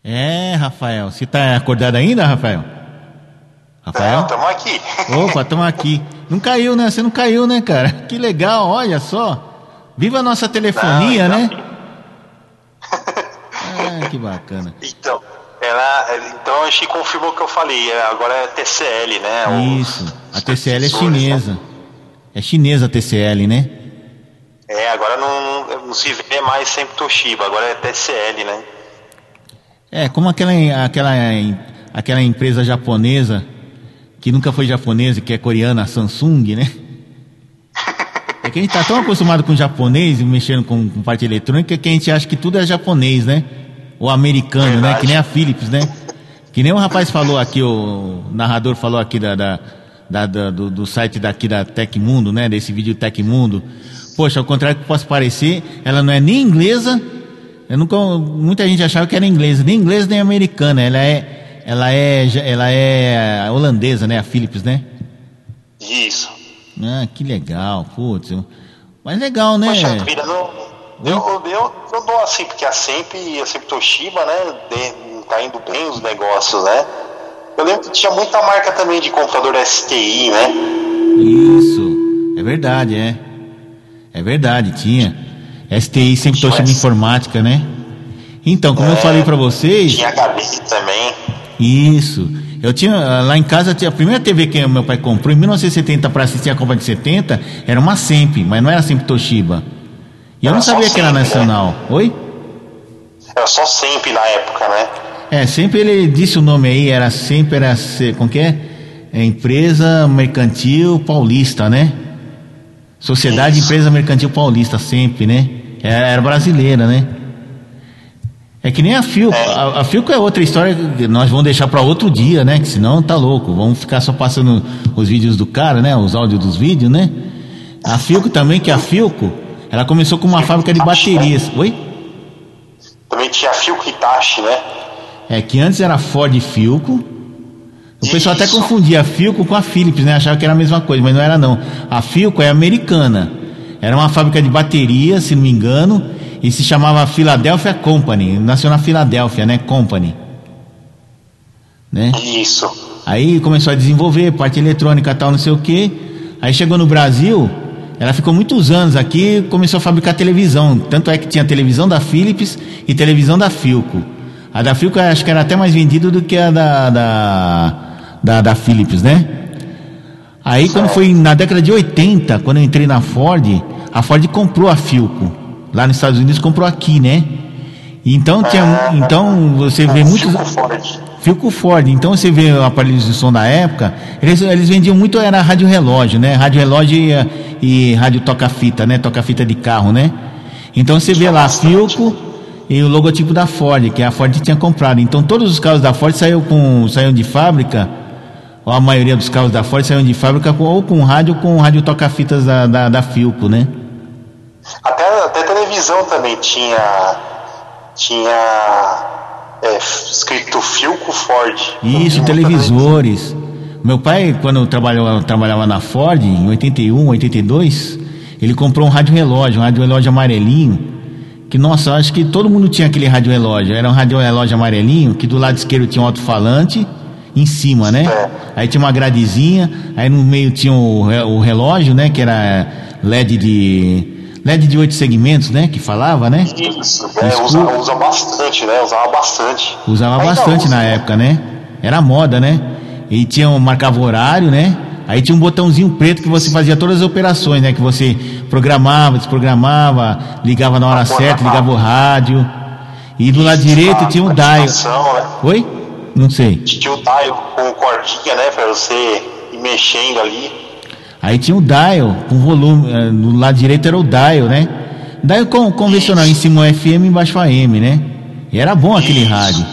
É, Rafael, você tá acordado ainda, Rafael? Rafael? Não, tamo aqui. <laughs> Opa, tamo aqui. Não caiu, né? Você não caiu, né, cara? <laughs> Que legal, olha só. Viva a nossa telefonia, Não, né? <laughs> Ah, que bacana. Então, ela, então a gente confirmou o que eu falei, é, agora é TCL, né? Isso. A TCL é sensores, né? chinesa. É chinesa a TCL, né? É, agora não, não se vê mais sempre Toshiba, agora é TCL, né? É, como aquela, aquela, aquela empresa japonesa, que nunca foi japonesa, que é coreana, a Samsung, né? <laughs> É que a gente tá tão acostumado com japonês, mexendo com, com parte eletrônica, que a gente acha que tudo é japonês, né? Ou americano, né? Que nem a Philips, né? Que nem o rapaz falou aqui, o narrador falou aqui da, da, da- da- do, do site daqui da Tecmundo, né? Desse vídeo Tecmundo. Poxa, ao contrário que possa parecer, ela não é nem inglesa, eu nunca, muita gente achava que era inglesa, nem inglesa nem americana, ela é, ela é, ela é holandesa, né? A Philips, né? Isso. Ah, que legal, putz. Mas legal, né? Poxa vida, não, eu, eu, eu dou assim, porque a Sempre e a Sempre Toshiba, né, de- tá indo bem os negócios, né? Eu lembro que tinha muita marca também de computador STI, né? Isso, é verdade, é. É verdade, tinha. STI sempre Toshiba Informática, né? Então, como eu falei pra vocês. Tinha HD também. Isso. Eu tinha lá em casa tinha a primeira TV que meu pai comprou em 1970 para assistir a Copa de 70 era uma Sempre, mas não era sempre Toshiba. E eu não sabia que era Sempre, nacional. Oi? Era só Sempre na época, né? É, sempre ele disse o nome aí, era sempre era como que é? É Empresa Mercantil Paulista, né? Sociedade Empresa Mercantil Paulista, sempre, né? Era, era brasileira, né? É que nem a Filco. A, a Filco é outra história que nós vamos deixar para outro dia, né? Que senão tá louco. Vamos ficar só passando os vídeos do cara, né? Os áudios dos vídeos, né? A Filco também, que a Filco, ela começou com uma fábrica de baterias. Oi? Também tinha a Filco Hitachi, né? É que antes era Ford e Filco. O pessoal até confundia a Filco com a Philips, né? Achava que era a mesma coisa, mas não era não. A Filco é americana. Era uma fábrica de baterias, se não me engano, e se chamava Philadelphia Company. Nasceu na Filadélfia, né? Company. Né? Isso. Aí começou a desenvolver parte eletrônica tal, não sei o quê. Aí chegou no Brasil, ela ficou muitos anos aqui e começou a fabricar televisão. Tanto é que tinha televisão da Philips e televisão da Filco. A da Filco eu acho que era até mais vendida do que a da, da, da, da Philips, né? Aí quando foi na década de 80, quando eu entrei na Ford, a Ford comprou a Filco. Lá nos Estados Unidos comprou aqui, né? Então tinha, então você vê muitos Filco Ford. Então você vê aparelhos de som da época, eles, eles vendiam muito era rádio relógio, né? Rádio relógio e, e rádio toca-fita, né? Toca-fita de carro, né? Então você vê lá Filco e o logotipo da Ford, que a Ford tinha comprado. Então todos os carros da Ford saíram com saíram de fábrica, ou a maioria dos carros da Ford saíram de fábrica com, ou com rádio ou com rádio toca-fitas da, da, da Filco, né? Até, até televisão também tinha tinha é, escrito Filco Ford. Isso, televisores. Meu pai, quando trabalhava, trabalhava na Ford, em 81, 82, ele comprou um rádio relógio, um rádio relógio amarelinho. Que, nossa, acho que todo mundo tinha aquele rádio relógio. Era um rádio relógio amarelinho, que do lado esquerdo tinha um alto-falante, em cima, né? É. Aí tinha uma gradezinha, aí no meio tinha o, o relógio, né? Que era LED de. LED de oito segmentos, né? Que falava, né? Isso, é, usa, usa bastante, né? Usava bastante. Usava Ainda bastante usa, na né? época, né? Era moda, né? E tinha um marcava horário, né? Aí tinha um botãozinho preto que você fazia todas as operações, né? Que você programava, desprogramava, ligava na hora certa, ligava o rádio. E do lado direito tinha um dial. Né? Oi? Não sei. Tinha o dial com cordinha, né? Pra você ir mexendo ali. Aí tinha o dial com volume. eh, Do lado direito era o dial, né? Dial con- convencional, em cima o FM, embaixo o AM, né? E era bom aquele rádio.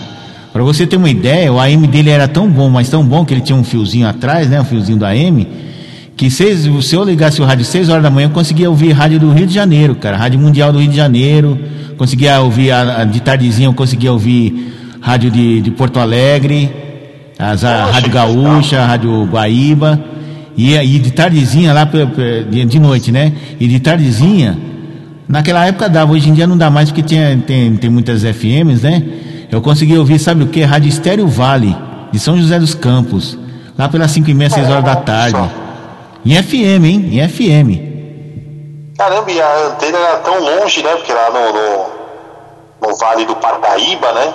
Pra você ter uma ideia, o AM dele era tão bom, mas tão bom que ele tinha um fiozinho atrás, né? Um fiozinho do AM. Que seis, se eu ligasse o rádio 6 horas da manhã, eu conseguia ouvir rádio do Rio de Janeiro, cara. Rádio Mundial do Rio de Janeiro. Conseguia ouvir, a, a- de tardezinha eu conseguia ouvir rádio de, de Porto Alegre. As, a Rádio Gaúcha, Rádio Guaíba. E aí de tardezinha lá, de, noite, né? E de tardezinha, naquela época dava, hoje em dia não dá mais porque tinha, tem, tem muitas FMs, né? Eu consegui ouvir, sabe o que? Rádio Estéreo Vale, de São José dos Campos, lá pelas 5 e meia, 6 horas da tarde. Em FM, hein? Em FM. Caramba, e a antena era tão longe, né? Porque lá no, no, no Vale do Paraíba, né?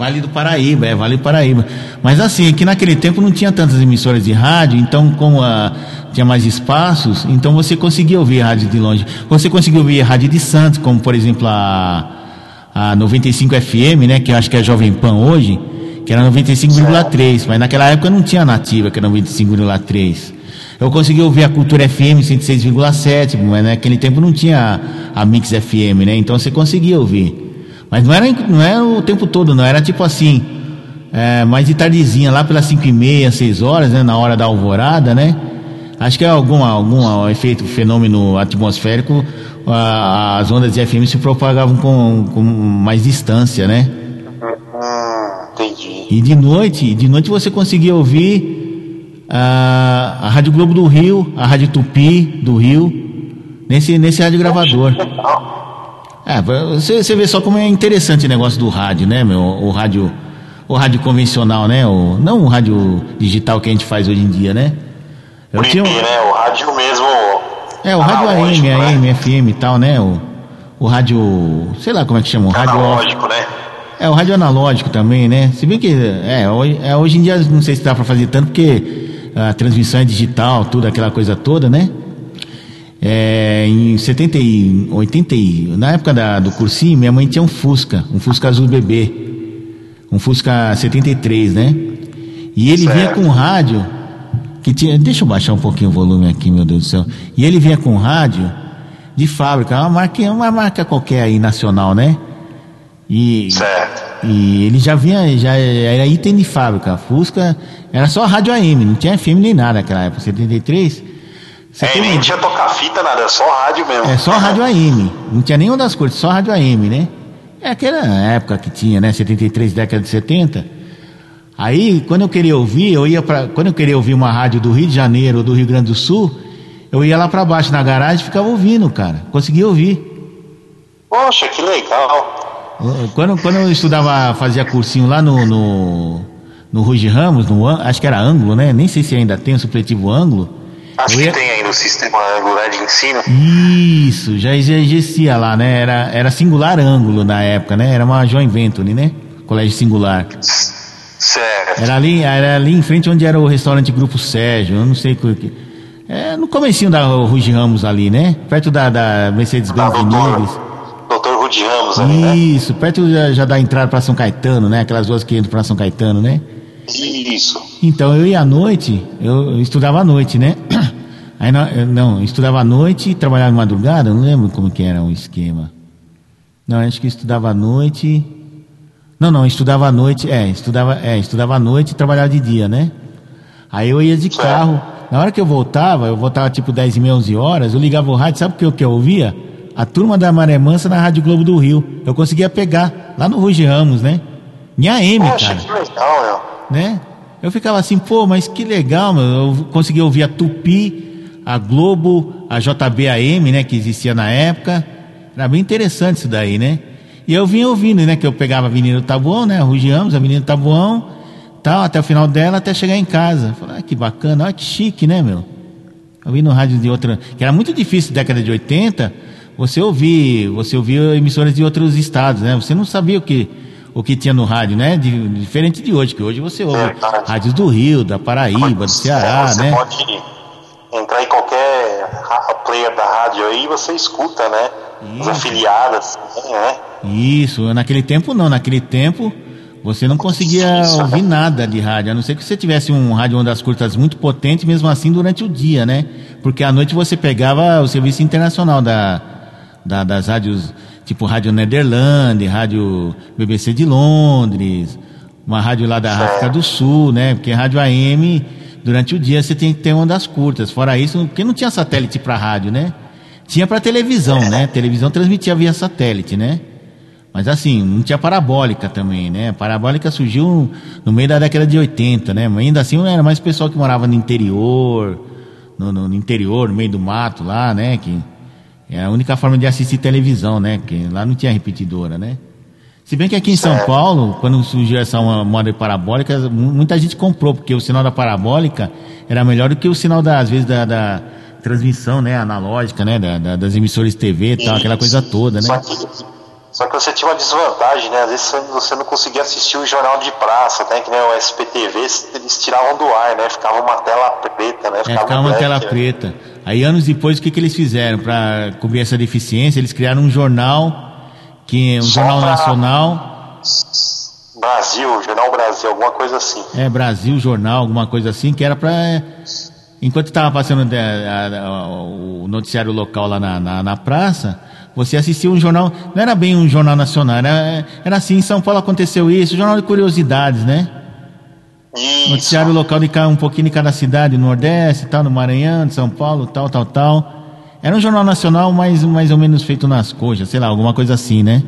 Vale do Paraíba, é, Vale do Paraíba. Mas assim, aqui naquele tempo não tinha tantas emissoras de rádio, então como ah, tinha mais espaços, então você conseguia ouvir rádio de longe. Você conseguia ouvir rádio de Santos, como por exemplo a, a 95 FM, né, que eu acho que é a Jovem Pan hoje, que era 95,3, mas naquela época não tinha a nativa, que era 95,3. Eu consegui ouvir a Cultura FM 106,7, mas naquele tempo não tinha a, a Mix FM, né? Então você conseguia ouvir. Mas não era, não era o tempo todo, não. Era tipo assim, é, mais de tardezinha, lá pelas 5 e meia, 6 horas, né? Na hora da alvorada, né? Acho que é algum, algum efeito, fenômeno atmosférico, a- as ondas de FM se propagavam com, com mais distância, né? Entendi. E de noite, de noite você conseguia ouvir a, a Rádio Globo do Rio, a Rádio Tupi do Rio, nesse, nesse rádio gravador. É, você, você vê só como é interessante o negócio do rádio, né, meu? O rádio, o rádio convencional, né? O, não o rádio digital que a gente faz hoje em dia, né? Eu tinha um- né? O rádio mesmo. é, o rádio AM, né? AM, FM e tal, né? O, o rádio, sei lá como é que chama, o rádio... Analógico, né? É, o rádio analógico também, né? Se bem que, é, hoje, é, hoje em dia não sei se dá pra fazer tanto, porque a transmissão é digital, tudo, aquela coisa toda, né? É, em 70 e 80 e, na época da, do cursinho, minha mãe tinha um Fusca, um Fusca azul bebê, um Fusca 73, né? E ele vinha com rádio que tinha, deixa eu baixar um pouquinho o volume aqui, meu Deus do céu. E ele vinha com rádio de fábrica, uma marca, uma marca qualquer aí nacional, né? E, e ele já vinha, já era item de fábrica. Fusca era só rádio AM, não tinha FM nem nada naquela época, 73. Você É, nem uma- tinha tocar fita, nada, só rádio mesmo. é só rádio AM. Não tinha nenhuma das cores, só rádio AM, né? É aquela época que tinha, né? 73, década de 70. Aí, quando eu queria ouvir, eu ia para, quando eu queria ouvir uma rádio do Rio de Janeiro ou do Rio Grande do Sul, eu ia lá para baixo na garagem e ficava ouvindo, cara. Conseguia ouvir. Poxa, que legal. Quando, quando eu estudava, fazia cursinho lá no, no, no Ruge Ramos, no, acho que era ângulo, né? Nem sei se ainda tem o supletivo ângulo. Acho que tem ainda o sistema angular de ensino. Isso, já existia lá, né? Era, era singular ângulo na época, né? Era uma Joint Venture, né? Colégio singular. Certo. Era ali, era ali em frente onde era o restaurante Grupo Sérgio, eu não sei o que. É, no comecinho da Ruge Ramos ali, né? Perto da, da Mercedes-Benz de Neves. Doutor Rudi Ramos ali, né? Isso, perto já, já da entrada para São Caetano, né? Aquelas ruas que entram para São Caetano, né? Isso. Então eu ia à noite, eu estudava à noite, né? Aí não, eu, não, estudava à noite e trabalhava de madrugada, não lembro como que era o esquema. Não, acho que estudava à noite. Não, não, estudava à noite, é, estudava, é, estudava à noite e trabalhava de dia, né? Aí eu ia de carro. Na hora que eu voltava, eu voltava tipo 10 e meia, 11 horas, eu ligava o rádio, sabe o que, eu- que eu ouvia? A turma da Maré Mansa na Rádio Globo do Rio. Eu conseguia pegar, lá no Ruge Ramos, né? Em AM, Poxa, cara que legal, meu. né? Eu ficava assim, pô, mas que legal, meu. Eu consegui ouvir a Tupi, a Globo, a JBAM, né, que existia na época. Era bem interessante isso daí, né? E eu vinha ouvindo, né, que eu pegava a Avenida Tabuão, né, Ramos, a Avenida Tabuão, tal, até o final dela, até chegar em casa. Falei, ah, que bacana, olha que chique, né, meu? Eu vi no rádio de outra, que era muito difícil década de 80, você ouvir, você ouvia emissoras de outros estados, né? Você não sabia o que o que tinha no rádio, né? De- diferente de hoje, que hoje você ouve rádios do Rio, da Paraíba, do Ceará, você né? pode entrar em qualquer player da rádio aí você escuta, né? As afiliadas, né? Isso, naquele tempo não, naquele tempo você não conseguia ouvir nada de rádio, a não ser que você tivesse um rádio ondas curtas muito potente, mesmo assim durante o dia, né? Porque à noite você pegava o serviço internacional da, da- das rádios, tipo Rádio Nederland, Rádio BBC de Londres, uma rádio lá da África do Sul, né? Porque rádio AM, durante o dia você tem que ter ondas curtas. Fora isso, porque não tinha satélite para rádio, né? Tinha para televisão, né? Televisão transmitia via satélite, né? Mas assim, não tinha parabólica também, né? A parabólica surgiu no meio da década de 80, né? Mas ainda assim era mais pessoal que morava no interior, no, no- interior, no meio do mato lá, né? Que é a única forma de assistir televisão, né? Porque lá não tinha repetidora, né? Se bem que aqui em São Paulo, quando surgiu essa moda parabólica, mu- muita gente comprou, porque o sinal da parabólica era melhor do que o sinal, da, às vezes, da, da transmissão, né? Analógica, né? Da- da- das emissoras de TV e tal, aquela coisa toda, Só né? que, só que você tinha uma desvantagem, né? Às vezes você- não conseguia assistir o jornal de praça, né? Que nem o SPTV, eles tiravam do ar, né? Ficava uma tela preta, né? É, ficava uma black, tela né? preta. Aí anos depois, o que, que eles fizeram para cobrir essa deficiência? Eles criaram um jornal, que um Só jornal nacional, Brasil, Jornal Brasil, alguma coisa assim. é Brasil Jornal, alguma coisa assim, que era para enquanto estava passando a- o noticiário local lá na, na, na praça, você assistia um jornal, não era bem um jornal nacional, era, era assim, em São Paulo aconteceu isso, jornal de curiosidades, né? Noticiário local de um pouquinho de cada cidade, no Nordeste, tal, no Maranhão, de São Paulo, tal, tal, tal. Era um jornal nacional, mas mais ou menos feito nas coxas, sei lá, alguma coisa assim, né?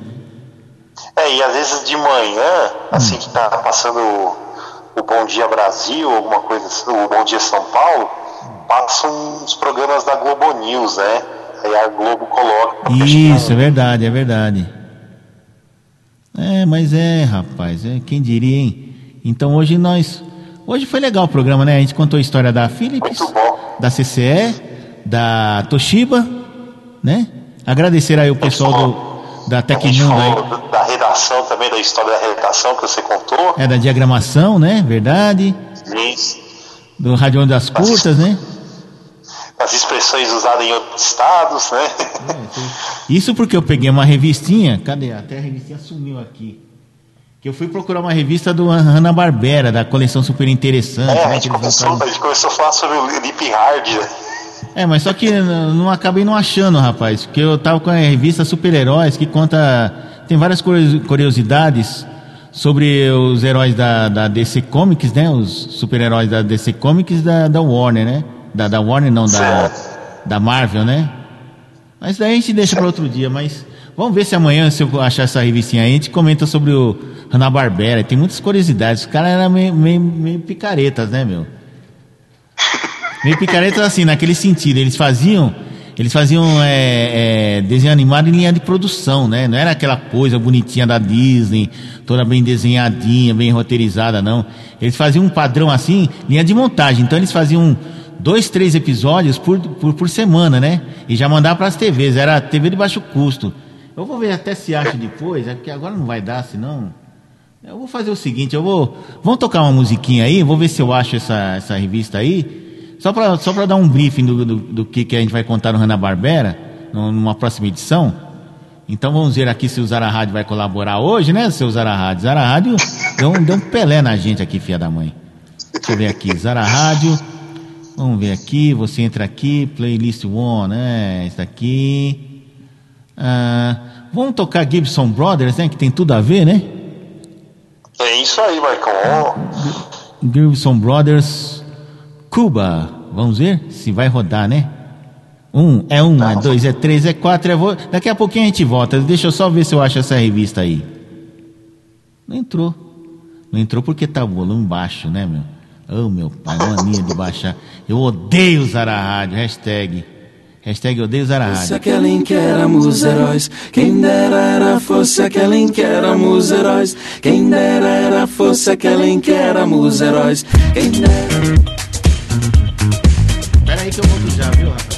É, e às vezes de manhã, assim que tá passando o, o Bom Dia Brasil, alguma coisa assim, o Bom Dia São Paulo, passam uns programas da Globo News, né? Aí a Globo coloca. Isso, é verdade, é verdade. É, mas é, rapaz, é, quem diria, hein? Então hoje nós. Hoje foi legal o programa, né? A gente contou a história da Philips, da CCE, da Toshiba, né? Agradecer aí o pessoal do, da A gente Tecmundo aí. da- da redação também, da história da redação que você contou. É da diagramação, né? Verdade. Do Rádio das Curtas, né? As expressões usadas em outros estados, né? Isso porque eu peguei uma revistinha. Cadê? Até a revistinha sumiu aqui. Que eu fui procurar uma revista do Hanna-Barbera, da coleção super interessante. É, a né, gente, que eles começou, a gente começou a falar sobre o Lip Hard, né? É, mas só que não acabei não achando, rapaz. Porque eu tava com a revista Super-Heróis que conta. Tem várias curi- curiosidades sobre os heróis da, da DC Comics, né? Os super-heróis da DC Comics da, da Warner, né? Da, da Warner, não, da, da Marvel, né? Mas daí a gente deixa para outro dia. Mas Vamos ver se amanhã, se eu achar essa revistinha aí, a gente comenta sobre o Hanna-Barbera. Tem muitas curiosidades. Os caras eram meio, meio, meio picaretas, né, meu? Meio picaretas assim, naquele sentido. Eles faziam eles faziam é, é, desenho animado em linha de produção, né? Não era aquela coisa bonitinha da Disney, toda bem desenhadinha, bem roteirizada, não. Eles faziam um padrão assim, linha de montagem. Então eles faziam dois, três episódios por, por, por semana, né? E já mandavam para as TVs. Era TV de baixo custo. Eu vou ver até se acho depois, é porque agora não vai dar, senão. Eu vou fazer o seguinte, eu vou. Vamos tocar uma musiquinha aí, vou ver se eu acho essa, essa revista aí. Só para só dar um briefing do, do, do, que, que a gente vai contar no Hanna-Barbera, numa próxima edição. Então vamos ver aqui se o Zara Rádio vai colaborar hoje, né, seu Zara Rádio? Zara Rádio deu um, deu um pelé na gente aqui, filha da mãe. Deixa eu ver aqui, Zara Rádio. Vamos ver aqui, você entra aqui, playlist one, né? Isso aqui. Ah, vamos tocar Gibson Brothers, né? Que tem tudo a ver, né? É isso aí, Marcão. Gibson Brothers. Cuba. Vamos ver se vai rodar, né? Um, é um, é dois, é três, é quatro, é vo... Daqui a pouquinho a gente volta. Deixa eu só ver se eu acho essa revista aí. Não entrou. Não entrou porque tá o volume baixo, né, meu? Oh, meu pai, mania de baixar. Eu odeio usar a rádio. Hashtag. Hashtag odeio usar a rádio. Fosse aquela em que éramos heróis. Quem dera era fosse aquela em que éramos heróis. Quem dera era fosse aquela em que éramos heróis. Quem dera. Pera aí que eu volto já, viu, rapaz?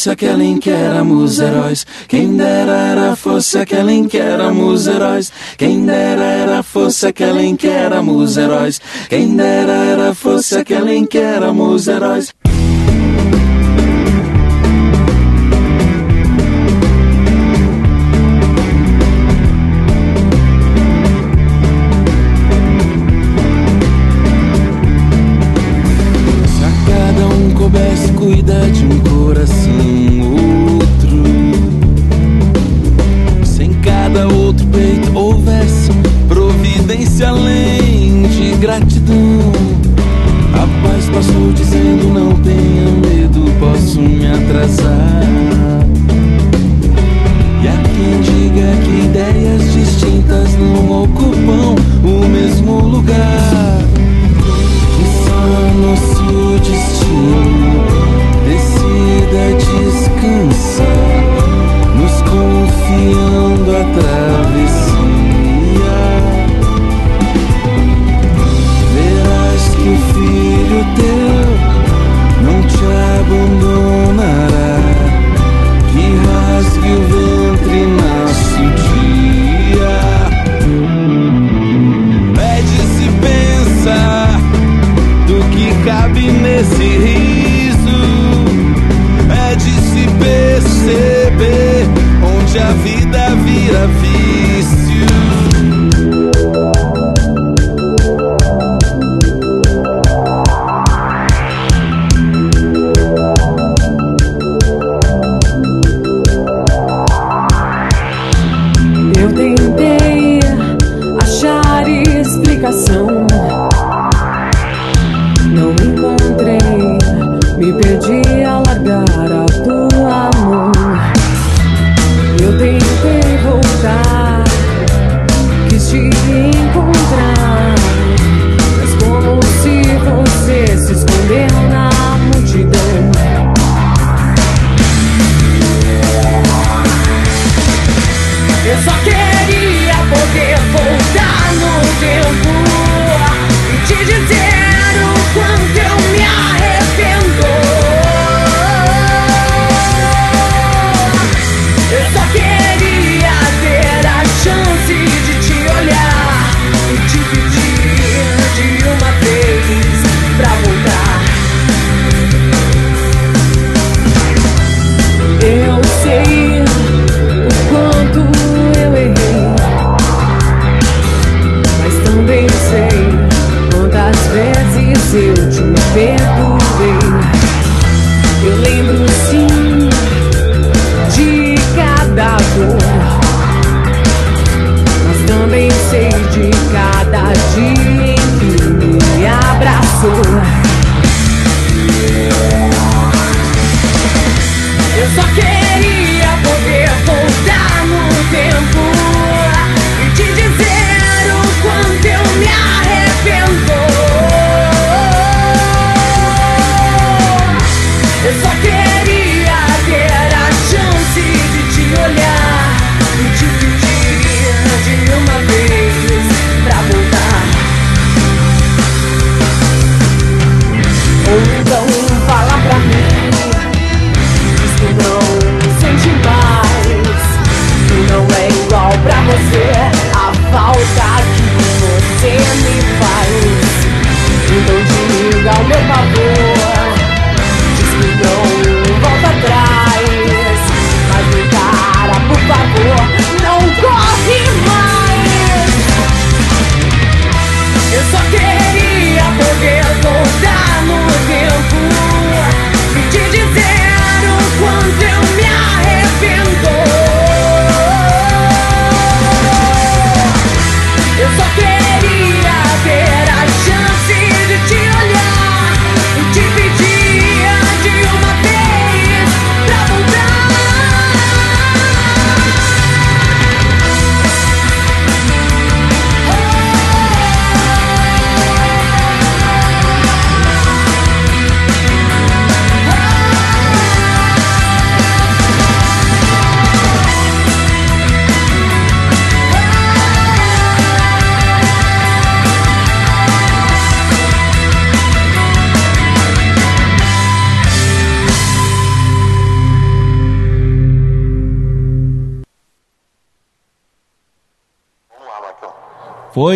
fosse aquele em que éramos heróis. Quem dera era fosse aquele em que éramos heróis. Quem dera era fosse aquele em que éramos heróis. Quem dera era fosse aquele em que éramos heróis.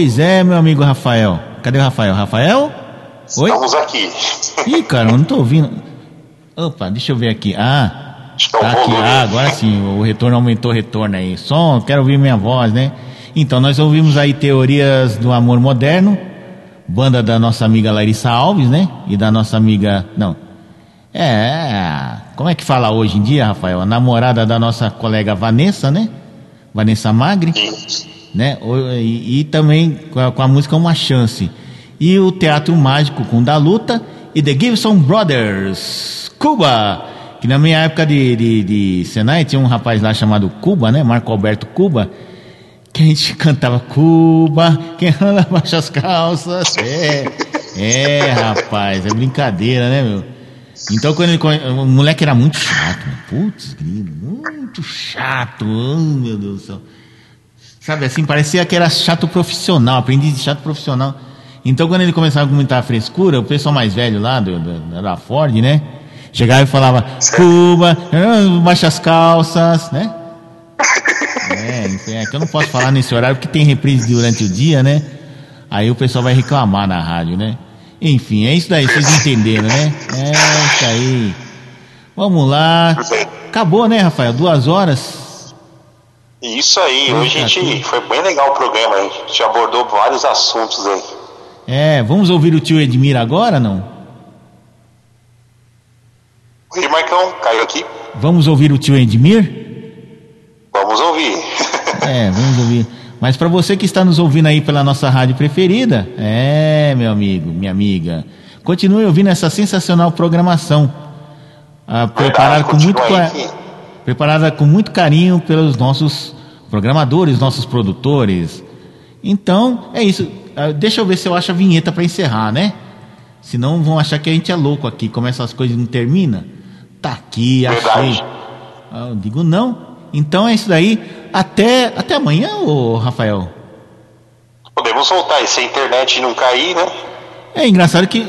Pois é, meu amigo Rafael. Cadê o Rafael? Rafael? Oi? Estamos aqui. Ih, cara, eu não tô ouvindo. Opa, deixa eu ver aqui. Ah, tá aqui. Ah, agora sim, o retorno aumentou o retorno aí. Som, quero ouvir minha voz, né? Então, nós ouvimos aí Teorias do Amor Moderno, banda da nossa amiga Larissa Alves, né? E da nossa amiga. Não. É. Como é que fala hoje em dia, Rafael? A namorada da nossa colega Vanessa, né? Vanessa Magri. Né? E, e também com a, com a música Uma Chance. E o Teatro Mágico com Da Luta e The Gibson Brothers, Cuba. Que na minha época de, de, de Senai tinha um rapaz lá chamado Cuba, né? Marco Alberto Cuba. Que a gente <laughs> cantava Cuba, quem anda baixa as calças. É, é, rapaz, é brincadeira, né, meu? Então, quando ele. O moleque era muito chato, meu. Putz, grilo, muito chato. Oh, meu Deus do céu. Sabe assim, parecia que era chato profissional, aprendiz de chato profissional. Então, quando ele começava com muita frescura, o pessoal mais velho lá, do, do- da Ford, né? Chegava e falava, Cuba, ah, baixa as calças, né? <laughs> É, enfim, é que eu não posso falar nesse horário porque tem reprise durante o dia, né? Aí o pessoal vai reclamar na rádio, né? Enfim, é isso daí, vocês entenderam, né? É isso aí. Vamos lá. Acabou, né, Rafael? Duas horas. Isso aí, hoje a gente foi bem legal o programa, a gente abordou vários assuntos aí. É, vamos ouvir o tio Edmir agora, não? E Marcão, caiu aqui? Vamos ouvir o tio Edmir? Vamos ouvir. É, vamos ouvir. Mas para você que está nos ouvindo aí pela nossa rádio preferida, é, meu amigo, minha amiga, continue ouvindo essa sensacional programação. Ah, preparada com muito. Preparada com muito carinho pelos nossos programadores, nossos produtores. Então, é isso. Ah, deixa eu ver se eu acho a vinheta para encerrar, né? Senão vão achar que a gente é louco aqui, como essas coisas não termina. Tá aqui, achei. Ah, eu digo não. Então é isso daí. Até, até amanhã, ô Rafael. Podemos voltar, e se a internet não cair, né? É engraçado que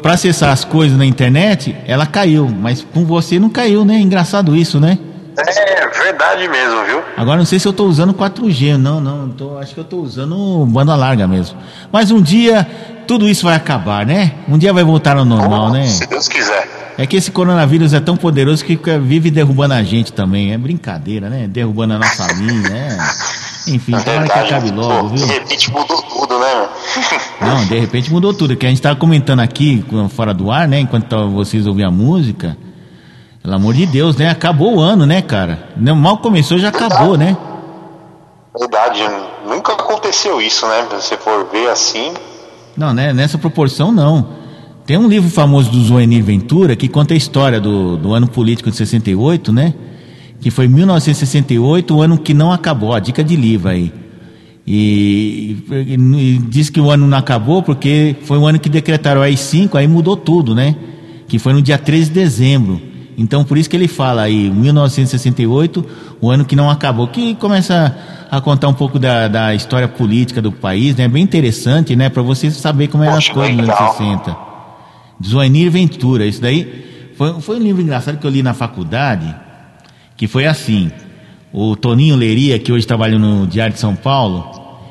para acessar as coisas na internet, ela caiu, mas com você não caiu, né? Engraçado isso, né? É verdade mesmo, viu? Agora não sei se eu estou usando 4G, não, não, tô- acho que eu estou usando banda larga mesmo. Mas um dia tudo isso vai acabar, né? Um dia vai voltar ao normal, né? Se Deus quiser. É que esse coronavírus é tão poderoso que vive derrubando a gente também. É brincadeira, né? Derrubando a nossa <laughs> linha, é. Enfim, tomara que acabe logo, De viu? repente mudou tudo, né? Não, de repente mudou tudo. Que a gente tava comentando aqui, fora do ar, né? Enquanto vocês ouviam a música. Pelo amor de Deus, né? Acabou o ano, né, cara? Não, Mal começou, já acabou, né? Verdade, nunca aconteceu isso, né? Se você for ver assim. Não, né? Nessa proporção, não. Tem um livro famoso do Zoenir Ventura que conta a história do, do ano político de 68, né? Que foi 1968, o ano que não acabou. A dica de livro aí. E, e- e diz que o ano não acabou porque foi o ano que decretaram a AI-5, aí mudou tudo, né? Que foi no dia 13 de dezembro. Então, por isso que ele fala aí, 1968, o ano que não acabou, que começa a contar um pouco da, da história política do país, né? Bem interessante, né? Para você saber como eram as coisas nos anos 60. Zoenir Ventura, isso daí foi, foi um livro engraçado que eu li na faculdade, que foi assim. O Toninho Leria, que hoje trabalha no Diário de São Paulo,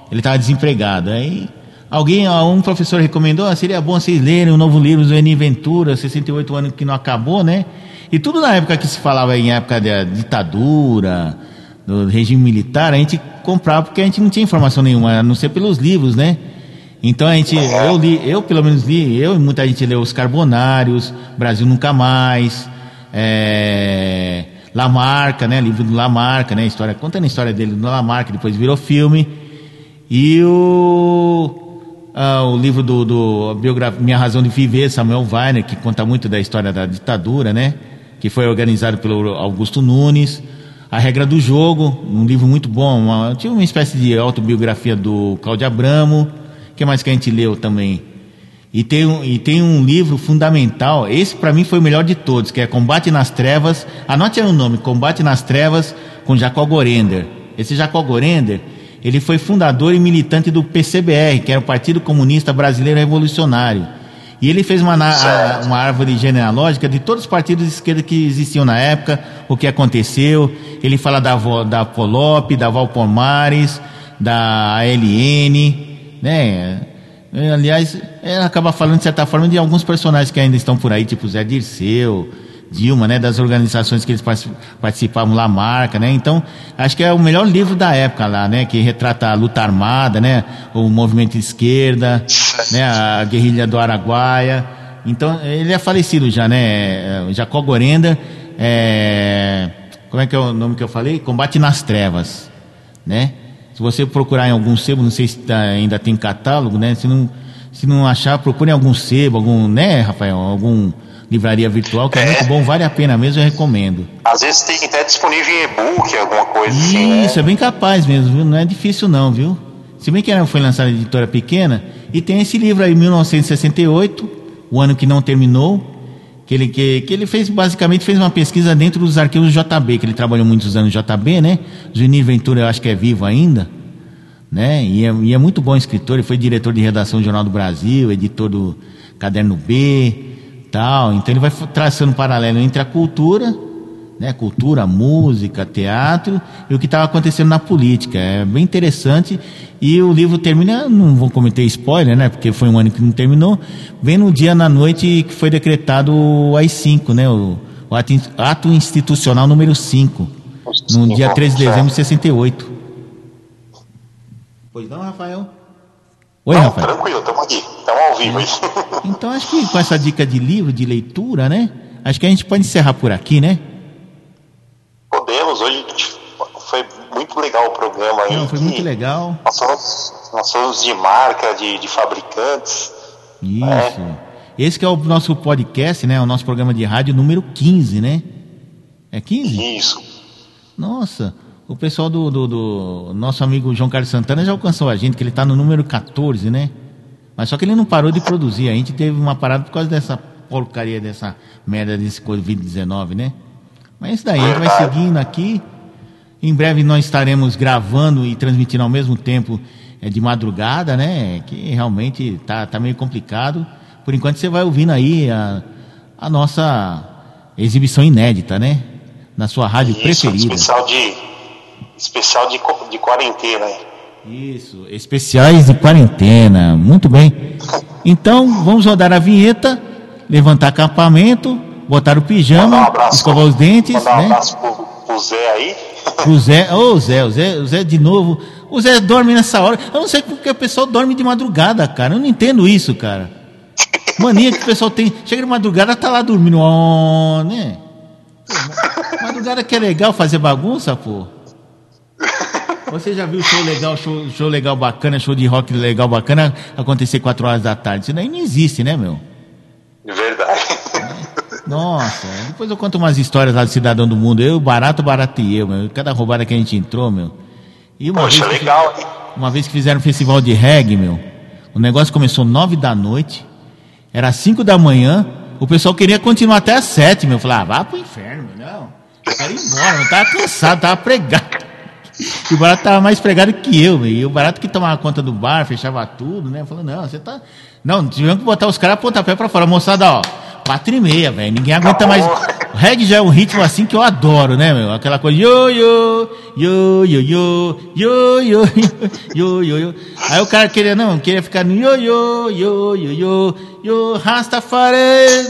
ele estava desempregado. Aí alguém, um professor recomendou, ah, seria bom vocês lerem o novo livro Zoenir Ventura, 68 anos que não acabou, né? E tudo na época que se falava em época da ditadura, do regime militar, a gente comprava porque a gente não tinha informação nenhuma, a não ser pelos livros, né? Então a gente, eu li, eu pelo menos li, eu e muita gente leu Os Carbonários, Brasil Nunca Mais, é, Lamarca, né? Livro do Lamarca, né? História, contando a história dele do Lamarca, depois virou filme. E o, ah, o livro do, do Minha Razão de Viver, Samuel Weiner, que conta muito da história da ditadura, né? Que foi organizado pelo Augusto Nunes. A Regra do Jogo, um livro muito bom. Uma, tinha uma espécie de autobiografia do Cláudio Abramo. O que mais que a gente leu também? E tem um, e tem um livro fundamental, esse para mim foi o melhor de todos, que é Combate nas Trevas. Anote aí o nome, Combate nas Trevas, com Jacó Gorender. Esse Jacó Gorender, ele foi fundador e militante do PCBR, que era o Partido Comunista Brasileiro Revolucionário. E ele fez uma, a- uma árvore genealógica de todos os partidos de esquerda que existiam na época, o que aconteceu. Ele fala da, da Polop, da Valpomares, da ALN, né? É, Aliás, é, acaba falando de certa forma de alguns personagens que ainda estão por aí, tipo Zé Dirceu, Dilma, né? Das organizações que eles partic- participavam lá, marca, né? Então, acho que é o melhor livro da época lá, né? Que retrata a luta armada, né? O movimento de esquerda, né? A guerrilha do Araguaia. Então, ele é falecido já, né? É, Jacó Gorenda, é... como é que é o nome que eu falei? Combate nas Trevas, né? Se você procurar em algum sebo, não sei se tá- ainda tem catálogo, né? Se não, se não achar, procure em algum sebo, algum, né, Rafael? Algum livraria virtual, que é, muito bom, vale a pena mesmo, eu recomendo. Às vezes tem até disponível em e-book, alguma coisa assim, né? Isso, é bem capaz mesmo, viu? Não é difícil não, viu? Se bem que ela foi lançada em editora pequena, e tem esse livro aí, 1968, o ano que não terminou, que ele, que, que ele fez, basicamente, fez uma pesquisa dentro dos arquivos JB, que ele trabalhou muitos anos no JB, né? Zunir Ventura, eu acho que é vivo ainda, né? E é, e é muito bom escritor, ele foi diretor de redação do Jornal do Brasil, editor do Caderno B, tal. Então ele vai traçando um paralelo entre a cultura, né? Cultura, música, teatro e o que estava acontecendo na política. É bem interessante. E o livro termina, não vou cometer spoiler, né? Porque foi um ano que não terminou. Vem no dia na noite que foi decretado o AI-5, né? O, o ato, ato institucional número 5. No dia 13 de dezembro de 68. Pois não, Rafael? Oi, Não, Rafael. tranquilo, estamos aqui, estamos ao vivo. Então acho que com essa dica de livro, de leitura, né? Acho que a gente pode encerrar por aqui, né? Podemos, hoje foi muito legal o programa aí. Não, foi muito legal. Nós falamos, nós falamos de marca, de, de fabricantes. Isso. Esse que é o nosso podcast, né? O nosso programa de rádio número 15, né? É 15? Isso. Nossa, o pessoal do, do, do nosso amigo João Carlos Santana já alcançou a gente, que ele tá no número 14, né? Mas só que ele não parou de produzir. A gente teve uma parada por causa dessa porcaria, dessa merda desse Covid-19, né? Mas isso daí, a gente vai seguindo aqui. Em breve nós estaremos gravando e transmitindo ao mesmo tempo é, de madrugada, né? Que realmente tá, tá meio complicado. Por enquanto você vai ouvindo aí a, a nossa exibição inédita, né? Na sua rádio Isso, preferida. especial de especial de, de quarentena. Isso, especiais de quarentena. Muito bem. <laughs> Então, vamos rodar a vinheta, levantar acampamento, botar o pijama, escovar os dentes, Mandar um né? abraço pro, pro Zé aí. O Zé, ô o Zé, o Zé, o Zé de novo. O Zé dorme nessa hora. Eu não sei porque o pessoal dorme de madrugada, cara. Eu não entendo isso, cara. Mania que o pessoal tem. Chega de madrugada, tá lá dormindo, ó, né? Pô, Madrugada que é legal fazer bagunça, pô. Você já viu show legal, show, show legal bacana, show de rock legal bacana acontecer 4 horas da tarde? Isso daí não existe, né, meu? Verdade. Nossa, depois eu conto umas histórias lá do Cidadão do Mundo. Eu, barato, barato e eu, meu. Cada roubada que a gente entrou, meu. E uma Poxa, vez que- legal, hein? Uma vez que fizeram um festival de reggae, meu. O negócio começou nove da noite. Era cinco da manhã. O pessoal queria continuar até às sete, meu. Eu falei, ah, vá pro inferno, meu. Não. Eu quero ir embora, eu tava cansado, tava pregado. E o barato tava mais pregado que eu, meu. E o barato que tomava conta do bar, fechava tudo, né? Falou, não, você tá. Não, tivemos que botar os caras pontapé pra fora. Moçada, ó, quatro e meia, velho. Ninguém aguenta mais. O reggae já é um ritmo assim que eu adoro, né, meu? Aquela coisa, yo, yo, yo, yo, yo, yo, yo, yo, yo, yo. Aí o cara queria, não, queria ficar no yo, yo, yo, yo, yo, yo, Rastafari,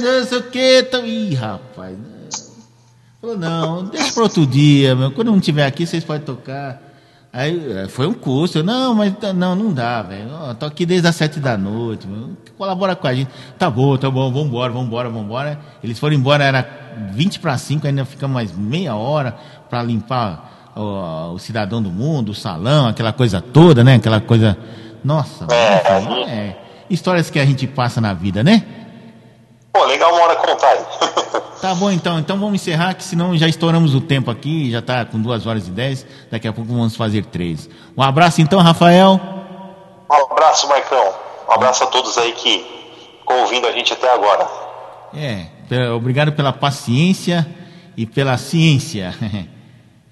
não sei o que. Então... Ih, rapaz. Falou, não, deixa para outro dia, meu. Quando não tiver aqui, vocês podem tocar. Aí eh, foi um custo. Eu, Não, mas tá- não, não dá, velho. Tô aqui desde as sete da noite, meu. Colabora com a gente. Tá bom, tá bom, vambora, vambora, vambora. Eles foram embora, era 20 para 5, ainda ficamos mais meia hora para limpar ó, o cidadão do mundo, o salão, aquela coisa toda, né? Aquela coisa. Nossa, enfim, é. Histórias que a gente passa na vida, né? Pô, legal uma hora contar. <laughs> Tá bom então, então vamos encerrar, que senão já estouramos o tempo aqui, já tá com duas horas e dez, daqui a pouco vamos fazer três. Um abraço então, Rafael. Um abraço, Marcão. Um abraço a todos aí que ficam ouvindo a gente até agora. É, pe- obrigado pela paciência e pela ciência. <laughs>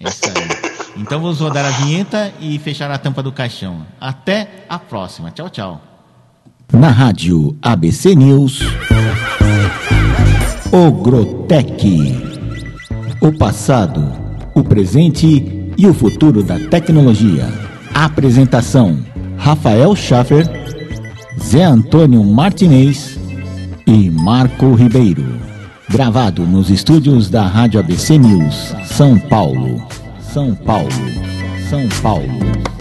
É isso aí. Então vamos rodar a vinheta e fechar a tampa do caixão. Até a próxima. Tchau, tchau. Na rádio ABC News. Ogrotec. O passado, o presente e o futuro da tecnologia. Apresentação: Rafael Schaffer, Zé Antônio Martinez e Marco Ribeiro. Gravado nos estúdios da Rádio ABC News, São Paulo. São Paulo. São Paulo.